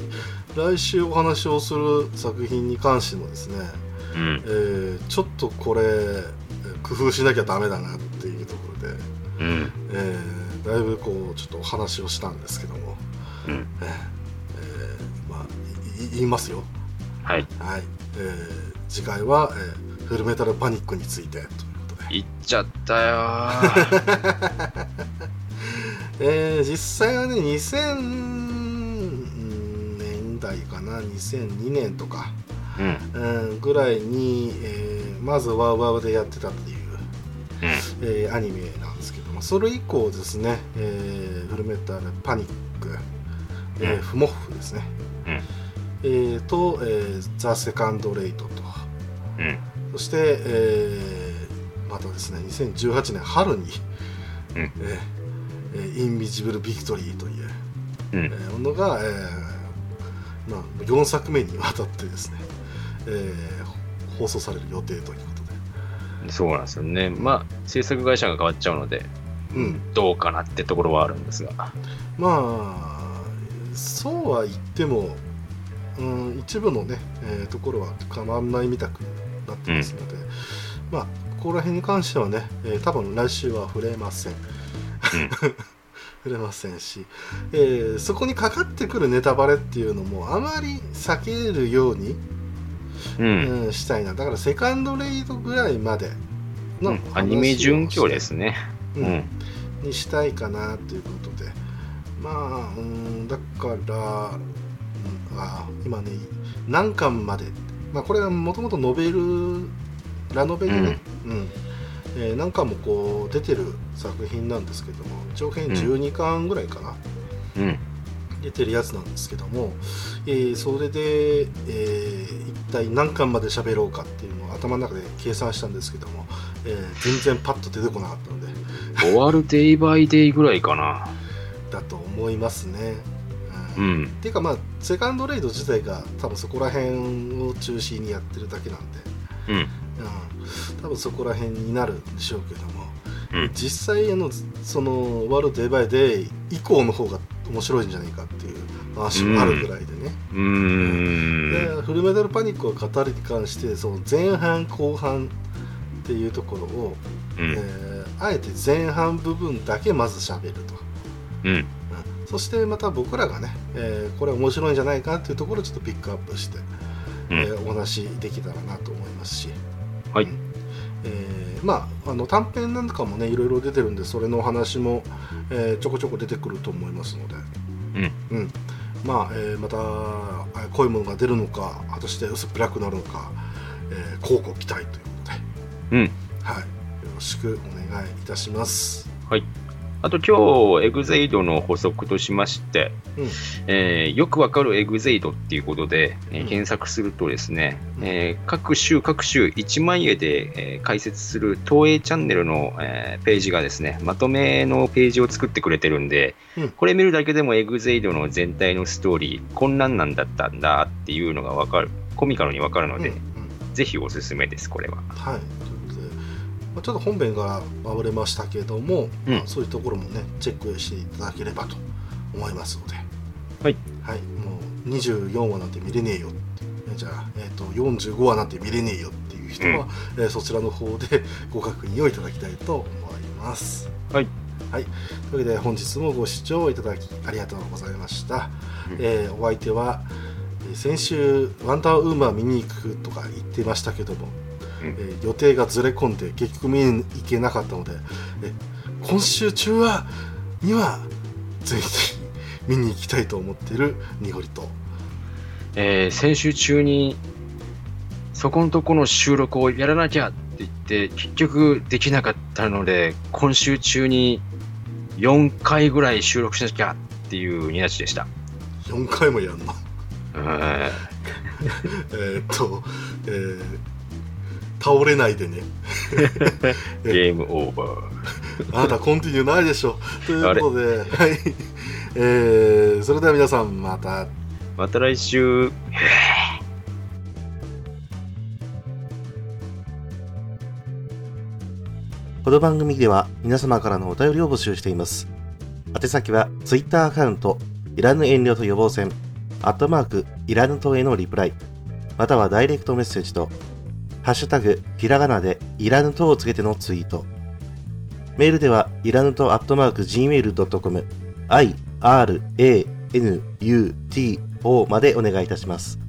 来週お話をする作品に関してもですね、うんえ。ーちょっとこれ工夫しなきゃダメだなっていうところで、うん。えーだいぶこうちょっとお話をしたんですけども、うん。えーえーまあいい言いますよはい。はい、えー次回は、えーフルメタルパニックについてということで、行っちゃったよー。えー実際はね2000年代かな2002年とか、うん。うん、ぐらいに、えーまずワウワウでやってたっていう、うん。えーアニメなんですけどもそれ以降ですね、えーフルメタルパニック、えーうんフモフですね、うんえーと、えーザ・セカンド・レイトとうん。そして、えーまたですね2018年春に、うんえーえーインビジブル・ビクトリーという、うんえ。ーものが、えーまあ、4作目にわたってですね、えー放送される予定ということで、そうなんですよね。まあ、制作会社が変わっちゃうので、うん、どうかなってところはあるんですが。まあそうは言っても、うん、一部のね、えーところは変わんないみたくなってますので、まあここら辺に関してはね、えー多分来週は触れません。触れませんし、えーそこにかかってくるネタバレっていうのもあまり避けるように、うん。うん。うんしたいなだからセカンドレイドぐらいまでの、アニメ準拠ですね。ううんん。にしたいかなということでまあうんだから、うん、あ今ね何巻まで、まあ、これはもともとノベルラノベルね、うんえー何巻もこう出てる作品なんですけども長編12巻ぐらいかな、うん。出てるやつなんですけども、えーそれで、えー一体何巻まで喋ろうかっていうのを頭の中で計算したんですけども、えー全然パッと出てこなかったので終わるデイバイデイぐらいかな。だと思いますね。ううんん。っていうかまあセカンドレイド自体が多分そこら辺を中心にやってるだけなんで、うん。うん、多分そこら辺になるんでしょうけども、うん実際あのその「終わるデイ・バイ・デイ」以降の方が面白いんじゃないかっていう話もあるぐらいでね、うーん。でフルメタルパニックを語るに関してその前半後半っていうところを、うん。えーあえて前半部分だけまず喋ると。うん。うんそしてまた僕らがね、えーこれ面白いんじゃないかっていうところをちょっとピックアップして、うんえーお話できたらなと思いますし、はいうんえーまああの短編なんかもねいろいろ出てるんでそれのお話も、えーちょこちょこ出てくると思いますので、うんまあ、えーまたえーこういうものが出るのか果たして薄っぺらくなるのか、えー、期待ということで、うん。はい、よろしくお願いいたします。はい。あと今日、エグゼイドの補足としまして、うん。えーよくわかるエグゼイドっていうことで、えーうん。検索するとですね、うん。えー各週各週1万円で、えー解説する東映チャンネルの、えーページがですね、まとめのページを作ってくれてるんで、うん。これ見るだけでもエグゼイドの全体のストーリー、こんなんなんだったんだっていうのがわかる、コミカルにわかるので、うんうん。ぜひおすすめです、これは。はい、まあ、ちょっと本編が回れましたけども、うん。まあそういうところもねチェックしていただければと思いますので、はい、はい、もう24話なんて見れねえよ。ってねじゃあ、えー、と45話なんて見れねえよっていう人は、えーそちらの方で ご確認をいただきたいと思います。はい、はい、というわけで本日もご視聴いただきありがとうございました。うん。えーお相手はえー先週ワンダーウーマン見に行くとか言ってましたけども、うんえー予定がずれ込んで結局見に行けなかったので、え今週中はにはぜひ見に行きたいと思っているニホリと。えー先週中にそこのとこの収録をやらなきゃって言って結局できなかったので今週中に4回ぐらい収録しなきゃっていうニナチでした。4回もやんの？うん えーっと、えー倒れないでねゲームオーバー。あなたコンティニューないでしょということではい、えーそれでは皆さんまたまた来週。この番組では皆様からのお便りを募集しています。宛先は Twitter アカウント、いらぬ遠慮と予防線、アットマーク、いらぬとへのリプライ、またはダイレクトメッセージと、ハッシュタグ、ひらがなでいらぬとをつけてのツイート。メールでは、いらぬとアットマーク gmail.com、i, r, a, n, u, t, o までお願いいたします。